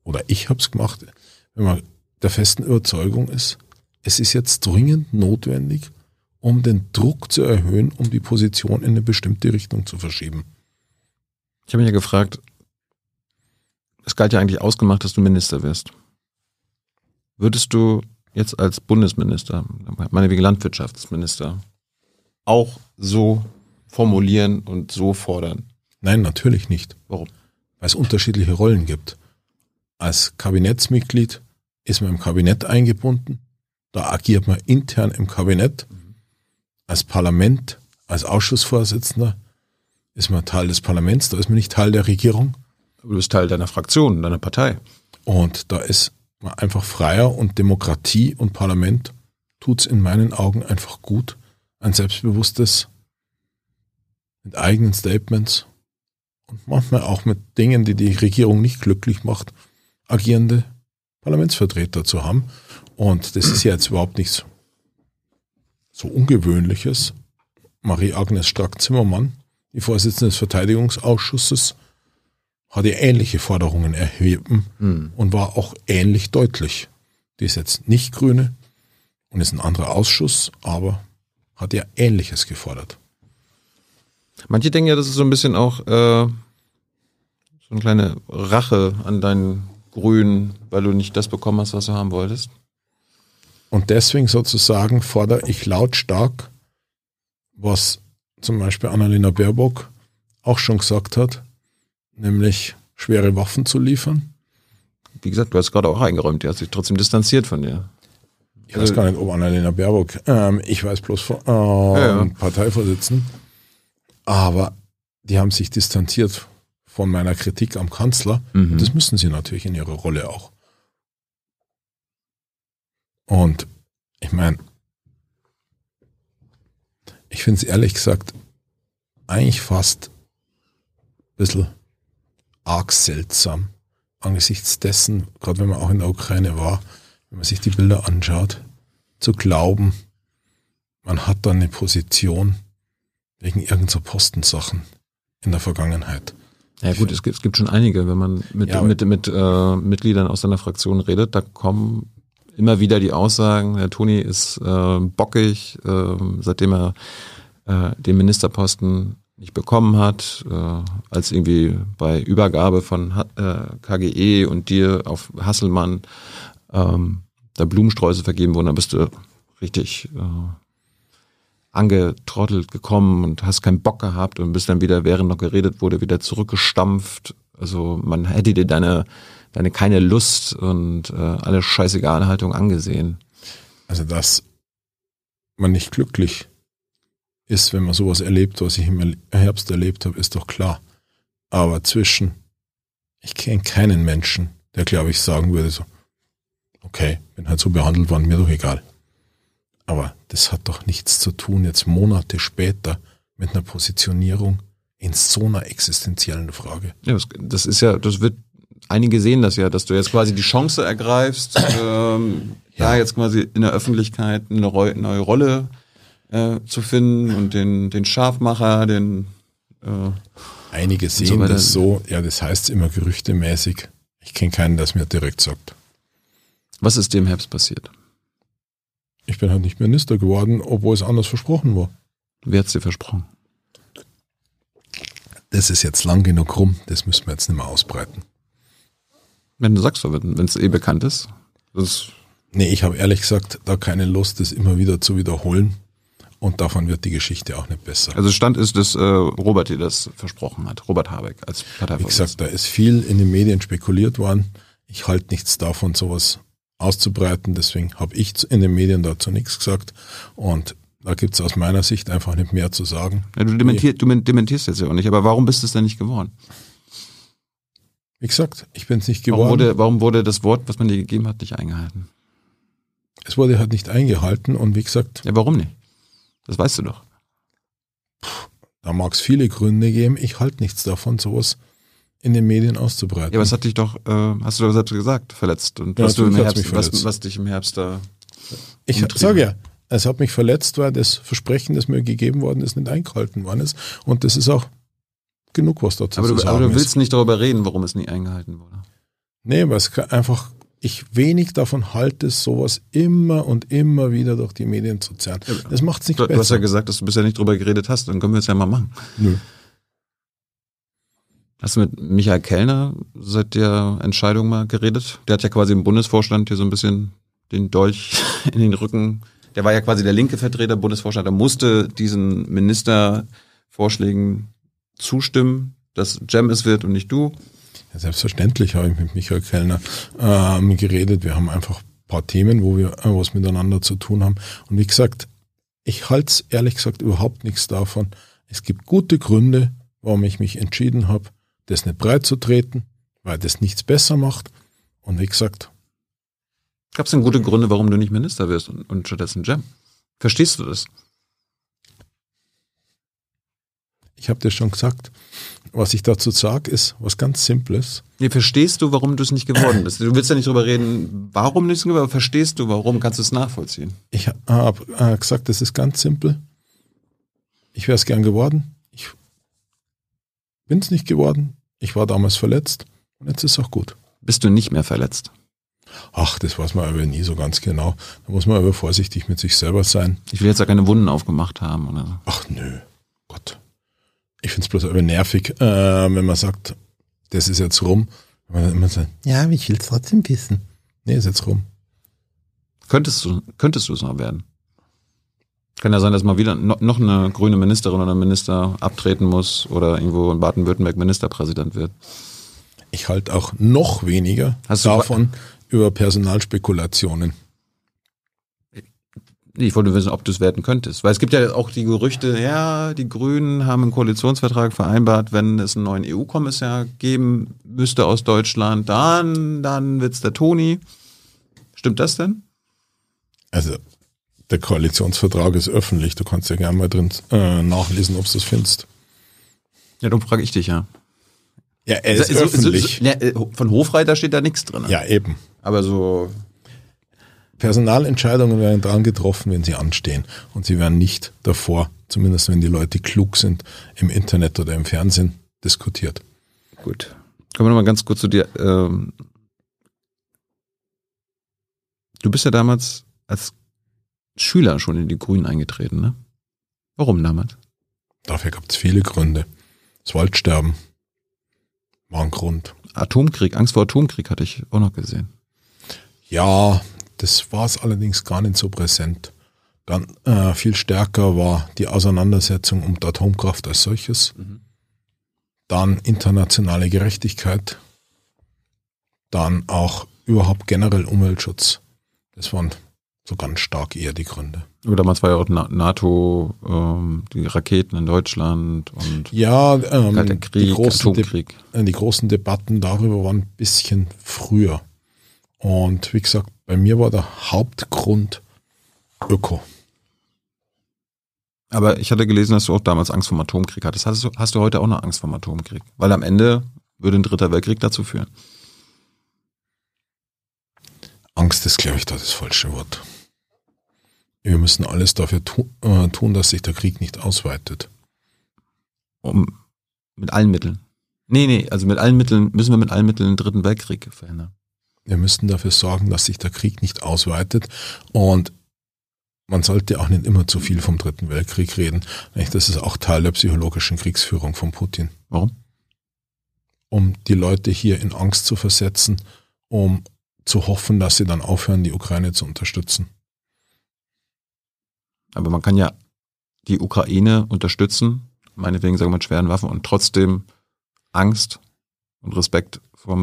oder ich habe es gemacht, wenn man der festen Überzeugung ist, es ist jetzt dringend notwendig, um den Druck zu erhöhen, um die Position in eine bestimmte Richtung zu verschieben. Ich habe mich ja gefragt, es galt ja eigentlich ausgemacht, dass du Minister wirst. Würdest du jetzt als Bundesminister, meinetwegen Landwirtschaftsminister, auch so formulieren und so fordern? Nein, natürlich nicht. Warum? weil es unterschiedliche Rollen gibt. Als Kabinettsmitglied ist man im Kabinett eingebunden, da agiert man intern im Kabinett. Als Parlament, als Ausschussvorsitzender ist man Teil des Parlaments, da ist man nicht Teil der Regierung. Du bist Teil deiner Fraktion, deiner Partei. Und da ist man einfach freier und Demokratie und Parlament tut's in meinen Augen einfach gut. Ein selbstbewusstes, mit eigenen Statements und manchmal auch mit Dingen, die die Regierung nicht glücklich macht, agierende Parlamentsvertreter zu haben. Und das ist ja jetzt überhaupt nichts so Ungewöhnliches. Marie-Agnes Strack-Zimmermann, die Vorsitzende des Verteidigungsausschusses, hat ja ähnliche Forderungen erheben Hm. und war auch ähnlich deutlich. Die ist jetzt nicht Grüne und ist ein anderer Ausschuss, aber hat ja Ähnliches gefordert. Manche denken ja, das ist so ein bisschen auch äh, so eine kleine Rache an deinen Grünen, weil du nicht das bekommen hast, was du haben wolltest. Und deswegen sozusagen fordere ich lautstark, was zum Beispiel Annalena Baerbock auch schon gesagt hat, nämlich schwere Waffen zu liefern. Wie gesagt, du hast gerade auch eingeräumt, die hat sich trotzdem distanziert von dir. ich weiß gar nicht, ob Annalena Baerbock, ähm, ich weiß bloß von ähm, ja, ja. Parteivorsitzenden, aber die haben sich distanziert von meiner Kritik am Kanzler. Mhm. Das müssen sie natürlich in ihrer Rolle auch. Und ich meine, ich finde es ehrlich gesagt eigentlich fast ein bisschen arg seltsam, angesichts dessen, gerade wenn man auch in der Ukraine war, wenn man sich die Bilder anschaut, zu glauben, man hat da eine Position wegen irgendeiner Postensachen in der Vergangenheit. Ja gut, es gibt, es gibt schon einige, wenn man mit, ja, mit, mit äh, Mitgliedern aus seiner Fraktion redet, da kommen immer wieder die Aussagen, der Toni ist äh, bockig, äh, seitdem er äh, den Ministerposten nicht bekommen hat, äh, als irgendwie bei Übergabe von äh, KGE und dir auf Hasselmann ähm, da Blumensträuße vergeben wurden, dann bist du richtig äh, angetrottelt gekommen und hast keinen Bock gehabt und bist dann wieder, während noch geredet wurde, wieder zurückgestampft. Also man hätte dir deine, deine keine Lust und äh, alle scheißegal Haltung angesehen. Also dass man nicht glücklich ist, wenn man sowas erlebt, was ich im Herbst erlebt habe, ist doch klar. Aber zwischen, ich kenne keinen Menschen, der glaube ich sagen würde so, okay, bin halt so behandelt worden, mir doch egal. Aber das hat doch nichts zu tun, jetzt Monate später mit einer Positionierung in so einer existenziellen Frage. Ja, das ist ja, das wird, einige sehen das ja, dass du jetzt quasi die Chance ergreifst, ähm, ja. da jetzt quasi in der Öffentlichkeit eine neue Rolle äh, zu finden und den, den Scharfmacher, den äh, Einige sehen so das so, ja, das heißt immer gerüchtemäßig. Ich kenne keinen, der es mir direkt sagt. Was ist dem Herbst passiert? Ich bin halt nicht Minister geworden, obwohl es anders versprochen war. Wer hat es dir versprochen? Das ist jetzt lang genug rum, das müssen wir jetzt nicht mehr ausbreiten. Wenn du sagst, wenn es eh bekannt ist. Das nee, ich habe ehrlich gesagt da keine Lust, das immer wieder zu wiederholen. Und davon wird die Geschichte auch nicht besser. Also Stand ist, dass äh, Robert dir das versprochen hat, Robert Habeck als Parteivorsitzender. Wie gesagt, da ist viel in den Medien spekuliert worden. Ich halte nichts davon, sowas auszubreiten. Deswegen habe ich in den Medien dazu nichts gesagt. Und da gibt es aus meiner Sicht einfach nicht mehr zu sagen. Ja, du, dementier, du dementierst jetzt ja auch nicht, aber warum bist du es denn nicht geworden? Wie gesagt, ich bin es nicht geworden. Warum wurde, warum wurde das Wort, was man dir gegeben hat, nicht eingehalten? Es wurde halt nicht eingehalten und wie gesagt. Ja, warum nicht? Das weißt du doch. Da mag es viele Gründe geben. Ich halte nichts davon, sowas in den Medien auszubreiten. Ja, was hat dich doch, äh, hast du doch selbst gesagt, verletzt. Und ja, was, du im Herbst, was, was dich im Herbst da. Ich sage ja, es hat mich verletzt, weil das Versprechen, das mir gegeben worden ist, nicht eingehalten worden ist. Und das ist auch genug, was dazu aber zu du, sagen Aber du willst ist. nicht darüber reden, warum es nie eingehalten wurde. Nee, weil es einfach ich wenig davon halte, sowas immer und immer wieder durch die Medien zu zerren. Das macht es nicht du, besser. Du hast ja gesagt, dass du bisher nicht drüber geredet hast, dann können wir es ja mal machen. Nö. Hast du mit Michael Kellner seit der Entscheidung mal geredet? Der hat ja quasi im Bundesvorstand hier so ein bisschen den Dolch in den Rücken. Der war ja quasi der linke Vertreter Bundesvorstand. Der musste diesen Ministervorschlägen zustimmen, dass Jam es wird und nicht du. Ja, selbstverständlich habe ich mit Michael Kellner ähm, geredet. Wir haben einfach ein paar Themen, wo wir äh, was miteinander zu tun haben. Und wie gesagt, ich halte es ehrlich gesagt überhaupt nichts davon. Es gibt gute Gründe, warum ich mich entschieden habe, das nicht breit zu treten, weil das nichts besser macht. Und wie gesagt. Gab es denn gute Gründe, warum du nicht Minister wirst und, und stattdessen Jam? Verstehst du das? Ich habe dir schon gesagt, was ich dazu sage, ist was ganz Simples. Nee, verstehst du, warum du es nicht geworden bist? Du willst ja nicht darüber reden, warum nicht geworden aber verstehst du, warum? Kannst du es nachvollziehen? Ich habe äh, gesagt, das ist ganz simpel. Ich wäre es gern geworden. Ich bin es nicht geworden. Ich war damals verletzt und jetzt ist es auch gut. Bist du nicht mehr verletzt? Ach, das weiß man aber nie so ganz genau. Da muss man aber vorsichtig mit sich selber sein. Ich will jetzt auch keine Wunden aufgemacht haben, oder? Ach nö, Gott. Ich finde es bloß aber nervig, äh, wenn man sagt, das ist jetzt rum. Sagt, ja, ich will es trotzdem wissen. Nee, ist jetzt rum. Könntest du, könntest du es noch werden? Kann ja sein, dass mal wieder noch eine grüne Ministerin oder Minister abtreten muss oder irgendwo in Baden-Württemberg Ministerpräsident wird. Ich halte auch noch weniger davon über Personalspekulationen. Nee, ich wollte wissen, ob du es werten könntest. Weil es gibt ja auch die Gerüchte, ja, die Grünen haben im Koalitionsvertrag vereinbart, wenn es einen neuen EU-Kommissar geben müsste aus Deutschland, dann, dann wird's der Toni. Stimmt das denn? Also, der Koalitionsvertrag ist öffentlich. Du kannst ja gerne mal drin äh, nachlesen, ob du das findest. Ja, darum frage ich dich ja. Ja, er ist So- so- öffentlich. so- ne, äh, von Hofreiter steht da nichts drin. ja, eben. Aber so, Personalentscheidungen werden dann getroffen, wenn sie anstehen. Und sie werden nicht davor, zumindest wenn die Leute klug sind, im Internet oder im Fernsehen diskutiert. gut. Kommen wir nochmal ganz kurz zu dir. Ähm, du bist ja damals als Schüler schon in die Grünen eingetreten, ne? Warum damals? Dafür gab es viele Gründe. Das Waldsterben war ein Grund. Atomkrieg, Angst vor Atomkrieg hatte ich auch noch gesehen. Ja, das war es allerdings gar nicht so präsent. Dann äh, viel stärker war die Auseinandersetzung um die Atomkraft als solches. Dann internationale Gerechtigkeit. Dann auch überhaupt generell Umweltschutz. Das waren so ganz stark eher die Gründe. Aber damals war ja auch Na- NATO, ähm, die Raketen in Deutschland und Ja, ähm, Kalter die, Krieg, großen De Atomkrieg. äh, die großen Debatten darüber waren ein bisschen früher. Und wie gesagt, bei mir war der Hauptgrund Öko. Aber ich hatte gelesen, dass du auch damals Angst vor dem Atomkrieg hattest. Hast du, hast du heute auch noch Angst vor dem Atomkrieg? Weil am Ende würde ein dritter Weltkrieg dazu führen. Angst ist, glaube ich, da das falsche Wort. Wir müssen alles dafür tu äh, tun, dass sich der Krieg nicht ausweitet. Um, mit allen Mitteln. Nee, nee, also mit allen Mitteln, müssen wir mit allen Mitteln den dritten Weltkrieg verhindern. Wir müssen dafür sorgen, dass sich der Krieg nicht ausweitet. Und man sollte auch nicht immer zu viel vom Dritten Weltkrieg reden. Das ist auch Teil der psychologischen Kriegsführung von Putin. Warum? Um die Leute hier in Angst zu versetzen, um zu hoffen, dass sie dann aufhören, die Ukraine zu unterstützen. Aber man kann ja die Ukraine unterstützen, meinetwegen sagen wir mit schweren Waffen und trotzdem Angst und Respekt vor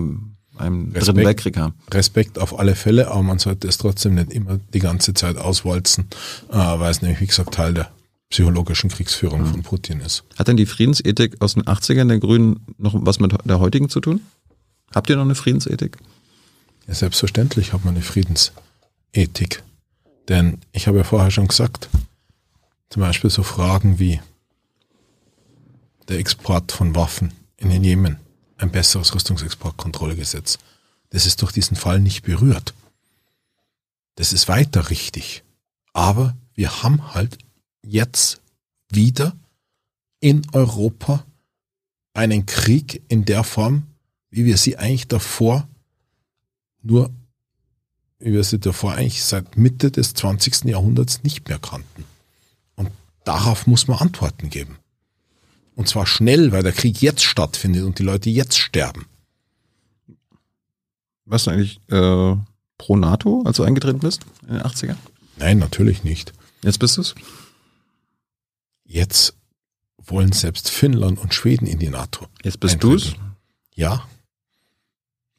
einem dritten Respekt. Weltkrieg haben. Respekt auf alle Fälle, aber man sollte es trotzdem nicht immer die ganze Zeit auswalzen, äh, weil es nämlich, wie gesagt, Teil der psychologischen Kriegsführung von Putin ist. Hat denn die Friedensethik aus den 80ern der Grünen noch was mit der heutigen zu tun? Habt ihr noch eine Friedensethik? Ja, selbstverständlich hat man eine Friedensethik. Denn ich habe ja vorher schon gesagt, zum Beispiel so Fragen wie der Export von Waffen in den Jemen, ein besseres Rüstungsexportkontrollgesetz. Das ist durch diesen Fall nicht berührt. Das ist weiter richtig. Aber wir haben halt jetzt wieder in Europa einen Krieg in der Form, wie wir sie eigentlich davor nur, wie wir sie davor eigentlich seit Mitte des 20. Jahrhunderts nicht mehr kannten. Und darauf muss man Antworten geben. Und zwar schnell, weil der Krieg jetzt stattfindet und die Leute jetzt sterben. Warst du eigentlich äh, pro NATO, als du eingetreten bist in den 80ern? Nein, natürlich nicht. Jetzt bist du's? Jetzt wollen selbst Finnland und Schweden in die NATO. Jetzt bist Eintreten. du's? Ja,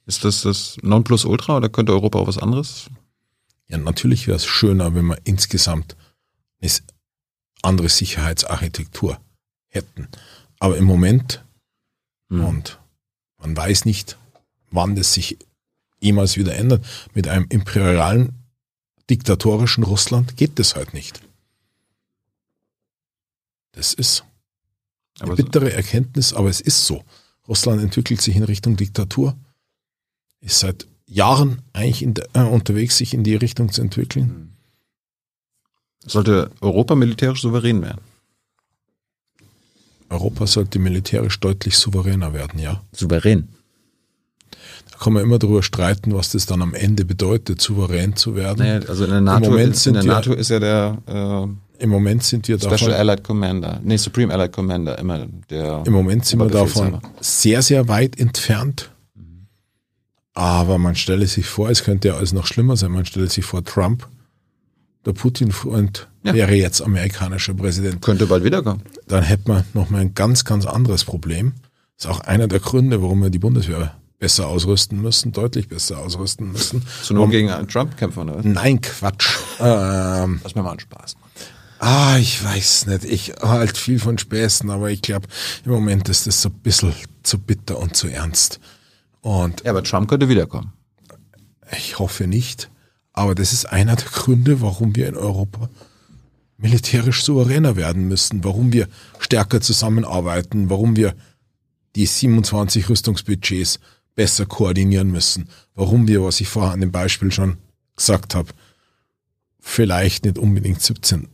Ist das das Nonplusultra oder könnte Europa auch was anderes? ja, natürlich wäre es schöner, wenn wir insgesamt eine andere Sicherheitsarchitektur hätten. Aber im Moment Hm. Und man weiß nicht, wann das sich jemals wieder ändert. Mit einem imperialen, diktatorischen Russland geht das halt nicht. Das ist eine Aber so, bittere Erkenntnis, aber es ist so. Russland entwickelt sich in Richtung Diktatur, ist seit Jahren eigentlich der, äh, unterwegs, sich in die Richtung zu entwickeln. sollte Europa militärisch souverän werden? Europa sollte militärisch deutlich souveräner werden, ja. Souverän. Da kann man immer darüber streiten, was das dann am Ende bedeutet, souverän zu werden. Naja, also in der NATO, Moment in sind der wir- NATO ist ja der äh, Im Moment sind wir Special davon, Allied Commander, nee, Supreme Allied Commander, immer der. im Moment sind wir davon sehr, sehr weit entfernt. Aber man stelle sich vor, es könnte ja alles noch schlimmer sein. Man stelle sich vor, Trump, der Putin-Freund, Ja. wäre jetzt amerikanischer Präsident. Könnte bald wiederkommen. Dann hätte man nochmal ein ganz, ganz anderes Problem. Das ist auch einer der Gründe, warum wir die Bundeswehr besser ausrüsten müssen, deutlich besser ausrüsten müssen. Zu nur gegen einen Trump-Kämpfer, oder? Nein, Quatsch. ähm, Lass mir mal einen Spaß. Ah, ich weiß nicht. Ich halt viel von Späßen, aber ich glaube, im Moment ist das so ein bisschen zu bitter und zu ernst. Und Ja, aber Trump könnte wiederkommen. ich hoffe nicht. Aber das ist einer der Gründe, warum wir in Europa militärisch souveräner werden müssen, warum wir stärker zusammenarbeiten, warum wir die 27 Rüstungsbudgets besser koordinieren müssen, warum wir, was ich vorher an dem Beispiel schon gesagt habe, vielleicht nicht unbedingt 17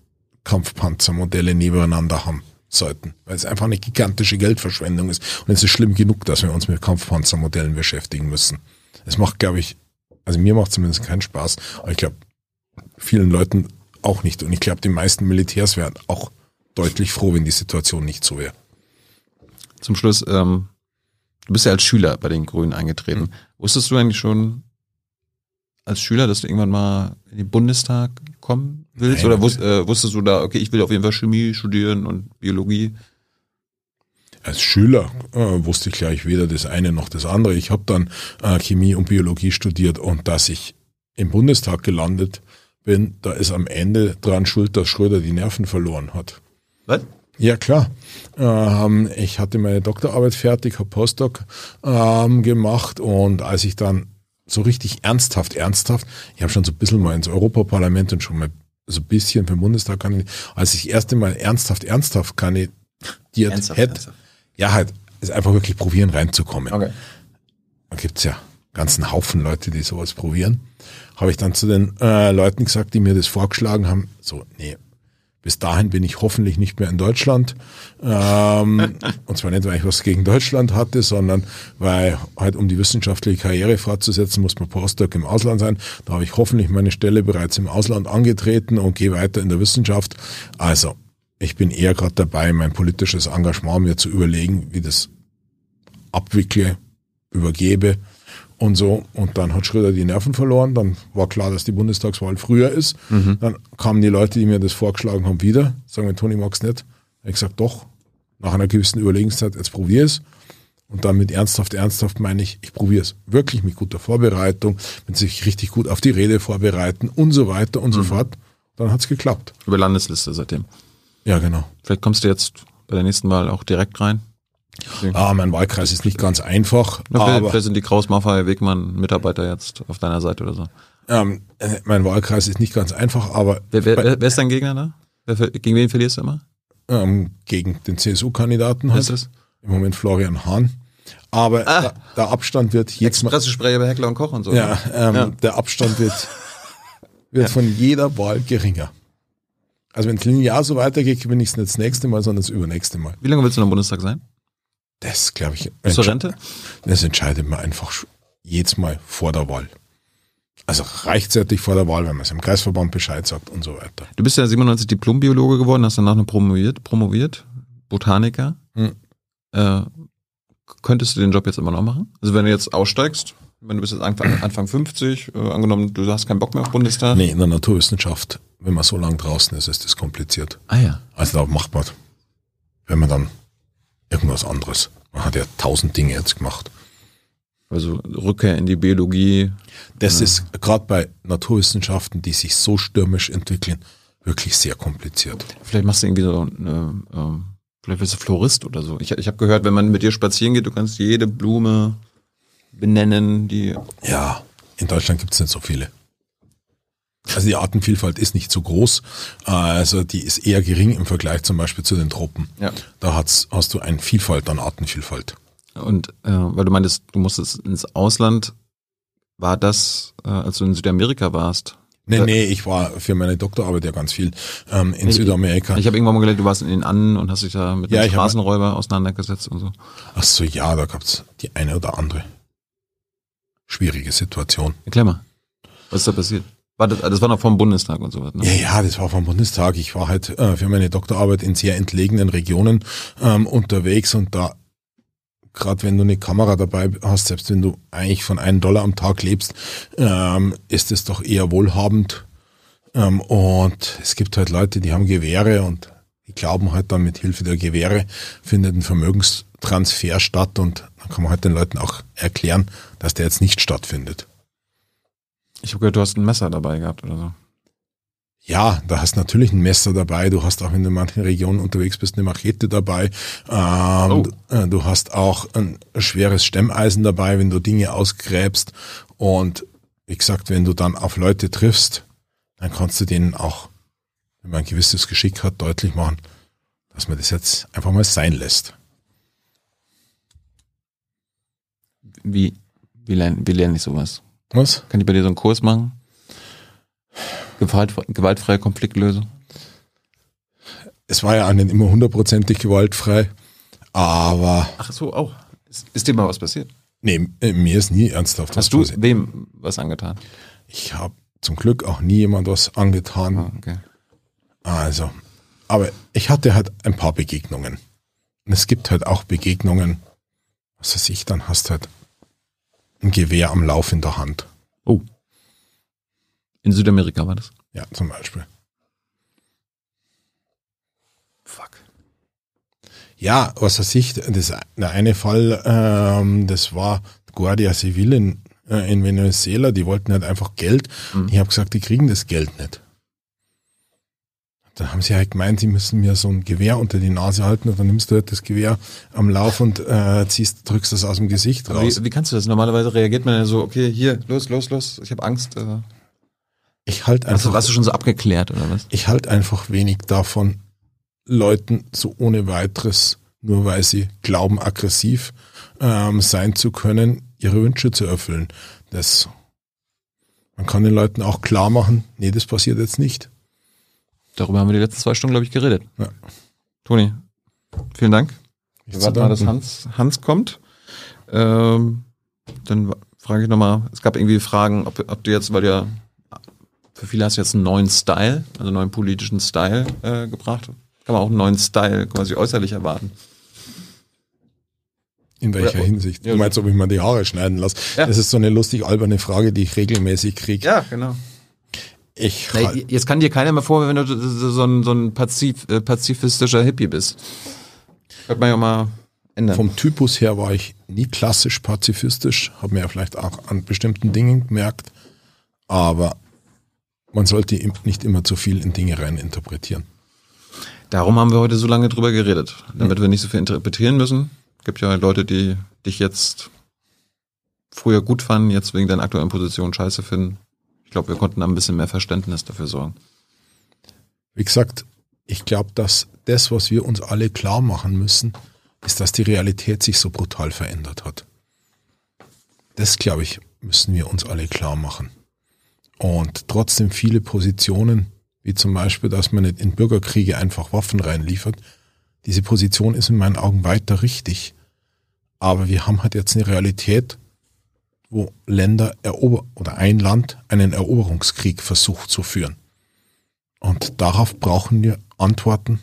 Kampfpanzermodelle nebeneinander haben sollten, weil es einfach eine gigantische Geldverschwendung ist. Und es ist schlimm genug, dass wir uns mit Kampfpanzermodellen beschäftigen müssen. Es macht, glaube ich, also mir macht zumindest keinen Spaß, aber ich glaube, vielen Leuten auch nicht. Und ich glaube, die meisten Militärs wären auch deutlich froh, wenn die Situation nicht so wäre. Zum Schluss, ähm, du bist ja als Schüler bei den Grünen eingetreten. Wusstest du eigentlich schon als Schüler, dass du irgendwann mal in den Bundestag kommen willst? Nein. Oder wus äh, wusstest du da, okay, ich will auf jeden Fall Chemie studieren und Biologie? Als Schüler äh, wusste ich gleich weder das eine noch das andere. Ich habe dann äh, Chemie und Biologie studiert und dass ich im Bundestag gelandet bin, da ist am Ende dran schuld, dass Schröder die Nerven verloren hat. Was? Ja, klar. Ähm, ich hatte meine Doktorarbeit fertig, habe Postdoc ähm, gemacht und als ich dann so richtig ernsthaft, ernsthaft, ich habe schon so ein bisschen mal ins Europaparlament und schon mal so ein bisschen für den Bundestag kandidiert, als ich das erste Mal ernsthaft, ernsthaft kandidiert Ernsthaft, hätte, ernsthaft. Ja halt, ist einfach wirklich probieren reinzukommen. Okay. Da gibt's ja ganzen Haufen Leute, die sowas probieren. Habe ich dann zu den äh, Leuten gesagt, die mir das vorgeschlagen haben, so, nee, bis dahin bin ich hoffentlich nicht mehr in Deutschland. Ähm, und zwar nicht, weil ich was gegen Deutschland hatte, sondern weil halt um die wissenschaftliche Karriere fortzusetzen, muss man Postdoc im Ausland sein. Da habe ich hoffentlich meine Stelle bereits im Ausland angetreten und gehe weiter in der Wissenschaft. Also, ich bin eher gerade dabei, mein politisches Engagement mir zu überlegen, wie das abwickle, übergebe und so. Und dann hat Schröder die Nerven verloren. Dann war klar, dass die Bundestagswahl früher ist. Dann kamen die Leute, die mir das vorgeschlagen haben, wieder. Sagen wir, Toni mag's nicht. Ich gesagt, doch. Nach einer gewissen Überlegenszeit, jetzt probier es. Und dann mit ernsthaft, ernsthaft meine ich, ich probiere es wirklich mit guter Vorbereitung, mit sich richtig gut auf die Rede vorbereiten und so weiter und so fort. Dann hat's geklappt. Über Landesliste seitdem. Ja, genau. Vielleicht kommst du jetzt bei der nächsten Wahl auch direkt rein. Ah, mein Wahlkreis ist nicht ganz einfach, wer, aber wer sind die Kraus, Maffei, Wegmann, Mitarbeiter jetzt auf deiner Seite oder so? ähm, äh, mein Wahlkreis ist nicht ganz einfach, aber Wer, wer, wer, ist dein Gegner da? Wer, gegen wen verlierst du immer? ähm, gegen den CSU-Kandidaten halt. das? Im Moment Florian Hahn. Aber Ah. der, der Abstand wird jetzt Pressesprecher bei Heckler und Koch und so. ja, ähm, Ja. der Abstand wird, wird von jeder Wahl geringer. Also wenn es linear so weitergeht, bin ich es nicht das nächste Mal, sondern das übernächste Mal. Wie lange willst du noch im Bundestag sein? Das glaube ich, zur Rente? das entscheidet man einfach jedes Mal vor der Wahl. Also rechtzeitig vor der Wahl, wenn man es im Kreisverband Bescheid sagt und so weiter. Du bist ja 97 Diplombiologe geworden, hast danach noch promoviert, promoviert Botaniker. Hm. Äh, könntest du den Job jetzt immer noch machen? Also wenn du jetzt aussteigst, wenn du bist jetzt Anfang, Anfang 50, äh, angenommen, du hast keinen Bock mehr auf Bundestag. Nee, in der Naturwissenschaft, wenn man so lang draußen ist, ist das kompliziert. Ah ja. Also da macht man, wenn man dann irgendwas anderes. Man hat ja tausend Dinge jetzt gemacht. Also Rückkehr in die Biologie. Das ist gerade bei Naturwissenschaften, die sich so stürmisch entwickeln, wirklich sehr kompliziert. Vielleicht machst du irgendwie so eine, ähm, vielleicht wirst du Florist oder so. Ich, ich habe gehört, wenn man mit dir spazieren geht, du kannst jede Blume benennen, die Ja, in Deutschland gibt es nicht so viele. Also die Artenvielfalt ist nicht so groß. Äh, Also die ist eher gering im Vergleich zum Beispiel zu den Tropen. Ja. Da hat's, hast du eine Vielfalt an Artenvielfalt. Und äh, weil du meintest, du musstest ins Ausland, war das, äh, als du in Südamerika warst? Nee, Da- nee, ich war für meine Doktorarbeit ja ganz viel ähm, in Ich- Südamerika. Ich habe irgendwann mal gelernt, du warst in den Anden und hast dich da mit Ja, einem ich hab- Straßenräuber auseinandergesetzt und so. Ach so, ja, da gab's die eine oder andere schwierige Situation. Erklär mal, was ist da passiert? War das, das war noch vom Bundestag und so was, ne? Ja, ja, das war vom Bundestag. Ich war halt äh, für meine Doktorarbeit in sehr entlegenen Regionen ähm, unterwegs und da, gerade wenn du eine Kamera dabei hast, selbst wenn du eigentlich von einem Dollar am Tag lebst, ähm, ist es doch eher wohlhabend. Ähm, und es gibt halt Leute, die haben Gewehre und die glauben halt dann mit Hilfe der Gewehre findet ein Vermögenstransfer statt und kann man halt den Leuten auch erklären, dass der jetzt nicht stattfindet. Ich habe gehört, du hast ein Messer dabei gehabt oder so. Ja, da hast natürlich ein Messer dabei. Du hast auch, wenn du in manchen Regionen unterwegs bist, eine Machete dabei. Ähm, oh. Äh, du hast auch ein schweres Stemmeisen dabei, wenn du Dinge ausgräbst. Und wie gesagt, wenn du dann auf Leute triffst, dann kannst du denen auch, wenn man ein gewisses Geschick hat, deutlich machen, dass man das jetzt einfach mal sein lässt. Wie, wie, lerne, wie lerne ich sowas? Was? Kann ich bei dir so einen Kurs machen? Gewalt, gewaltfreie Konfliktlösung? Es war ja auch nicht immer hundertprozentig gewaltfrei, aber. Ach so, auch. Ist, ist dir mal was passiert? Nee, äh, mir ist nie ernsthaft Hast was passiert. Hast du wem was angetan? Ich habe zum Glück auch nie jemand was angetan. Oh, okay. Also, aber ich hatte halt ein paar Begegnungen. Und es gibt halt auch Begegnungen, was weiß ich, dann hast halt ein Gewehr am Lauf in der Hand. Oh. In Südamerika war das? Ja, zum Beispiel. Fuck. Ja, was weiß ich, das, der eine Fall, ähm, das war Guardia Civil in, äh, in Venezuela, die wollten halt einfach Geld. Mhm. Ich habe gesagt, die kriegen das Geld nicht. Dann haben sie halt gemeint, sie müssen mir so ein Gewehr unter die Nase halten und dann nimmst du halt das Gewehr am Lauf und äh, ziehst, drückst das aus dem Gesicht raus. Wie, wie, kannst du das? Normalerweise reagiert man ja so, okay, hier, los, los, los, ich habe Angst. Äh. Ich halt einfach. Also, warst du schon so abgeklärt oder was? Ich halt einfach wenig davon, Leuten so ohne weiteres, nur weil sie glauben, aggressiv ähm, sein zu können, ihre Wünsche zu erfüllen. Das, man kann den Leuten auch klar machen, nee, das passiert jetzt nicht. Darüber haben wir die letzten zwei Stunden, glaube ich, geredet. Ja. Toni, vielen Dank. Wir warten mal, dass Hans, Hans kommt. Ähm, dann frage ich nochmal, es gab irgendwie Fragen, ob, ob du jetzt, weil du ja für viele hast du jetzt einen neuen Style, also einen neuen politischen Style äh, gebracht. Kann man auch einen neuen Style quasi äußerlich erwarten. In welcher Oder, Hinsicht? Du meinst, ob ich mal die Haare schneiden lasse? Ja. Das ist so eine lustig alberne Frage, die ich regelmäßig kriege. Ja, genau. Ich nee, jetzt kann dir keiner mehr vorwerfen, wenn du so ein, so ein Pazif, äh, pazifistischer Hippie bist. Könnte man ja mal ändern. Vom Typus her war ich nie klassisch pazifistisch, habe mir ja vielleicht auch an bestimmten Dingen gemerkt, aber man sollte nicht immer zu viel in Dinge rein interpretieren. Darum haben wir heute so lange drüber geredet, damit hm. wir nicht so viel interpretieren müssen. Es gibt ja Leute, die dich jetzt früher gut fanden, jetzt wegen deiner aktuellen Position scheiße finden. Ich glaube, wir konnten ein bisschen mehr Verständnis dafür sorgen. Wie gesagt, ich glaube, dass das, was wir uns alle klar machen müssen, ist, dass die Realität sich so brutal verändert hat. Das, glaube ich, müssen wir uns alle klar machen. Und trotzdem viele Positionen, wie zum Beispiel, dass man nicht in Bürgerkriege einfach Waffen reinliefert, diese Position ist in meinen Augen weiter richtig. Aber wir haben halt jetzt eine Realität, wo Länder erober oder ein Land einen Eroberungskrieg versucht zu führen. Und darauf brauchen wir Antworten,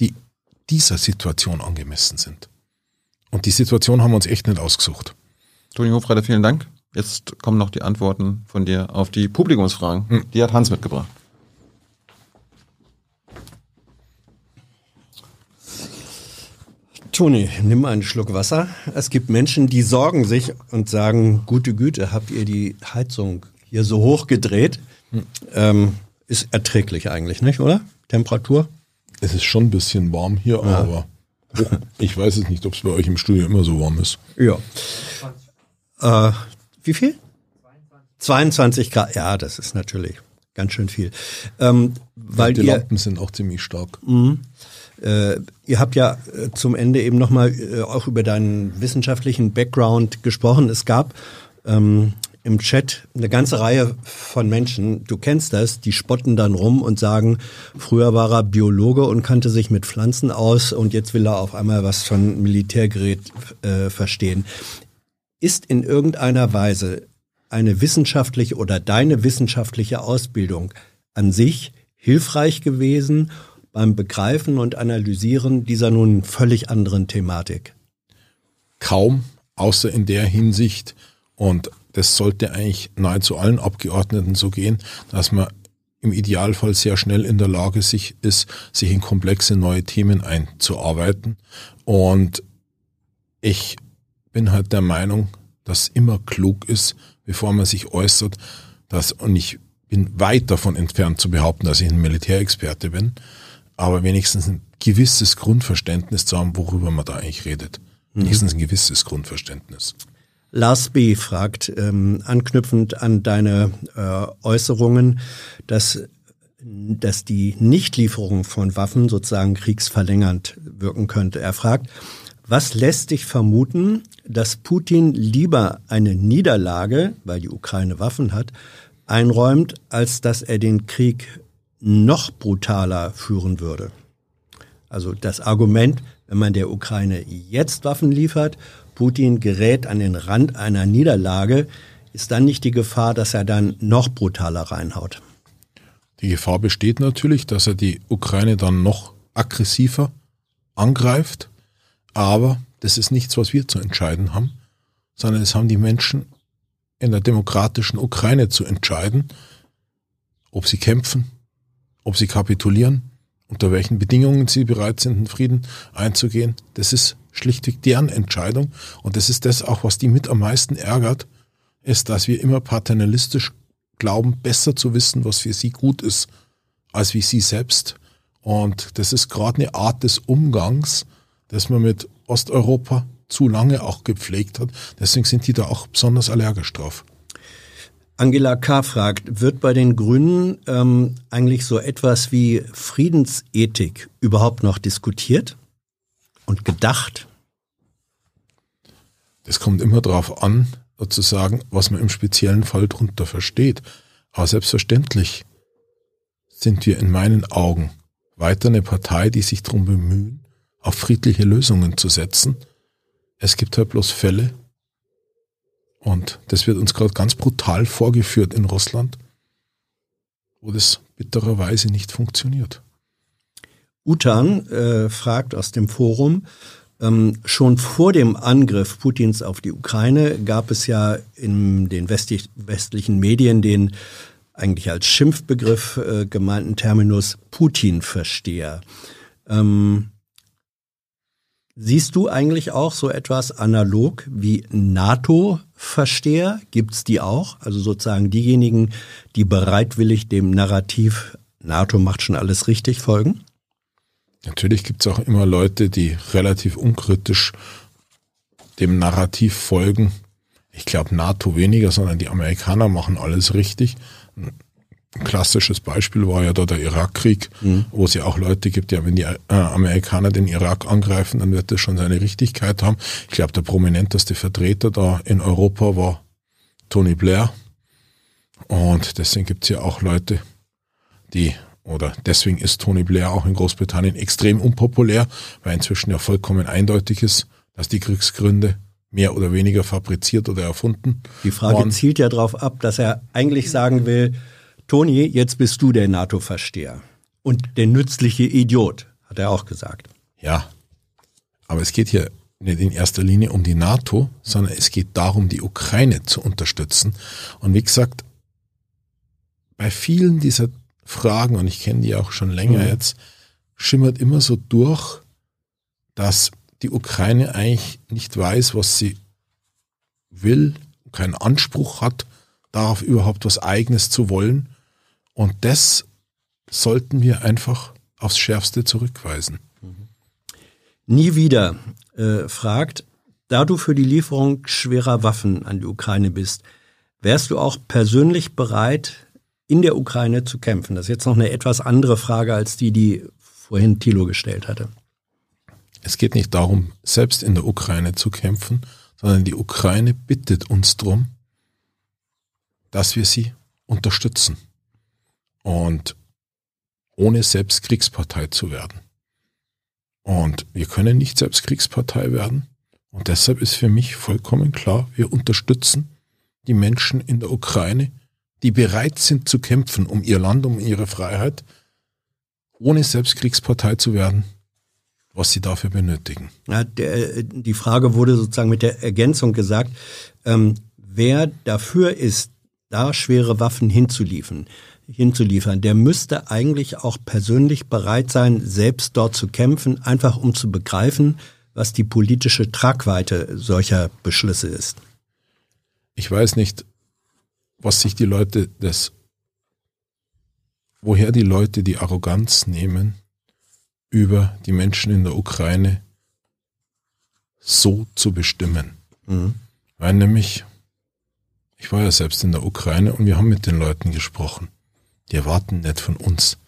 die dieser Situation angemessen sind. Und die Situation haben wir uns echt nicht ausgesucht. Toni Hofreiter, vielen Dank. Jetzt kommen noch die Antworten von dir auf die Publikumsfragen. Hm. Die hat Hans mitgebracht. Toni, nimm einen Schluck Wasser. Es gibt Menschen, die sorgen sich und sagen, gute Güte, habt ihr die Heizung hier so hoch gedreht? Hm. Ähm, ist erträglich eigentlich, nicht, oder? Temperatur? Es ist schon ein bisschen warm hier, ja. aber ich weiß es nicht, ob es bei euch im Studio immer so warm ist. Ja. Äh, wie viel? 22 Grad. Ja, das ist natürlich ganz schön viel. Ähm, weil die ihr, Lampen sind auch ziemlich stark. Mh, äh, ihr habt ja äh, zum Ende eben nochmal äh, auch über deinen wissenschaftlichen Background gesprochen. Es gab ähm, im Chat eine ganze Reihe von Menschen, du kennst das, die spotten dann rum und sagen, früher war er Biologe und kannte sich mit Pflanzen aus und jetzt will er auf einmal was von Militärgerät äh, verstehen. Ist in irgendeiner Weise eine wissenschaftliche oder deine wissenschaftliche Ausbildung an sich hilfreich gewesen beim Begreifen und Analysieren dieser nun völlig anderen Thematik? Kaum, außer in der Hinsicht, und das sollte eigentlich nahezu allen Abgeordneten so gehen, dass man im Idealfall sehr schnell in der Lage sich ist, sich in komplexe neue Themen einzuarbeiten. Und ich bin halt der Meinung, dass immer klug ist, bevor man sich äußert, dass, und ich bin weit davon entfernt zu behaupten, dass ich ein Militärexperte bin, aber wenigstens ein gewisses Grundverständnis zu haben, worüber man da eigentlich redet. Mhm. Wenigstens ein gewisses Grundverständnis. Lars B. fragt, ähm, anknüpfend an deine äh, Äußerungen, dass, dass die Nichtlieferung von Waffen sozusagen kriegsverlängernd wirken könnte. Er fragt, was lässt dich vermuten, dass Putin lieber eine Niederlage, weil die Ukraine Waffen hat, einräumt, als dass er den Krieg noch brutaler führen würde? Also das Argument, wenn man der Ukraine jetzt Waffen liefert, Putin gerät an den Rand einer Niederlage, ist dann nicht die Gefahr, dass er dann noch brutaler reinhaut? Die Gefahr besteht natürlich, dass er die Ukraine dann noch aggressiver angreift, aber das ist nichts, was wir zu entscheiden haben, sondern es haben die Menschen in der demokratischen Ukraine zu entscheiden, ob sie kämpfen, ob sie kapitulieren unter welchen Bedingungen sie bereit sind, einen Frieden einzugehen. Das ist schlichtweg deren Entscheidung. Und das ist das auch, was die mit am meisten ärgert, ist, dass wir immer paternalistisch glauben, besser zu wissen, was für sie gut ist, als wie sie selbst. Und das ist gerade eine Art des Umgangs, das man mit Osteuropa zu lange auch gepflegt hat. Deswegen sind die da auch besonders allergisch drauf. Angela K. fragt, wird bei den Grünen ähm, eigentlich so etwas wie Friedensethik überhaupt noch diskutiert und gedacht? Es kommt immer darauf an, sozusagen, was man im speziellen Fall darunter versteht. Aber selbstverständlich sind wir in meinen Augen weiter eine Partei, die sich darum bemühen, auf friedliche Lösungen zu setzen. Es gibt halt bloß Fälle, und das wird uns gerade ganz brutal vorgeführt in Russland, wo das bittererweise nicht funktioniert. Utan äh, fragt aus dem Forum, ähm, schon vor dem Angriff Putins auf die Ukraine gab es ja in den westlich, westlichen Medien den eigentlich als Schimpfbegriff äh, gemeinten Terminus Putin-Versteher. Ähm, Siehst du eigentlich auch so etwas analog wie NATO-Versteher? Gibt's die auch? Also sozusagen diejenigen, die bereitwillig dem Narrativ NATO macht schon alles richtig folgen? Natürlich gibt's auch immer Leute, die relativ unkritisch dem Narrativ folgen. Ich glaube NATO weniger, sondern die Amerikaner machen alles richtig. Ein klassisches Beispiel war ja da der Irakkrieg, mhm. wo es ja auch Leute gibt, ja, wenn die äh, Amerikaner den Irak angreifen, dann wird das schon seine Richtigkeit haben. Ich glaube, der prominenteste Vertreter da in Europa war Tony Blair. Und deswegen gibt es ja auch Leute, die, oder deswegen ist Tony Blair auch in Großbritannien extrem unpopulär, weil inzwischen ja vollkommen eindeutig ist, dass die Kriegsgründe mehr oder weniger fabriziert oder erfunden. Die Frage waren. zielt ja darauf ab, dass er eigentlich sagen will, Toni, jetzt bist du der NATO-Versteher. Und der nützliche Idiot, hat er auch gesagt. Ja, aber es geht hier nicht in erster Linie um die NATO, sondern es geht darum, die Ukraine zu unterstützen. Und wie gesagt, bei vielen dieser Fragen, und ich kenne die auch schon länger mhm. jetzt, schimmert immer so durch, dass die Ukraine eigentlich nicht weiß, was sie will, keinen Anspruch hat, darauf überhaupt was Eigenes zu wollen und das sollten wir einfach aufs Schärfste zurückweisen. Nie wieder äh, fragt, da du für die Lieferung schwerer Waffen an die Ukraine bist, wärst du auch persönlich bereit, in der Ukraine zu kämpfen? Das ist jetzt noch eine etwas andere Frage als die, die vorhin Thilo gestellt hatte. Es geht nicht darum, selbst in der Ukraine zu kämpfen, sondern die Ukraine bittet uns darum, dass wir sie unterstützen und ohne selbst Kriegspartei zu werden. Und wir können nicht selbst Kriegspartei werden. Und deshalb ist für mich vollkommen klar, wir unterstützen die Menschen in der Ukraine, die bereit sind zu kämpfen um ihr Land, um ihre Freiheit, ohne selbst Kriegspartei zu werden, was sie dafür benötigen. Ja, der, die Frage wurde sozusagen mit der Ergänzung gesagt, ähm, wer dafür ist, da schwere Waffen hinzuliefern, hinzuliefern, der müsste eigentlich auch persönlich bereit sein, selbst dort zu kämpfen, einfach um zu begreifen, was die politische Tragweite solcher Beschlüsse ist. Ich weiß nicht, was sich die Leute das, woher die Leute die Arroganz nehmen, über die Menschen in der Ukraine so zu bestimmen. Mhm. Weil nämlich, ich war ja selbst in der Ukraine und wir haben mit den Leuten gesprochen. Die erwarten nicht von uns,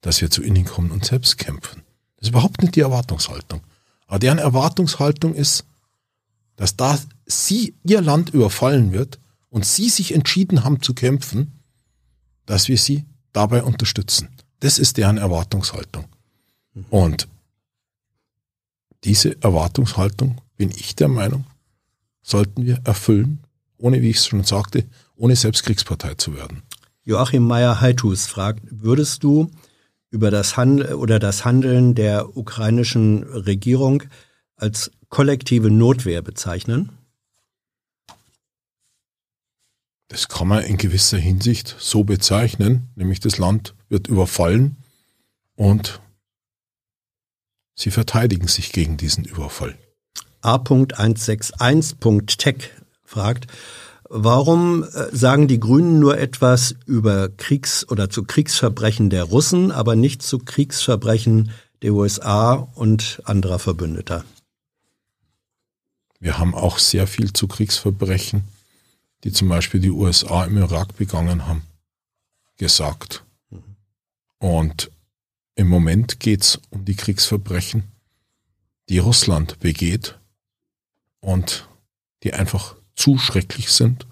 dass wir zu ihnen kommen und selbst kämpfen. Das ist überhaupt nicht die Erwartungshaltung. Aber deren Erwartungshaltung ist, dass da sie ihr Land überfallen wird und sie sich entschieden haben zu kämpfen, dass wir sie dabei unterstützen. Das ist deren Erwartungshaltung. Und diese Erwartungshaltung, bin ich der Meinung, sollten wir erfüllen, ohne, wie ich es schon sagte, ohne selbst Kriegspartei zu werden. Joachim Meyer-Heitus fragt, würdest du über das Handeln oder das Handeln der ukrainischen Regierung als kollektive Notwehr bezeichnen? Das kann man in gewisser Hinsicht so bezeichnen, nämlich das Land wird überfallen und sie verteidigen sich gegen diesen Überfall. A.161.tech fragt, Warum äh, sagen die Grünen nur etwas über Kriegs- oder zu Kriegsverbrechen der Russen, aber nicht zu Kriegsverbrechen der USA und anderer Verbündeter? Wir haben auch sehr viel zu Kriegsverbrechen, die zum Beispiel die USA im Irak begangen haben, gesagt. Und im Moment geht es um die Kriegsverbrechen, die Russland begeht und die einfach zu schrecklich sind.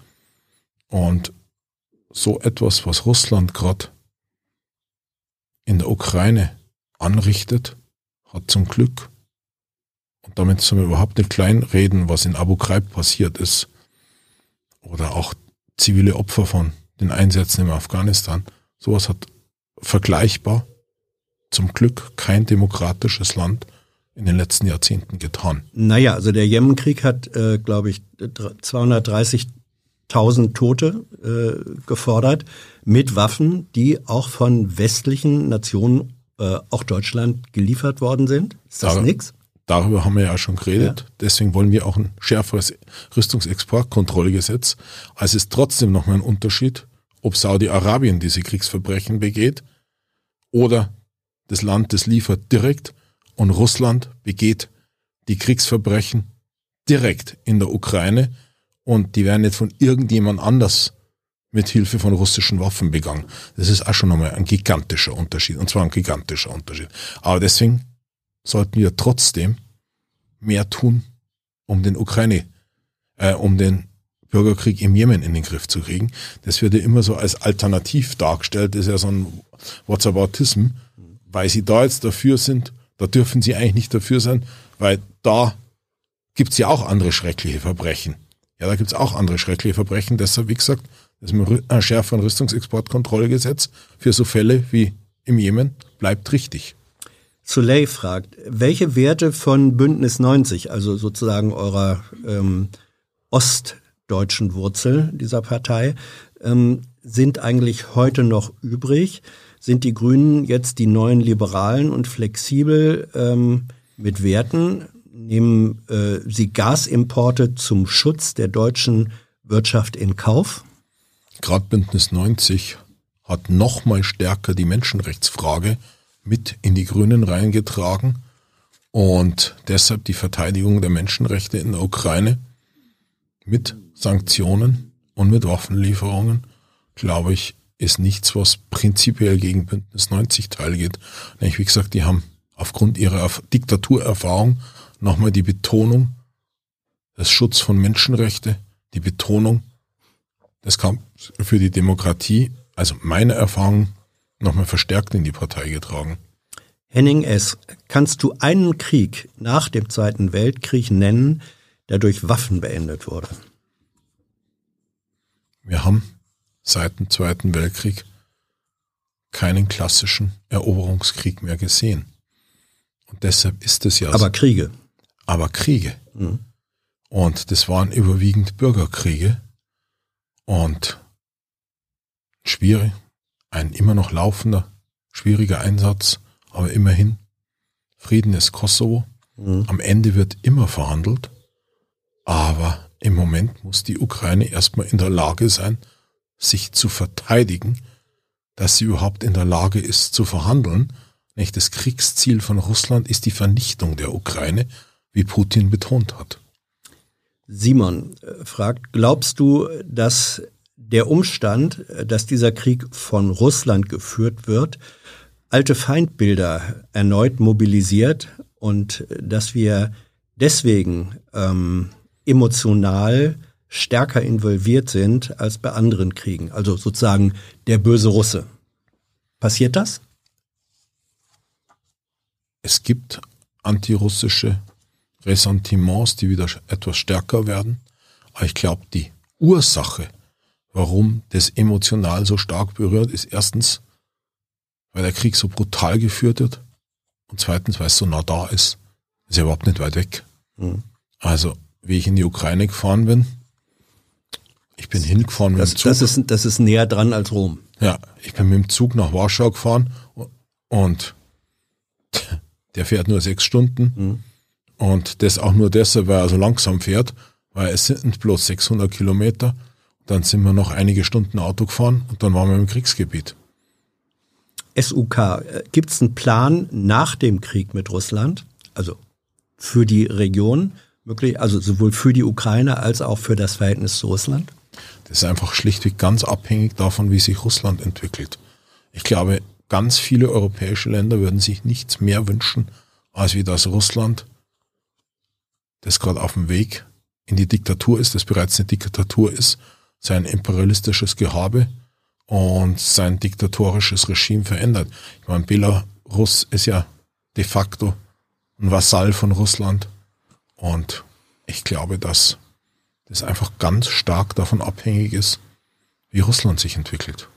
Und so etwas, was Russland gerade in der Ukraine anrichtet, hat zum Glück, und damit sollen wir überhaupt nicht kleinreden, was in Abu Ghraib passiert ist, oder auch zivile Opfer von den Einsätzen im Afghanistan, sowas hat vergleichbar zum Glück kein demokratisches Land in den letzten Jahrzehnten getan? Naja, also der Jemenkrieg hat, äh, glaube ich, 230.000 Tote äh, gefordert mit Waffen, die auch von westlichen Nationen, äh, auch Deutschland, geliefert worden sind. Ist das Dar nix? Darüber haben wir ja schon geredet. Ja. Deswegen wollen wir auch ein schärferes Rüstungsexportkontrollgesetz. Also ist trotzdem nochmal ein Unterschied, ob Saudi-Arabien diese Kriegsverbrechen begeht oder das Land das liefert direkt und Russland begeht die Kriegsverbrechen direkt in der Ukraine und die werden nicht von irgendjemand anders mit Hilfe von russischen Waffen begangen. Das ist auch schon nochmal ein gigantischer Unterschied und zwar ein gigantischer Unterschied. Aber deswegen sollten wir trotzdem mehr tun, um den Ukraine, äh, um den Bürgerkrieg im Jemen in den Griff zu kriegen. Das wird ja immer so als alternativ dargestellt, das ist ja so ein Whatsaboutism, weil sie da jetzt dafür sind, da dürfen sie eigentlich nicht dafür sein, weil da gibt's ja auch andere schreckliche Verbrechen. Ja, da gibt's auch andere schreckliche Verbrechen. Deshalb, wie gesagt, das ist ein schärferen Rüstungsexportkontrollgesetz für so Fälle wie im Jemen bleibt richtig. Soleil fragt, welche Werte von Bündnis 90, also sozusagen eurer ähm, ostdeutschen Wurzel dieser Partei, ähm, sind eigentlich heute noch übrig? Sind die Grünen jetzt die neuen Liberalen und flexibel ähm, mit Werten? Nehmen äh, sie Gasimporte zum Schutz der deutschen Wirtschaft in Kauf? Gerade Bündnis 90 hat noch mal stärker die Menschenrechtsfrage mit in die Grünen reingetragen und deshalb die Verteidigung der Menschenrechte in der Ukraine mit Sanktionen und mit Waffenlieferungen, glaube ich, ist nichts, was prinzipiell gegen Bündnis 90 teilgeht. Nämlich, wie gesagt, die haben aufgrund ihrer Diktaturerfahrung nochmal die Betonung des Schutz von Menschenrechte, die Betonung des Kampfs für die Demokratie, also meine Erfahrung, nochmal verstärkt in die Partei getragen. Henning S., kannst du einen Krieg nach dem Zweiten Weltkrieg nennen, der durch Waffen beendet wurde? Wir haben seit dem Zweiten Weltkrieg keinen klassischen Eroberungskrieg mehr gesehen. Und deshalb ist es ja. Aber so. Kriege. Aber Kriege. Mhm. Und das waren überwiegend Bürgerkriege. Und schwierig, ein immer noch laufender, schwieriger Einsatz, aber immerhin Frieden ist Kosovo. Mhm. Am Ende wird immer verhandelt, aber im Moment muss die Ukraine erstmal in der Lage sein, sich zu verteidigen, dass sie überhaupt in der Lage ist zu verhandeln. Nicht das Kriegsziel von Russland ist die Vernichtung der Ukraine, wie Putin betont hat. Simon äh, fragt, glaubst du, dass der Umstand, dass dieser Krieg von Russland geführt wird, alte Feindbilder erneut mobilisiert und dass wir deswegen ähm, emotional stärker involviert sind als bei anderen Kriegen. Also sozusagen der böse Russe. Passiert das? Es gibt antirussische Ressentiments, die wieder etwas stärker werden. Aber ich glaube, die Ursache, warum das emotional so stark berührt, ist erstens, weil der Krieg so brutal geführt wird und zweitens, weil es so nah da ist. Ist ja überhaupt nicht weit weg. Mhm. Also, wie ich in die Ukraine gefahren bin, ich bin hingefahren mit das, dem Zug. Das ist, das ist näher dran als Rom. Ja, ich bin mit dem Zug nach Warschau gefahren und der fährt nur sechs Stunden. Mhm. Und das auch nur deshalb, weil er so langsam fährt, weil es sind bloß 600 Kilometer. Dann sind wir noch einige Stunden Auto gefahren und dann waren wir im Kriegsgebiet. SUK, äh, gibt es einen Plan nach dem Krieg mit Russland, also für die Region, wirklich, also sowohl für die Ukraine als auch für das Verhältnis zu Russland? Das ist einfach schlichtweg ganz abhängig davon, wie sich Russland entwickelt. Ich glaube, ganz viele europäische Länder würden sich nichts mehr wünschen, als wie das Russland, das gerade auf dem Weg in die Diktatur ist, das bereits eine Diktatur ist, sein imperialistisches Gehabe und sein diktatorisches Regime verändert. Ich meine, Belarus ist ja de facto ein Vasall von Russland und ich glaube, dass das einfach ganz stark davon abhängig ist, wie Russland sich entwickelt.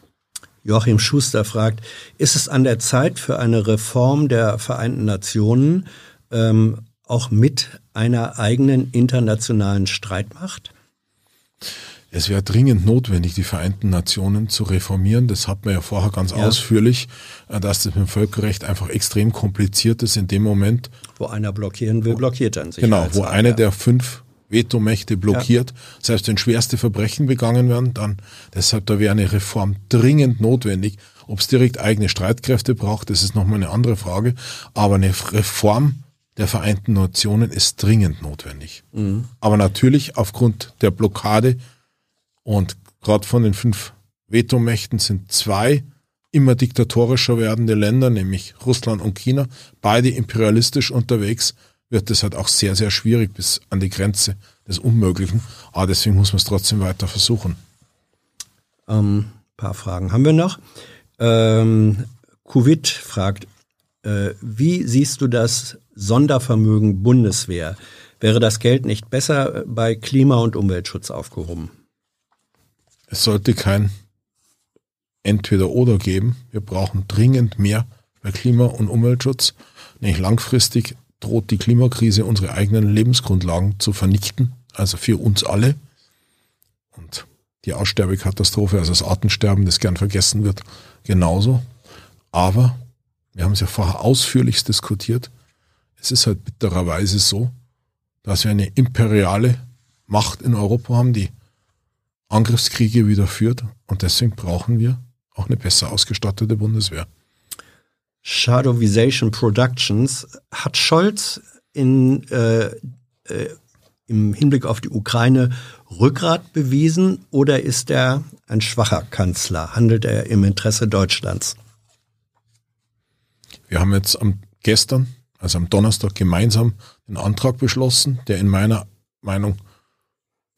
Joachim Schuster fragt, ist es an der Zeit für eine Reform der Vereinten Nationen, ähm, auch mit einer eigenen internationalen Streitmacht? Es wäre dringend notwendig, die Vereinten Nationen zu reformieren. Das hat man ja vorher ganz ja. ausführlich, äh, dass das mit dem Völkerrecht einfach extrem kompliziert ist in dem Moment. Wo einer blockieren will, blockiert er sich. Genau, wo eine der fünf Vetomächte blockiert. Ja. Selbst wenn schwerste Verbrechen begangen werden, dann deshalb da wäre eine Reform dringend notwendig. Ob es direkt eigene Streitkräfte braucht, das ist nochmal eine andere Frage. Aber eine Reform der Vereinten Nationen ist dringend notwendig. Mhm. Aber natürlich aufgrund der Blockade und gerade von den fünf Vetomächten sind zwei immer diktatorischer werdende Länder, nämlich Russland und China, beide imperialistisch unterwegs wird es halt auch sehr, sehr schwierig bis an die Grenze des Unmöglichen. Aber deswegen muss man es trotzdem weiter versuchen. Ähm, paar Fragen haben wir noch. Ähm, Covid fragt, äh, wie siehst du das Sondervermögen Bundeswehr? Wäre das Geld nicht besser bei Klima- und Umweltschutz aufgehoben? Es sollte kein Entweder-Oder geben. Wir brauchen dringend mehr bei Klima- und Umweltschutz. Nicht langfristig droht die Klimakrise unsere eigenen Lebensgrundlagen zu vernichten, also für uns alle. Und die Aussterbekatastrophe, also das Artensterben, das gern vergessen wird, genauso. Aber wir haben es ja vorher ausführlich diskutiert. Es ist halt bittererweise so, dass wir eine imperiale Macht in Europa haben, die Angriffskriege wieder führt. Und deswegen brauchen wir auch eine besser ausgestattete Bundeswehr. Shadowization Productions. Hat Scholz in, äh, äh, im Hinblick auf die Ukraine Rückgrat bewiesen oder ist er ein schwacher Kanzler? Handelt er im Interesse Deutschlands? Wir haben jetzt am gestern, also am Donnerstag, gemeinsam den Antrag beschlossen, der in meiner Meinung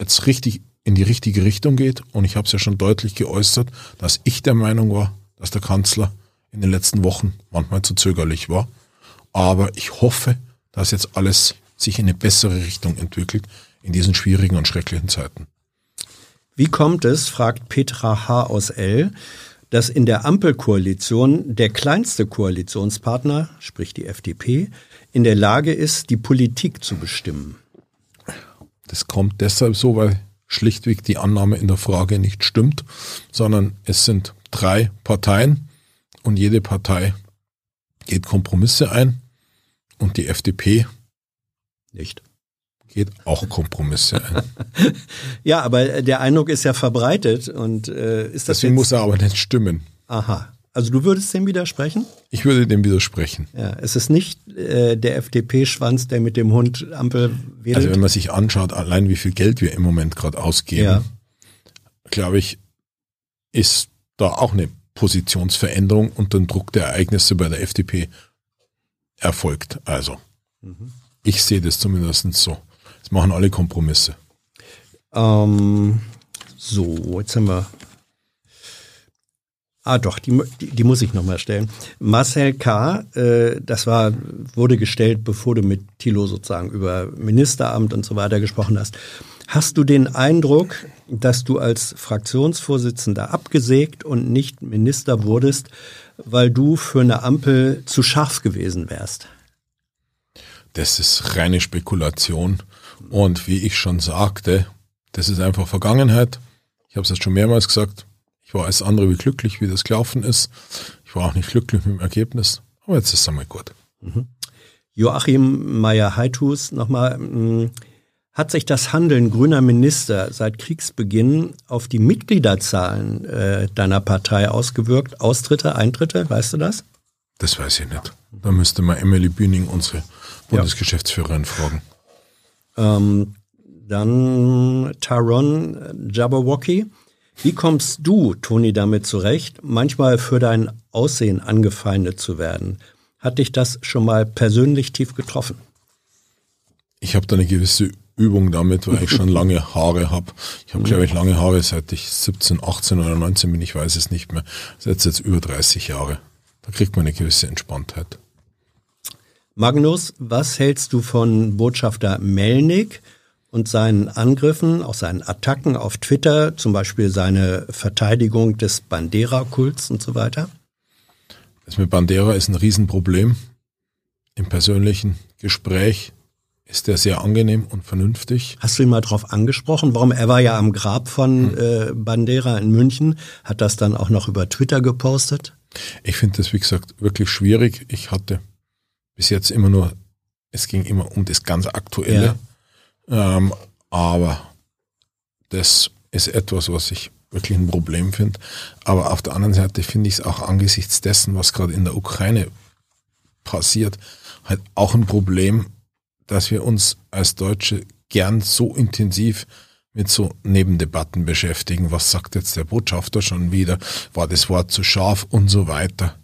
jetzt richtig in die richtige Richtung geht. Und ich habe es ja schon deutlich geäußert, dass ich der Meinung war, dass der Kanzler in den letzten Wochen manchmal zu zögerlich war. Aber ich hoffe, dass jetzt alles sich in eine bessere Richtung entwickelt in diesen schwierigen und schrecklichen Zeiten. Wie kommt es, fragt Petra H. aus L., dass in der Ampelkoalition der kleinste Koalitionspartner, sprich die FDP, in der Lage ist, die Politik zu bestimmen? Das kommt deshalb so, weil schlichtweg die Annahme in der Frage nicht stimmt, sondern es sind drei Parteien, und jede Partei geht Kompromisse ein und die FDP Nicht. Geht auch Kompromisse ein. ja, aber der Eindruck ist ja verbreitet und äh, ist das Deswegen muss er aber nicht stimmen. Aha. Also du würdest dem widersprechen? Ich würde dem widersprechen. Ja, es ist nicht äh, der FDP-Schwanz, der mit dem Hund Ampel wedelt. Also wenn man sich anschaut, allein wie viel Geld wir im Moment gerade ausgeben, Ja. glaube ich, ist da auch eine Positionsveränderung unter dem Druck der Ereignisse bei der FDP erfolgt. Also, ich sehe das zumindest so. Es machen alle Kompromisse. Ähm, so, jetzt haben wir. Ah, doch, die, die, die muss ich nochmal stellen. Marcel K., äh, das war, wurde gestellt, bevor du mit Thilo sozusagen über Ministeramt und so weiter gesprochen hast. Hast du den Eindruck, dass du als Fraktionsvorsitzender abgesägt und nicht Minister wurdest, weil du für eine Ampel zu scharf gewesen wärst? Das ist reine Spekulation. Und wie ich schon sagte, das ist einfach Vergangenheit. Ich habe es jetzt schon mehrmals gesagt. Ich war als andere wie glücklich, wie das gelaufen ist. Ich war auch nicht glücklich mit dem Ergebnis. Aber jetzt ist es einmal gut. Joachim Meyer-Heithus nochmal. Hat sich das Handeln grüner Minister seit Kriegsbeginn auf die Mitgliederzahlen äh, deiner Partei ausgewirkt? Austritte, Eintritte, weißt du das? Das weiß ich nicht. Da müsste man Emily Bühning, unsere Bundesgeschäftsführerin, fragen. Ähm, dann Taron Jabberwocky. Wie kommst du, Toni, damit zurecht, manchmal für dein Aussehen angefeindet zu werden? Hat dich das schon mal persönlich tief getroffen? Ich habe da eine gewisse Übung damit, weil ich schon lange Haare habe. Ich habe, glaube ich, lange Haare, seit ich 17, 18 oder 19 bin, ich weiß es nicht mehr. Seit jetzt über 30 Jahre. Da kriegt man eine gewisse Entspanntheit. Magnus, was hältst du von Botschafter Melnik und seinen Angriffen, auch seinen Attacken auf Twitter, zum Beispiel seine Verteidigung des Bandera-Kults und so weiter? Das mit Bandera ist ein Riesenproblem. Im persönlichen Gespräch ist er sehr angenehm und vernünftig. Hast du ihn mal drauf angesprochen? Warum? Er war ja am Grab von äh, Bandera in München, hat das dann auch noch über Twitter gepostet. Ich finde das, wie gesagt, wirklich schwierig. Ich hatte bis jetzt immer nur, es ging immer um das ganz Aktuelle. Ähm, aber das ist etwas, was ich wirklich ein Problem finde. Aber auf der anderen Seite finde ich es auch angesichts dessen, was gerade in der Ukraine passiert, halt auch ein Problem, dass wir uns als Deutsche gern so intensiv mit so Nebendebatten beschäftigen. Was sagt jetzt der Botschafter schon wieder? War das Wort zu scharf und so weiter?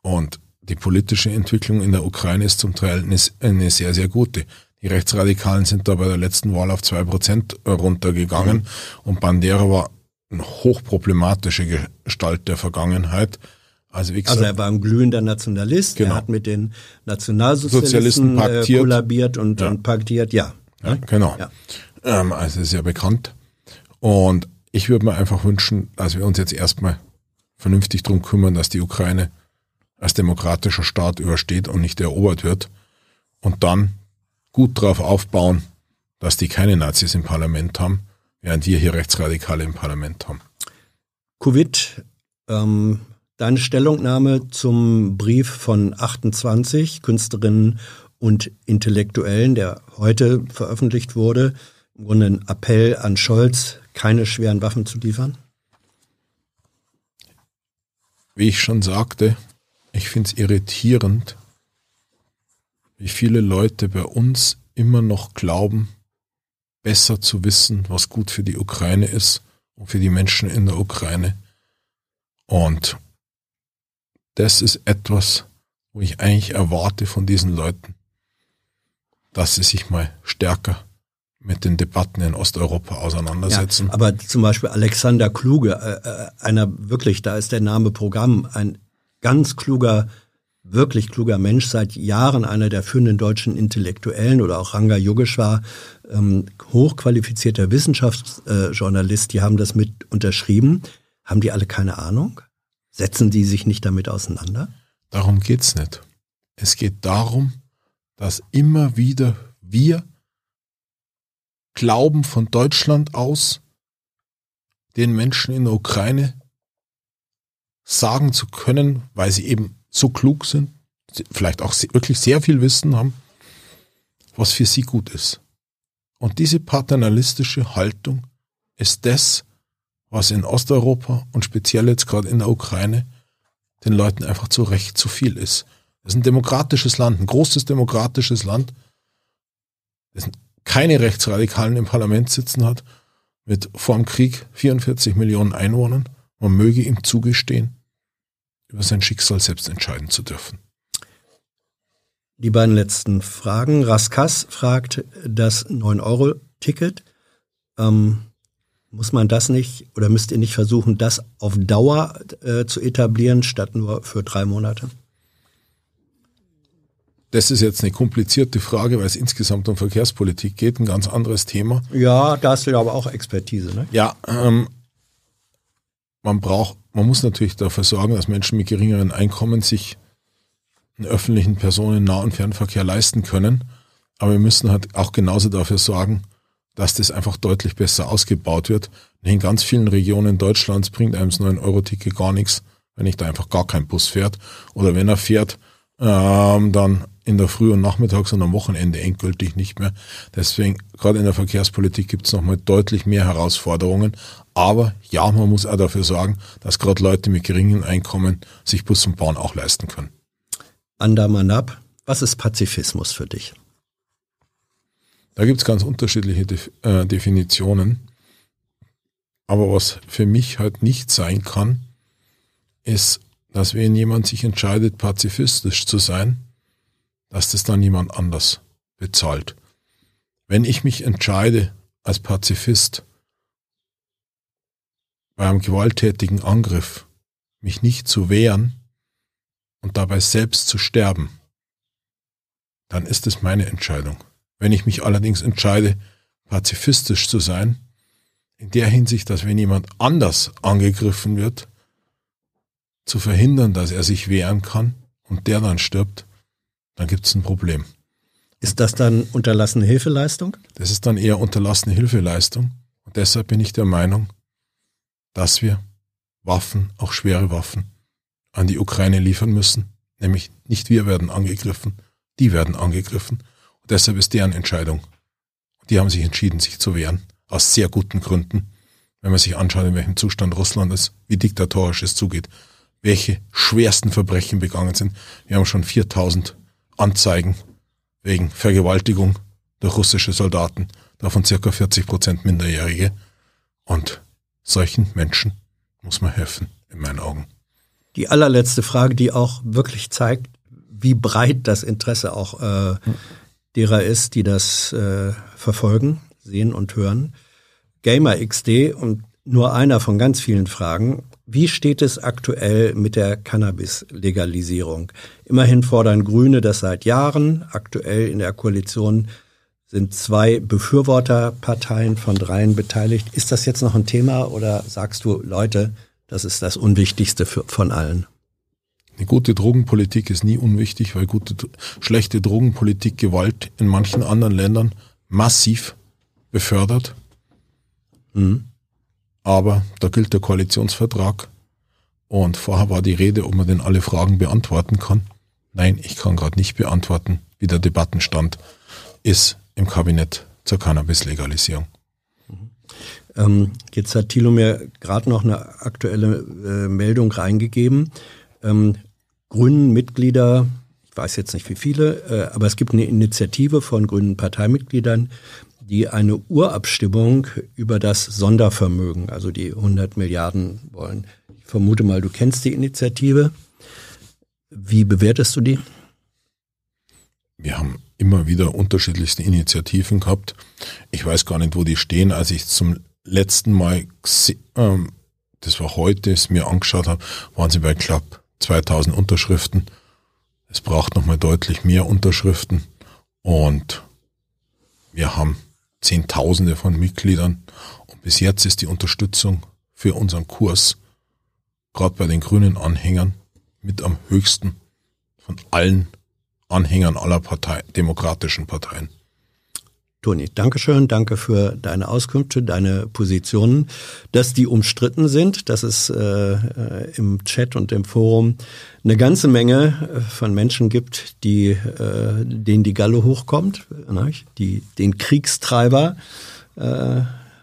Und die politische Entwicklung in der Ukraine ist zum Teil eine, sehr, sehr gute. Die Rechtsradikalen sind da bei der letzten Wahl auf zwei Prozent runtergegangen und Bandera war eine hochproblematische Gestalt der Vergangenheit. Also Also er war ein glühender Nationalist, Genau. er hat mit den Nationalsozialisten Sozialisten äh, kollabiert und, Ja. und paktiert, ja. Ja, genau. Ja. Ähm, also ist ja bekannt. Und ich würde mir einfach wünschen, dass wir uns jetzt erstmal vernünftig drum kümmern, dass die Ukraine als demokratischer Staat übersteht und nicht erobert wird. Und dann gut darauf aufbauen, dass die keine Nazis im Parlament haben, während wir hier Rechtsradikale im Parlament haben. Covid, ähm, deine Stellungnahme zum Brief von 28 Künstlerinnen und Intellektuellen, der heute veröffentlicht wurde, im Grunde ein Appell an Scholz, keine schweren Waffen zu liefern? Wie ich schon sagte, ich finde es irritierend, wie viele Leute bei uns immer noch glauben, besser zu wissen, was gut für die Ukraine ist und für die Menschen in der Ukraine. Und das ist etwas, wo ich eigentlich erwarte von diesen Leuten, dass sie sich mal stärker mit den Debatten in Osteuropa auseinandersetzen. Ja, aber zum Beispiel Alexander Kluge, äh, äh, einer wirklich, da ist der Name Programm, ein ganz kluger, wirklich kluger Mensch, seit Jahren einer der führenden deutschen Intellektuellen oder auch Ranga Yogeshwar, ähm, hochqualifizierter Wissenschaftsjournalist, die haben das mit unterschrieben. Haben die alle keine Ahnung? Setzen die sich nicht damit auseinander? Darum geht's nicht. Es geht darum, dass immer wieder wir glauben von Deutschland aus, den Menschen in der Ukraine sagen zu können, weil sie eben so klug sind, vielleicht auch wirklich sehr viel Wissen haben, was für sie gut ist. Und diese paternalistische Haltung ist das, was in Osteuropa und speziell jetzt gerade in der Ukraine den Leuten einfach zu Recht zu viel ist. Das ist ein demokratisches Land, ein großes demokratisches Land, das keine Rechtsradikalen im Parlament sitzen hat, mit vor dem Krieg 44 Millionen Einwohnern. Man möge ihm zugestehen, über sein Schicksal selbst entscheiden zu dürfen. Die beiden letzten Fragen. Raskas fragt das 9-Euro-Ticket. Ähm, muss man das nicht oder müsst ihr nicht versuchen, das auf Dauer äh, zu etablieren, statt nur für drei Monate? Das ist jetzt eine komplizierte Frage, weil es insgesamt um Verkehrspolitik geht, ein ganz anderes Thema. Ja, da hast du ja aber auch Expertise, ne? Ja, ähm, man braucht, man muss natürlich dafür sorgen, dass Menschen mit geringeren Einkommen sich einen öffentlichen Personen-, Nah- und Fernverkehr leisten können. Aber wir müssen halt auch genauso dafür sorgen, dass das einfach deutlich besser ausgebaut wird. In ganz vielen Regionen Deutschlands bringt einem das 9-Euro-Ticket gar nichts, wenn ich da einfach gar kein Bus fährt. Oder wenn er fährt, ähm, dann in der Früh und Nachmittags und am Wochenende endgültig nicht mehr. Deswegen, gerade in der Verkehrspolitik gibt es nochmal deutlich mehr Herausforderungen. Aber ja, man muss auch dafür sorgen, dass gerade Leute mit geringen Einkommen sich Bus und Bahn auch leisten können. Andamanab, was ist Pazifismus für dich? Da gibt es ganz unterschiedliche Def äh, Definitionen. Aber was für mich halt nicht sein kann, ist, dass wenn jemand sich entscheidet, pazifistisch zu sein, dass das dann jemand anders bezahlt. Wenn ich mich entscheide, als Pazifist bei einem gewalttätigen Angriff mich nicht zu wehren und dabei selbst zu sterben, dann ist es meine Entscheidung. Wenn ich mich allerdings entscheide, pazifistisch zu sein, in der Hinsicht, dass wenn jemand anders angegriffen wird, zu verhindern, dass er sich wehren kann und der dann stirbt, dann gibt es ein Problem. Ist das dann unterlassene Hilfeleistung? Das ist dann eher unterlassene Hilfeleistung. Und deshalb bin ich der Meinung, dass wir Waffen, auch schwere Waffen, an die Ukraine liefern müssen. Nämlich nicht wir werden angegriffen, die werden angegriffen. Deshalb ist deren Entscheidung. Die haben sich entschieden, sich zu wehren. Aus sehr guten Gründen. Wenn man sich anschaut, in welchem Zustand Russland ist, wie diktatorisch es zugeht, welche schwersten Verbrechen begangen sind. Wir haben schon 4000 Anzeigen wegen Vergewaltigung durch russische Soldaten, davon circa 40 Prozent Minderjährige. Und solchen Menschen muss man helfen, in meinen Augen. Die allerletzte Frage, die auch wirklich zeigt, wie breit das Interesse auch äh, derer ist, die das äh, verfolgen, sehen und hören. Gamer XD und nur einer von ganz vielen Fragen. Wie steht es aktuell mit der Cannabis-Legalisierung? Immerhin fordern Grüne das seit Jahren. Aktuell in der Koalition sind zwei Befürworterparteien von dreien beteiligt. Ist das jetzt noch ein Thema oder sagst du, Leute, das ist das Unwichtigste für, von allen? Eine gute Drogenpolitik ist nie unwichtig, weil gute, schlechte Drogenpolitik Gewalt in manchen anderen Ländern massiv befördert. Mhm. Aber da gilt der Koalitionsvertrag. Und vorher war die Rede, ob man denn alle Fragen beantworten kann. Nein, ich kann gerade nicht beantworten, wie der Debattenstand ist im Kabinett zur Cannabis-Legalisierung. Mhm. Ähm, jetzt hat Thilo mir gerade noch eine aktuelle äh, Meldung reingegeben. Ähm, grünen Mitglieder, ich weiß jetzt nicht wie viele, äh, aber es gibt eine Initiative von grünen Parteimitgliedern, die eine Urabstimmung über das Sondervermögen, also die 100 Milliarden wollen. Ich vermute mal, du kennst die Initiative. Wie bewertest du die? Wir haben immer wieder unterschiedlichste Initiativen gehabt. Ich weiß gar nicht, wo die stehen. Als ich zum letzten Mal, ähm, das war heute, es mir angeschaut habe, waren sie bei knapp 2000 Unterschriften. Es braucht nochmal deutlich mehr Unterschriften und wir haben Zehntausende von Mitgliedern und bis jetzt ist die Unterstützung für unseren Kurs, gerade bei den grünen Anhängern, mit am höchsten von allen Anhängern aller Partei, demokratischen Parteien. Toni, Dankeschön, danke für deine Auskünfte, deine Positionen. Dass die umstritten sind, dass es äh, äh, im Chat und im Forum eine ganze Menge äh, von Menschen gibt, die, äh, denen die Galle hochkommt, ne? die den Kriegstreiber äh,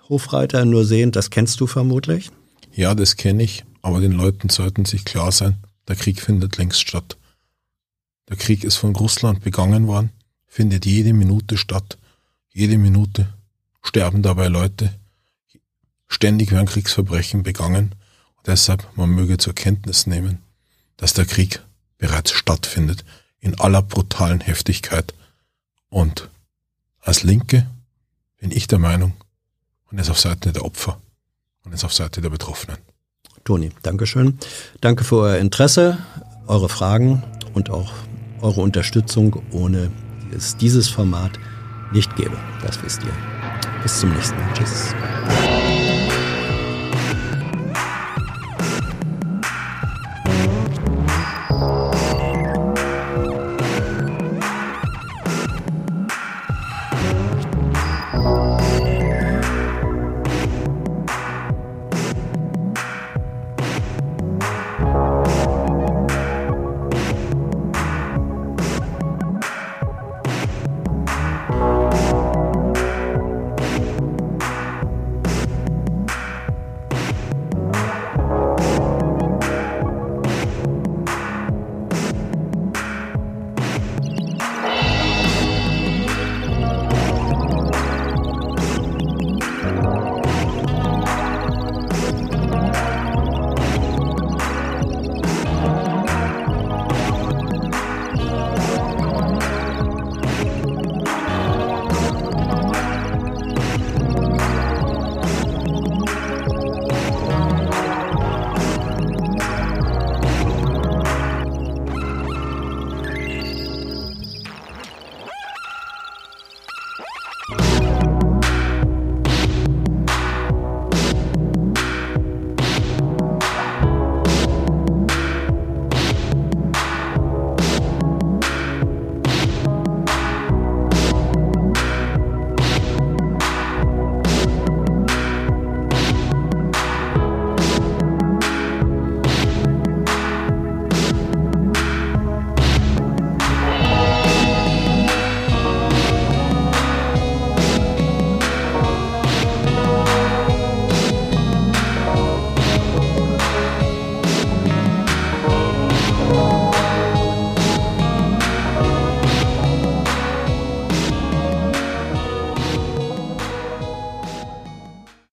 Hofreiter nur sehen, das kennst du vermutlich. Ja, das kenne ich, aber den Leuten sollten sich klar sein, der Krieg findet längst statt. Der Krieg ist von Russland begangen worden, findet jede Minute statt jede Minute sterben dabei Leute. Ständig werden Kriegsverbrechen begangen. Und deshalb, man möge zur Kenntnis nehmen, dass der Krieg bereits stattfindet. In aller brutalen Heftigkeit. Und als Linke bin ich der Meinung, man ist auf Seite der Opfer und ist auf Seite der Betroffenen. Toni, Dankeschön. Danke für euer Interesse, eure Fragen und auch eure Unterstützung. Ohne dieses Format nicht gäbe. Das wisst ihr. Bis zum nächsten Mal. Tschüss.